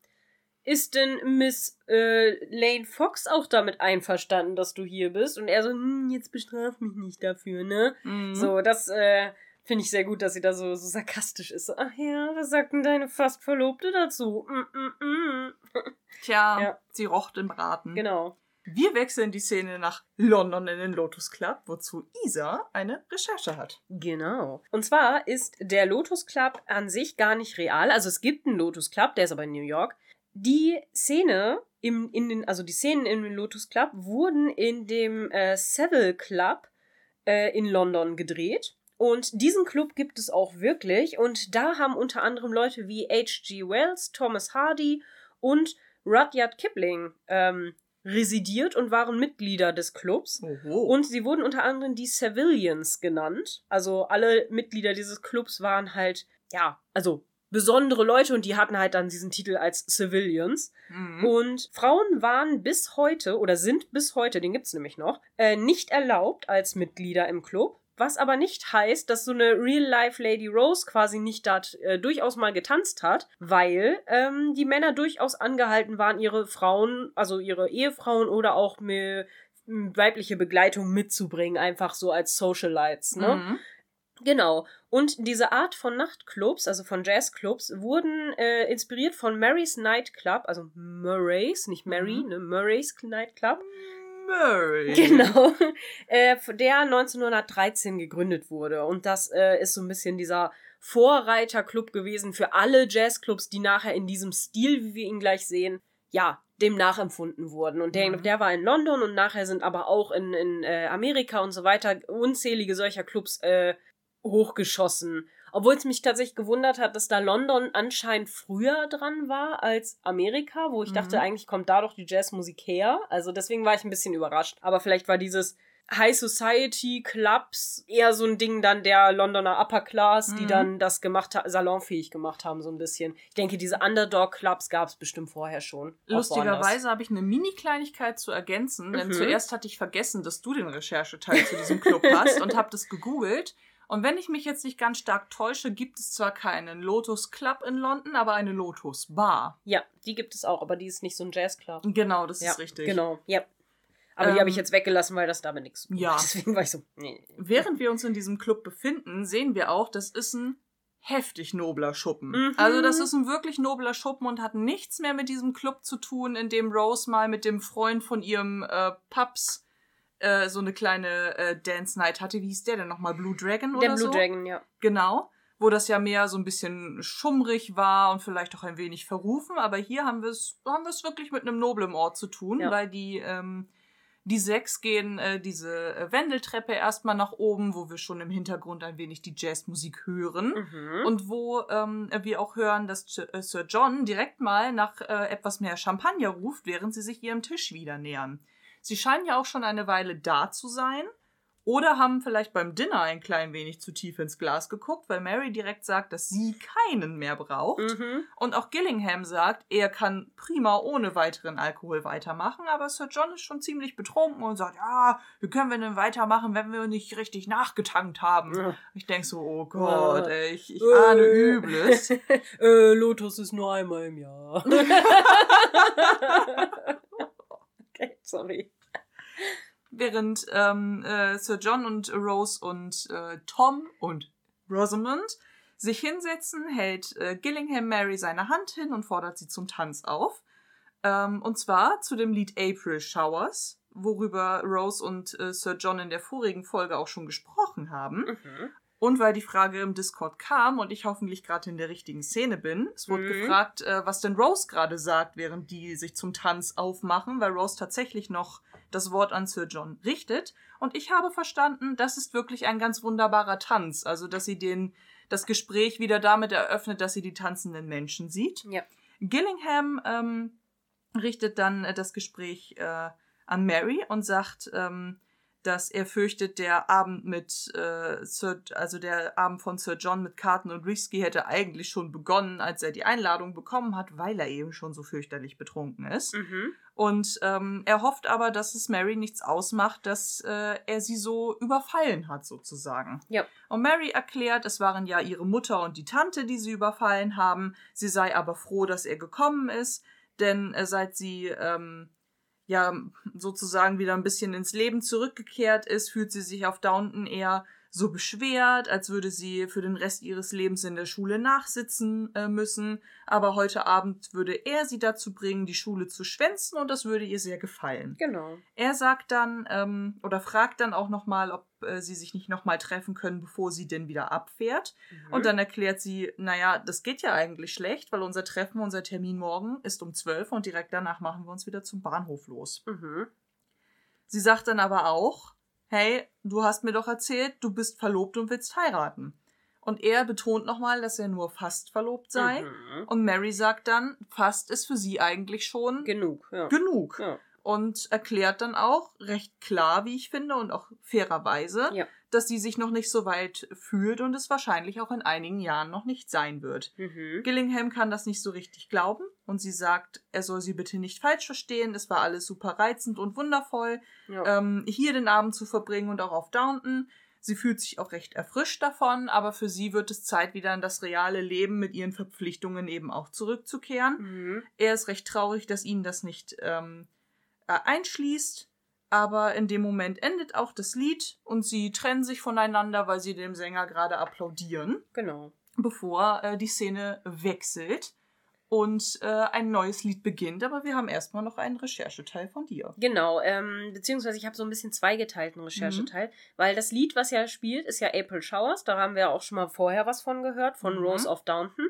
ist denn Miss äh, Lane Fox auch damit einverstanden, dass du hier bist? Und er so, hm, jetzt bestraf mich nicht dafür, ne? Mhm. So, das äh, finde ich sehr gut, dass sie da so, so sarkastisch ist. So, ach ja, was sagt denn deine fast Verlobte dazu? Mm, mm, mm. Tja, Ja. sie rocht im Braten. Genau. Wir wechseln die Szene nach London in den Lotus Club, wozu Isa eine Recherche hat. Genau. Und zwar ist der Lotus Club an sich gar nicht real. Also es gibt einen Lotus Club, der ist aber in New York. Die Szene im, in den, also die Szenen im Lotus Club wurden in dem äh, Savile Club äh, in London gedreht. Und diesen Club gibt es auch wirklich. Und da haben unter anderem Leute wie H.G. Wells, Thomas Hardy und Rudyard Kipling ähm, residiert und waren Mitglieder des Clubs. Oho. Und sie wurden unter anderem die Civilians genannt. Also alle Mitglieder dieses Clubs waren halt, ja, also besondere Leute und die hatten halt dann diesen Titel als Civilians. Mhm. Und Frauen waren bis heute oder sind bis heute, den gibt's nämlich noch, äh, nicht erlaubt als Mitglieder im Club. Was aber nicht heißt, dass so eine Real-Life Lady Rose quasi nicht da äh, durchaus mal getanzt hat, weil ähm, die Männer durchaus angehalten waren, ihre Frauen, also ihre Ehefrauen oder auch mir weibliche Begleitung mitzubringen, einfach so als Socialites, ne? Mhm. Genau. Und diese Art von Nachtclubs, also von Jazzclubs, wurden äh, inspiriert von Mary's Nightclub, also Murray's, nicht Mary, Mhm. ne, Murray's Nightclub. Murray. Genau. Äh, der 1913 gegründet wurde. Und das äh, ist so ein bisschen dieser Vorreiterclub gewesen für alle Jazzclubs, die nachher in diesem Stil, wie wir ihn gleich sehen, ja, dem nachempfunden wurden. Und der, Mhm. der war in London und nachher sind aber auch in, in äh, Amerika und so weiter unzählige solcher Clubs äh, hochgeschossen. Obwohl es mich tatsächlich gewundert hat, dass da London anscheinend früher dran war als Amerika, wo ich Mhm. dachte, eigentlich kommt da doch die Jazzmusik her. Also deswegen war ich ein bisschen überrascht. Aber vielleicht war dieses High Society Clubs eher so ein Ding dann der Londoner Upper Class, die Mhm. dann das gemacht salonfähig gemacht haben, so ein bisschen. Ich denke, diese Underdog Clubs gab es bestimmt vorher schon. Lustigerweise habe ich eine Mini-Kleinigkeit zu ergänzen, denn Mhm. zuerst hatte ich vergessen, dass du den Rechercheteil zu diesem Club hast und habe das gegoogelt. Und wenn ich mich jetzt nicht ganz stark täusche, gibt es zwar keinen Lotus Club in London, aber eine Lotus Bar. Ja, die gibt es auch, aber die ist nicht so ein Jazzclub. Genau, das ja, ist richtig. Genau, ja. Aber die Ähm, habe ich jetzt weggelassen, weil das damit nichts. zu tun ja. Deswegen war ich so, nee. Während wir uns in diesem Club befinden, sehen wir auch, das ist ein heftig nobler Schuppen. Mhm. Also das ist ein wirklich nobler Schuppen und hat nichts mehr mit diesem Club zu tun, in dem Rose mal mit dem Freund von ihrem äh, Paps äh, so eine kleine äh, Dance Night hatte. Wie hieß der denn nochmal? Blue Dragon oder Der Blue so? Dragon, ja. Genau. Wo das ja mehr so ein bisschen schummrig war und vielleicht auch ein wenig verrufen. Aber hier haben wir es haben wir es wirklich mit einem noblen Ort zu tun, Ja. weil die, ähm, die sechs gehen äh, diese äh, Wendeltreppe erstmal nach oben, wo wir schon im Hintergrund ein wenig die Jazzmusik hören. Mhm. Und wo ähm, wir auch hören, dass J- äh, Sir John direkt mal nach äh, etwas mehr Champagner ruft, während sie sich ihrem Tisch wieder nähern. Sie scheinen ja auch schon eine Weile da zu sein. Oder haben vielleicht beim Dinner ein klein wenig zu tief ins Glas geguckt, weil Mary direkt sagt, dass sie keinen mehr braucht. Mhm. Und auch Gillingham sagt, er kann prima ohne weiteren Alkohol weitermachen, aber Sir John ist schon ziemlich betrunken und sagt, ja, wie können wir denn weitermachen, wenn wir nicht richtig nachgetankt haben? Ja. Ich denk so, oh Gott, Ja. ey, ich, ich ahne Äh. Übles. äh, Lotus ist nur einmal im Jahr. okay, sorry. Während ähm, äh, Sir John und Rose und äh, Tom und Rosamond sich hinsetzen, hält äh, Gillingham Mary seine Hand hin und fordert sie zum Tanz auf. Ähm, und zwar zu dem Lied April Showers, worüber Rose und äh, Sir John in der vorigen Folge auch schon gesprochen haben. Mhm. Und weil die Frage im Discord kam und ich hoffentlich gerade in der richtigen Szene bin, es wurde Mhm. gefragt, äh, was denn Rose gerade sagt, während die sich zum Tanz aufmachen, weil Rose tatsächlich noch das Wort an Sir John richtet. Und ich habe verstanden, das ist wirklich ein ganz wunderbarer Tanz. Also, dass sie den, das Gespräch wieder damit eröffnet, dass sie die tanzenden Menschen sieht. Ja. Gillingham ähm, richtet dann äh, das Gespräch äh, an Mary und sagt, ähm, dass er fürchtet, der Abend mit äh, Sir, also der Abend von Sir John mit Karten und Whisky hätte eigentlich schon begonnen, als er die Einladung bekommen hat, weil er eben schon so fürchterlich betrunken ist. Mhm. Und ähm, er hofft aber, dass es Mary nichts ausmacht, dass äh, er sie so überfallen hat, sozusagen. Ja. Und Mary erklärt, es waren ja ihre Mutter und die Tante, die sie überfallen haben. Sie sei aber froh, dass er gekommen ist, denn äh, seit sie ähm, ja sozusagen wieder ein bisschen ins Leben zurückgekehrt ist, fühlt sie sich auf Downton eher so beschwert, als würde sie für den Rest ihres Lebens in der Schule nachsitzen äh, müssen. Aber heute Abend würde er sie dazu bringen, die Schule zu schwänzen und das würde ihr sehr gefallen. Genau. Er sagt dann ähm, oder fragt dann auch nochmal, ob äh, sie sich nicht nochmal treffen können, bevor sie denn wieder abfährt. Mhm. Und dann erklärt sie, naja, das geht ja eigentlich schlecht, weil unser Treffen, unser Termin morgen ist um 12 und direkt danach machen wir uns wieder zum Bahnhof los. Mhm. Sie sagt dann aber auch, hey, du hast mir doch erzählt, du bist verlobt und willst heiraten. Und er betont nochmal, dass er nur fast verlobt sei. Mhm. Und Mary sagt dann, fast ist für sie eigentlich schon Genug, ja. genug. ja. Und erklärt dann auch recht klar, wie ich finde, und auch fairerweise, Ja. Dass sie sich noch nicht so weit fühlt und es wahrscheinlich auch in einigen Jahren noch nicht sein wird. Mhm. Gillingham kann das nicht so richtig glauben und sie sagt, er soll sie bitte nicht falsch verstehen, es war alles super reizend und wundervoll, Ja. ähm, hier den Abend zu verbringen und auch auf Downton. Sie fühlt sich auch recht erfrischt davon, aber für sie wird es Zeit, wieder in das reale Leben mit ihren Verpflichtungen eben auch zurückzukehren. Mhm. Er ist recht traurig, dass ihn das nicht ähm, äh, einschließt, aber in dem Moment endet auch das Lied und sie trennen sich voneinander, weil sie dem Sänger gerade applaudieren, Genau. bevor äh, die Szene wechselt und äh, ein neues Lied beginnt. Aber wir haben erstmal noch einen Rechercheteil von dir. Genau, ähm, beziehungsweise ich habe so ein bisschen zweigeteilten Rechercheteil, weil das Lied, was ja spielt, ist ja April Showers. Da haben wir auch schon mal vorher was von gehört, von Mhm. Rose of Downton.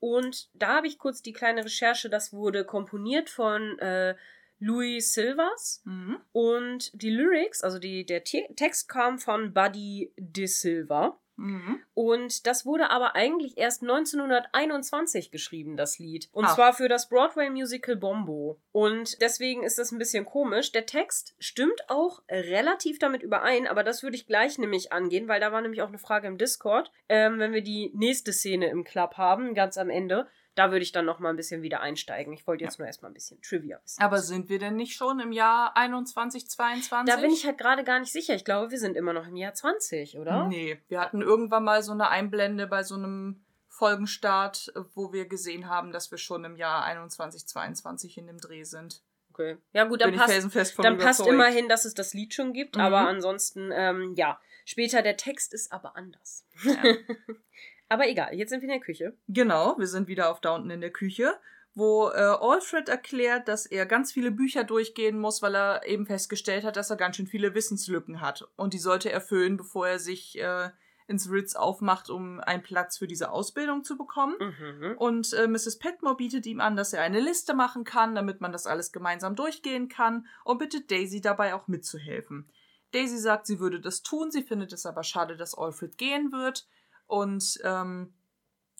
Und da habe ich kurz die kleine Recherche, das wurde komponiert von äh, Louis Silvers Mhm. und die Lyrics, also die, der Te Text kam von Buddy De Silva. Mhm. Und das wurde aber eigentlich erst 1921 geschrieben, das Lied. Und Ah. zwar für das Broadway-Musical Bombo. Und deswegen ist das ein bisschen komisch. Der Text stimmt auch relativ damit überein, aber das würde ich gleich nämlich angehen, weil da war nämlich auch eine Frage im Discord. Ähm, wenn wir die nächste Szene im Club haben, ganz am Ende, da würde ich dann noch mal ein bisschen wieder einsteigen. Ich wollte jetzt nur erstmal ein bisschen Trivia wissen. Aber sind wir denn nicht schon im Jahr 21, 22? da bin ich halt gerade gar nicht sicher. Ich glaube, wir sind immer noch im Jahr 20, oder? Nee, wir hatten irgendwann mal so eine Einblende bei so einem Folgenstart, wo wir gesehen haben, dass wir schon im Jahr 21, 22 in dem Dreh sind. Okay. Ja, gut, dann passt, dann passt immerhin, dass es das Lied schon gibt, Mhm. aber ansonsten, ähm, ja. Später der Text ist aber anders. Ja. aber egal, jetzt sind wir in der Küche. Genau, wir sind wieder auf Downton in der Küche, wo äh, Alfred erklärt, dass er ganz viele Bücher durchgehen muss, weil er eben festgestellt hat, dass er ganz schön viele Wissenslücken hat. Und die sollte er füllen, bevor er sich äh, ins Ritz aufmacht, um einen Platz für diese Ausbildung zu bekommen. Mhm. Und äh, Mrs. Petmore bietet ihm an, dass er eine Liste machen kann, damit man das alles gemeinsam durchgehen kann und bittet Daisy dabei auch mitzuhelfen. Daisy sagt, sie würde das tun, sie findet es aber schade, dass Alfred gehen wird und ähm,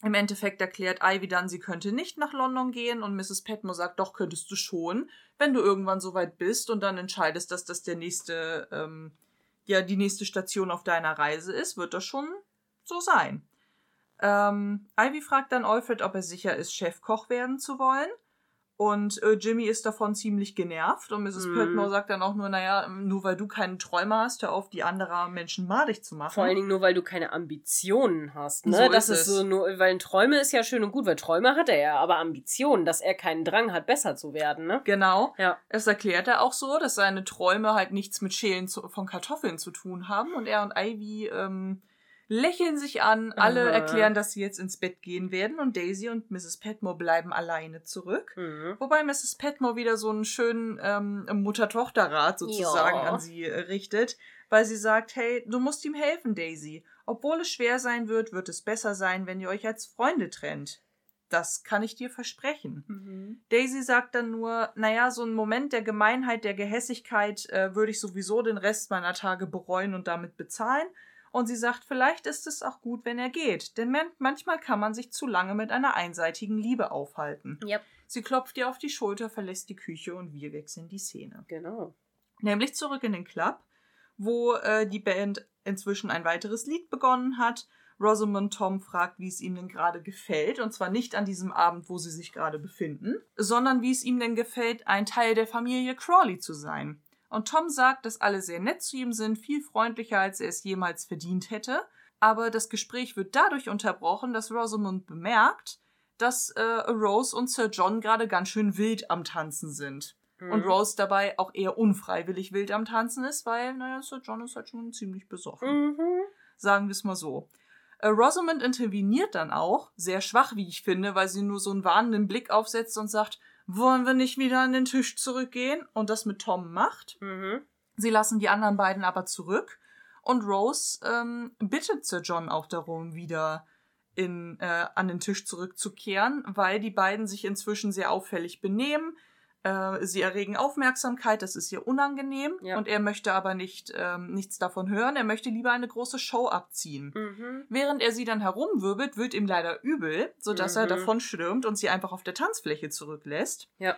im Endeffekt erklärt Ivy dann, sie könnte nicht nach London gehen und Mrs. Petmore sagt, doch könntest du schon, wenn du irgendwann so weit bist und dann entscheidest, dass das der nächste, ähm, ja, die nächste Station auf deiner Reise ist, wird das schon so sein. Ähm, Ivy fragt dann Alfred, ob er sicher ist, Chefkoch werden zu wollen. Und äh, Jimmy ist davon ziemlich genervt und Mrs. Mhm. Petmore sagt dann auch nur, naja, nur weil du keine Träume hast, hör auf, die anderer Menschen madig zu machen. Vor allen Dingen nur, weil du keine Ambitionen hast. Ne? So das ist ist so nur, weil Träume ist ja schön und gut, weil Träume hat er ja, aber Ambitionen, dass er keinen Drang hat, besser zu werden, ne? Genau. Ja. Es erklärt er auch so, dass seine Träume halt nichts mit Schälen zu, von Kartoffeln zu tun haben und er und Ivy ähm, lächeln sich an, alle Aha. erklären, dass sie jetzt ins Bett gehen werden und Daisy und Mrs. Petmore bleiben alleine zurück. Mhm. Wobei Mrs. Petmore wieder so einen schönen ähm, Mutter-Tochter-Rat sozusagen Ja. an sie äh, richtet. weil sie sagt, hey, du musst ihm helfen, Daisy. Obwohl es schwer sein wird, wird es besser sein, wenn ihr euch als Freunde trennt. Das kann ich dir versprechen. Mhm. Daisy sagt dann nur, naja, so ein Moment der Gemeinheit, der Gehässigkeit äh, würde ich sowieso den Rest meiner Tage bereuen und damit bezahlen. Und sie sagt, vielleicht ist es auch gut, wenn er geht, denn man manchmal kann man sich zu lange mit einer einseitigen Liebe aufhalten. Ja, Sie klopft ihr auf die Schulter, verlässt die Küche und wir wechseln die Szene. genau. Nämlich zurück in den Club, wo äh, die Band inzwischen ein weiteres Lied begonnen hat. Rosamund Tom fragt, wie es ihm denn gerade gefällt. Und zwar nicht an diesem Abend, wo sie sich gerade befinden, sondern wie es ihm denn gefällt, ein Teil der Familie Crawley zu sein. Und Tom sagt, dass alle sehr nett zu ihm sind, viel freundlicher, als er es jemals verdient hätte. Aber das Gespräch wird dadurch unterbrochen, dass Rosamund bemerkt, dass äh, Rose und Sir John gerade ganz schön wild am Tanzen sind. Und Mhm. Rose dabei auch eher unfreiwillig wild am Tanzen ist, weil, naja, Sir John ist halt schon ziemlich besoffen. Mhm. Sagen wir es mal so. Äh, Rosamund interveniert dann auch, sehr schwach, wie ich finde, weil sie nur so einen warnenden Blick aufsetzt und sagt, wollen wir nicht wieder an den Tisch zurückgehen? Und das mit Tom macht. Mhm. Sie lassen die anderen beiden aber zurück. Und Rose ähm, bittet Sir John auch darum, wieder in, äh, an den Tisch zurückzukehren, weil die beiden sich inzwischen sehr auffällig benehmen. Äh, sie erregen Aufmerksamkeit, das ist ihr unangenehm. Ja. Und er möchte aber nicht, ähm, nichts davon hören. Er möchte lieber eine große Show abziehen. Mhm. Während er sie dann herumwirbelt, wird ihm leider übel, sodass er Mhm. davon stürmt und sie einfach auf der Tanzfläche zurücklässt. Ja.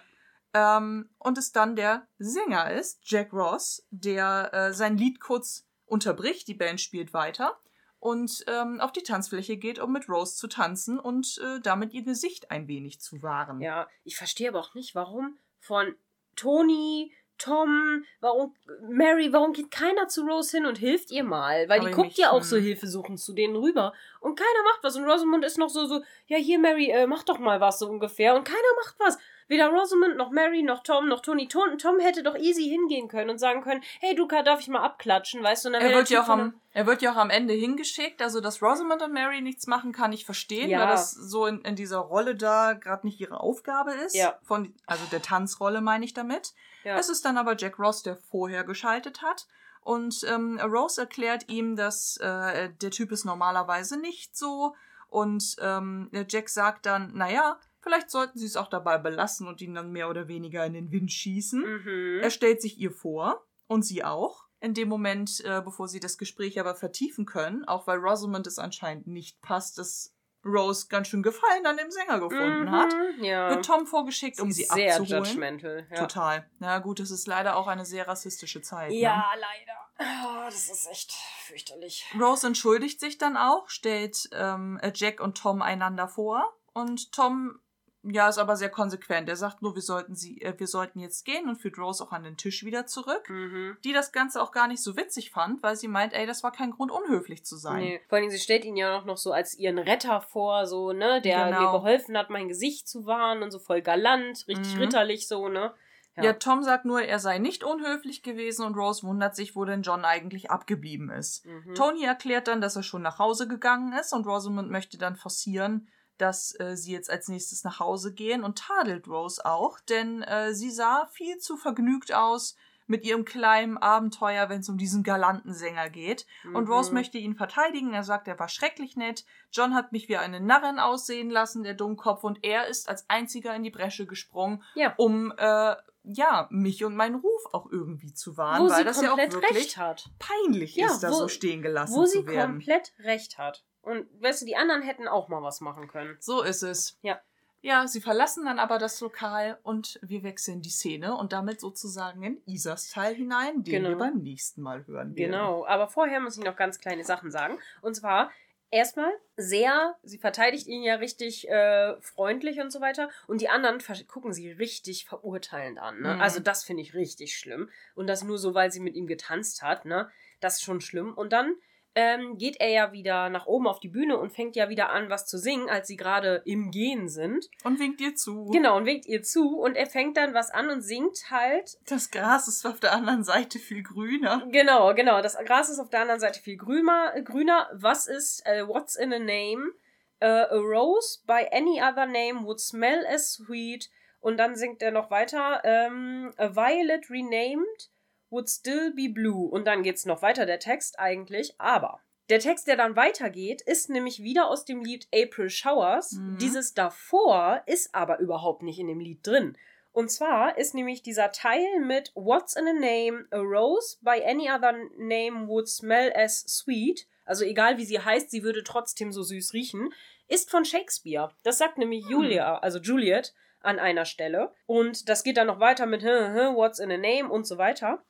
Ähm, und es dann der Sänger ist, Jack Ross, der äh, sein Lied kurz unterbricht, die Band spielt weiter und ähm, auf die Tanzfläche geht, um mit Rose zu tanzen und äh, damit ihr Gesicht ein wenig zu wahren. Ja, ich verstehe aber auch nicht, warum von Tony, Tom, warum Mary, warum geht keiner zu Rose hin und hilft ihr mal? Weil Aber die guckt ja auch so hilfesuchend zu denen rüber und keiner macht was und Rosamund ist noch so so, ja hier Mary, äh, mach doch mal was so ungefähr und keiner macht was. Weder Rosamund noch Mary noch Tom noch Tony. Tom, Tom hätte doch easy hingehen können und sagen können, hey Duca, darf ich mal abklatschen, weißt du? Er wird, ja auch am, er wird ja auch am Ende hingeschickt, also dass Rosamund und Mary nichts machen, kann ich verstehen, Ja. weil das so in, in dieser Rolle da gerade nicht ihre Aufgabe ist. Ja. Von, also der Tanzrolle meine ich damit. Ja. Es ist dann aber Jack Ross, der vorher geschaltet hat. Und ähm, Rose erklärt ihm, dass äh, der Typ ist normalerweise nicht so. Und ähm, Jack sagt dann, naja, vielleicht sollten sie es auch dabei belassen und ihn dann mehr oder weniger in den Wind schießen. Mhm. Er stellt sich ihr vor und sie auch. In dem Moment, äh, bevor sie das Gespräch aber vertiefen können, auch weil Rosamund es anscheinend nicht passt, dass Rose ganz schön Gefallen an dem Sänger gefunden hat, Mhm, Ja. wird Tom vorgeschickt, um Sie sie ist sehr abzuholen. judgmental. Ja. Total. Na gut, es ist leider auch eine sehr rassistische Zeit. Ja, leider. Oh, das ist echt fürchterlich. Ne? Rose entschuldigt sich dann auch, stellt ähm, Jack und Tom einander vor und Tom ja ist aber sehr konsequent. Er sagt nur, wir sollten sie, äh, wir sollten jetzt gehen und führt Rose auch an den Tisch wieder zurück. Mhm. die das Ganze auch gar nicht so witzig fand, weil sie meint, ey, das war kein Grund, unhöflich zu sein. Nee. Vor allem, sie stellt ihn ja auch noch so als ihren Retter vor, so, ne, der Genau. mir geholfen hat, mein Gesicht zu wahren und so voll galant, richtig Mhm. ritterlich so, ne? Ja. Tom sagt nur, er sei nicht unhöflich gewesen und Rose wundert sich, wo denn John eigentlich abgeblieben ist. Mhm. Tony erklärt dann, dass er schon nach Hause gegangen ist und Rosamund möchte dann forcieren, dass äh, sie jetzt als nächstes nach Hause gehen und tadelt Rose auch, denn äh, sie sah viel zu vergnügt aus mit ihrem kleinen Abenteuer, wenn es um diesen galanten Sänger geht. Und Mhm. Rose möchte ihn verteidigen. Er sagt, er war schrecklich nett. John hat mich wie eine Narrin aussehen lassen, der Dummkopf, und er ist als einziger in die Bresche gesprungen, Ja. um äh, ja mich und meinen Ruf auch irgendwie zu wahren, wo weil sie das ja auch komplett wirklich recht hat. peinlich Ja, ist, da wo- so stehen gelassen Wo sie zu werden. komplett recht hat. Und weißt du, die anderen hätten auch mal was machen können. So ist es. Ja. Ja, sie verlassen dann aber das Lokal und wir wechseln die Szene und damit sozusagen in Isas Teil hinein, den Genau. wir beim nächsten Mal hören werden. Genau, aber vorher muss ich noch ganz kleine Sachen sagen. Und zwar erstmal sehr, sie verteidigt ihn ja richtig äh, freundlich und so weiter. Und die anderen gucken sie richtig verurteilend an. Ne? Mhm. Also das finde ich richtig schlimm. Und das nur so, weil sie mit ihm getanzt hat. Ne? Das ist schon schlimm. Und dann ähm, geht er ja wieder nach oben auf die Bühne und fängt ja wieder an, was zu singen, als sie gerade im Gehen sind. Und winkt ihr zu. Genau, und winkt ihr zu. Und er fängt dann was an und singt halt Das Gras ist auf der anderen Seite viel grüner. Genau, genau. Das Gras ist auf der anderen Seite viel grüner. grüner. Was ist äh, What's in a name? Äh, a rose by any other name would smell as sweet. Und dann singt er noch weiter. Ähm, a violet renamed would still be blue. Und dann geht's noch weiter, der Text eigentlich. Aber der Text, der dann weitergeht, ist nämlich wieder aus dem Lied April Showers. Mhm. Dieses davor ist aber überhaupt nicht in dem Lied drin. Und zwar ist nämlich dieser Teil mit What's in a name? A rose by any other name would smell as sweet. Also egal wie sie heißt, sie würde trotzdem so süß riechen. Ist von Shakespeare. Das sagt nämlich Julia, also Juliet, an einer Stelle. Und das geht dann noch weiter mit What's in a name und so weiter.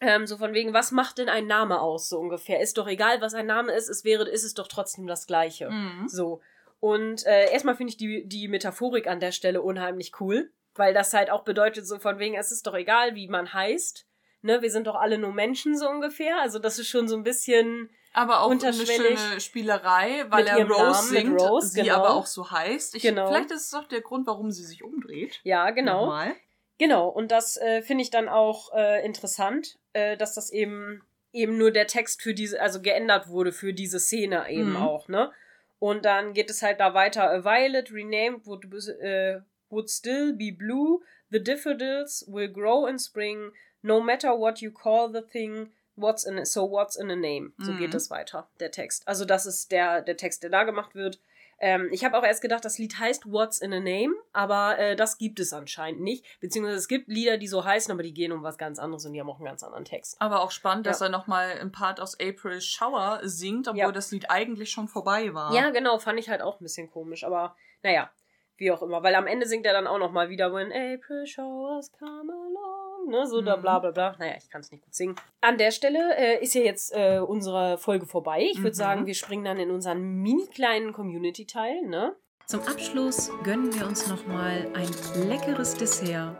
Ähm, so von wegen, was macht denn ein Name aus, so ungefähr? Ist doch egal, was ein Name ist, es wäre, ist es doch trotzdem das Gleiche. Mhm. So. Und äh, erstmal finde ich die, die Metaphorik an der Stelle unheimlich cool, weil das halt auch bedeutet, so von wegen, es ist doch egal, wie man heißt. Ne, wir sind doch alle nur Menschen, so ungefähr. Also, das ist schon so ein bisschen. Aber auch eine schöne Spielerei, weil er Rose Namen, singt, Rose, sie genau. aber auch so heißt. Ich, Genau. Vielleicht ist es auch der Grund, warum sie sich umdreht. Ja, genau. Nochmal. Genau, und das äh, finde ich dann auch äh, interessant, äh, dass das eben eben nur der Text für diese, also geändert wurde für diese Szene eben Mhm. auch, ne? Und dann geht es halt da weiter. A violet renamed would, äh, would still be blue. The daffodils will grow in spring. No matter what you call the thing. What's in so what's in a name? So Mhm. geht es weiter, der Text. Also das ist der, der Text, der da gemacht wird. Ähm, ich habe auch erst gedacht, das Lied heißt What's in a Name, aber äh, das gibt es anscheinend nicht. Beziehungsweise es gibt Lieder, die so heißen, aber die gehen um was ganz anderes und die haben auch einen ganz anderen Text. Aber auch spannend, dass Ja. er nochmal einen Part aus April Shower singt, obwohl Ja. das Lied eigentlich schon vorbei war. Ja, genau, fand ich halt auch ein bisschen komisch, aber naja, wie auch immer. Weil am Ende singt er dann auch nochmal wieder When April showers come along, ne, so da Mhm. bla bla bla. Naja, ich kann es nicht gut singen. An der Stelle äh, ist ja jetzt äh, unsere Folge vorbei. Ich würde Mhm. sagen, wir springen dann in unseren mini kleinen Community-Teil, ne? Zum Abschluss gönnen wir uns nochmal ein leckeres Dessert.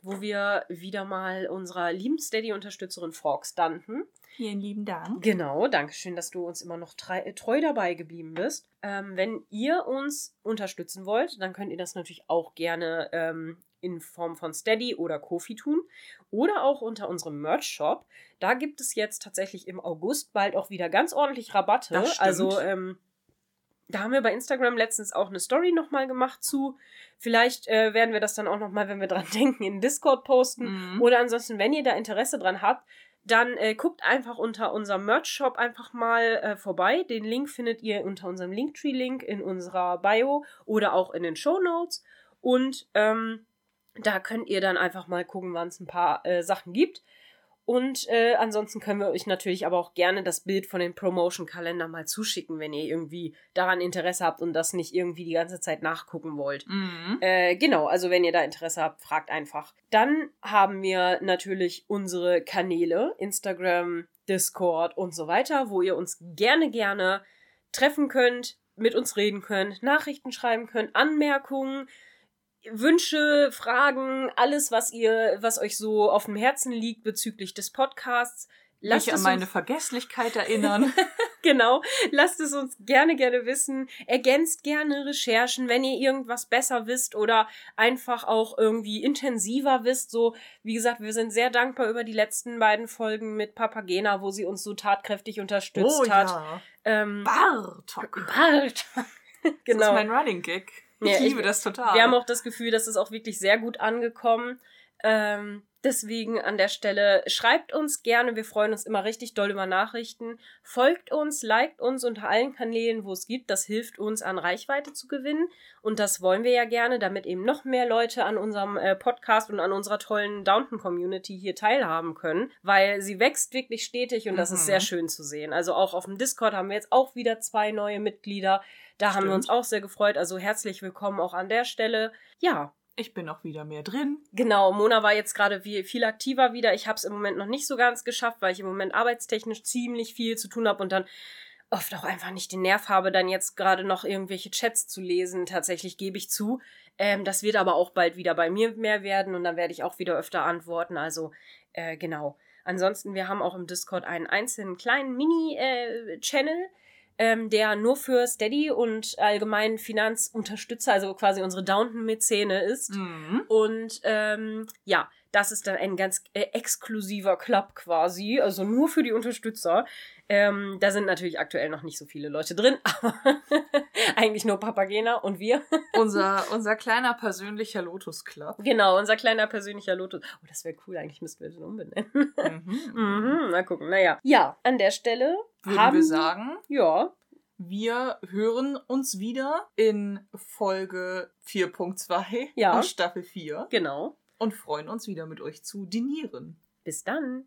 wo wir wieder mal unserer lieben Steady-Unterstützerin Frogs danken. Vielen lieben Dank. Genau, danke schön, dass du uns immer noch äh, treu dabei geblieben bist. Ähm, wenn ihr uns unterstützen wollt, dann könnt ihr das natürlich auch gerne ähm, in Form von Steady oder Kofi tun oder auch unter unserem Merch-Shop. Da gibt es jetzt tatsächlich im August bald auch wieder ganz ordentlich Rabatte. Also ähm, da haben wir bei Instagram letztens auch eine Story nochmal gemacht zu. Vielleicht äh, werden wir das dann auch nochmal, wenn wir dran denken, in Discord posten. Mhm. Oder ansonsten, wenn ihr da Interesse dran habt, dann äh, guckt einfach unter unserem Merch-Shop einfach mal äh, vorbei. Den Link findet ihr unter unserem Linktree-Link in unserer Bio oder auch in den Show Notes. Und ähm, da könnt ihr dann einfach mal gucken, wann es ein paar äh, Sachen gibt. Und äh, ansonsten können wir euch natürlich aber auch gerne das Bild von den Promotion-Kalender mal zuschicken, wenn ihr irgendwie daran Interesse habt und das nicht irgendwie die ganze Zeit nachgucken wollt. Mhm. Äh, genau, also wenn ihr da Interesse habt, fragt einfach. Dann haben wir natürlich unsere Kanäle, Instagram, Discord und so weiter, wo ihr uns gerne, gerne treffen könnt, mit uns reden könnt, Nachrichten schreiben könnt, Anmerkungen, Wünsche, Fragen, alles, was ihr, was euch so auf dem Herzen liegt bezüglich des Podcasts. Lasst Mich an meine Vergesslichkeit erinnern. Genau, lasst es uns gerne, gerne wissen. Ergänzt gerne Recherchen, wenn ihr irgendwas besser wisst oder einfach auch irgendwie intensiver wisst. So, wie gesagt, wir sind sehr dankbar über die letzten beiden Folgen mit Papagena, wo sie uns so tatkräftig unterstützt oh hat. ja. Ähm, Bartok. Bart. Das ist genau. mein Running Gag. Ich Ja, ich- liebe das total. Wir haben auch das Gefühl, das ist auch wirklich sehr gut angekommen. Ähm, deswegen an der Stelle schreibt uns gerne. Wir freuen uns immer richtig doll über Nachrichten. Folgt uns, liked uns unter allen Kanälen, wo es gibt. Das hilft uns, an Reichweite zu gewinnen. Und das wollen wir ja gerne, damit eben noch mehr Leute an unserem äh, Podcast und an unserer tollen Downton-Community hier teilhaben können, weil sie wächst wirklich stetig und das ist Mhm. sehr schön zu sehen. Also auch auf dem Discord haben wir jetzt auch wieder zwei neue Mitglieder. Da haben wir uns Stimmt. auch sehr gefreut. Also herzlich willkommen auch an der Stelle. Ja, ich bin auch wieder mehr drin. genau. Mona war jetzt gerade viel aktiver wieder. Ich habe es im Moment noch nicht so ganz geschafft, weil ich im Moment arbeitstechnisch ziemlich viel zu tun habe und dann oft auch einfach nicht den Nerv habe, dann jetzt gerade noch irgendwelche Chats zu lesen. Tatsächlich gebe ich zu. Ähm, das wird aber auch bald wieder bei mir mehr werden und dann werde ich auch wieder öfter antworten. Also äh, genau. Ansonsten, wir haben auch im Discord einen einzelnen kleinen Mini-Channel, ähm, der nur für Steady und allgemein Finanzunterstützer, also quasi unsere Downton-Mäzene ist. Mhm. Und ähm, ja, Das ist dann ein ganz äh, exklusiver Club quasi, also nur für die Unterstützer. Ähm, da sind natürlich aktuell noch nicht so viele Leute drin, aber eigentlich nur Papagena und wir. Unser, unser kleiner persönlicher Lotus Club. Genau, unser kleiner persönlicher Lotus. Oh, das wäre cool, eigentlich müssten wir den umbenennen. Mhm. mhm, mal gucken, naja. Ja, an der Stelle Würden haben wir sagen, Ja, wir hören uns wieder in Folge 4.2 Ja. aus Staffel 4 genau. Und freuen uns wieder mit euch zu dinieren. Bis dann.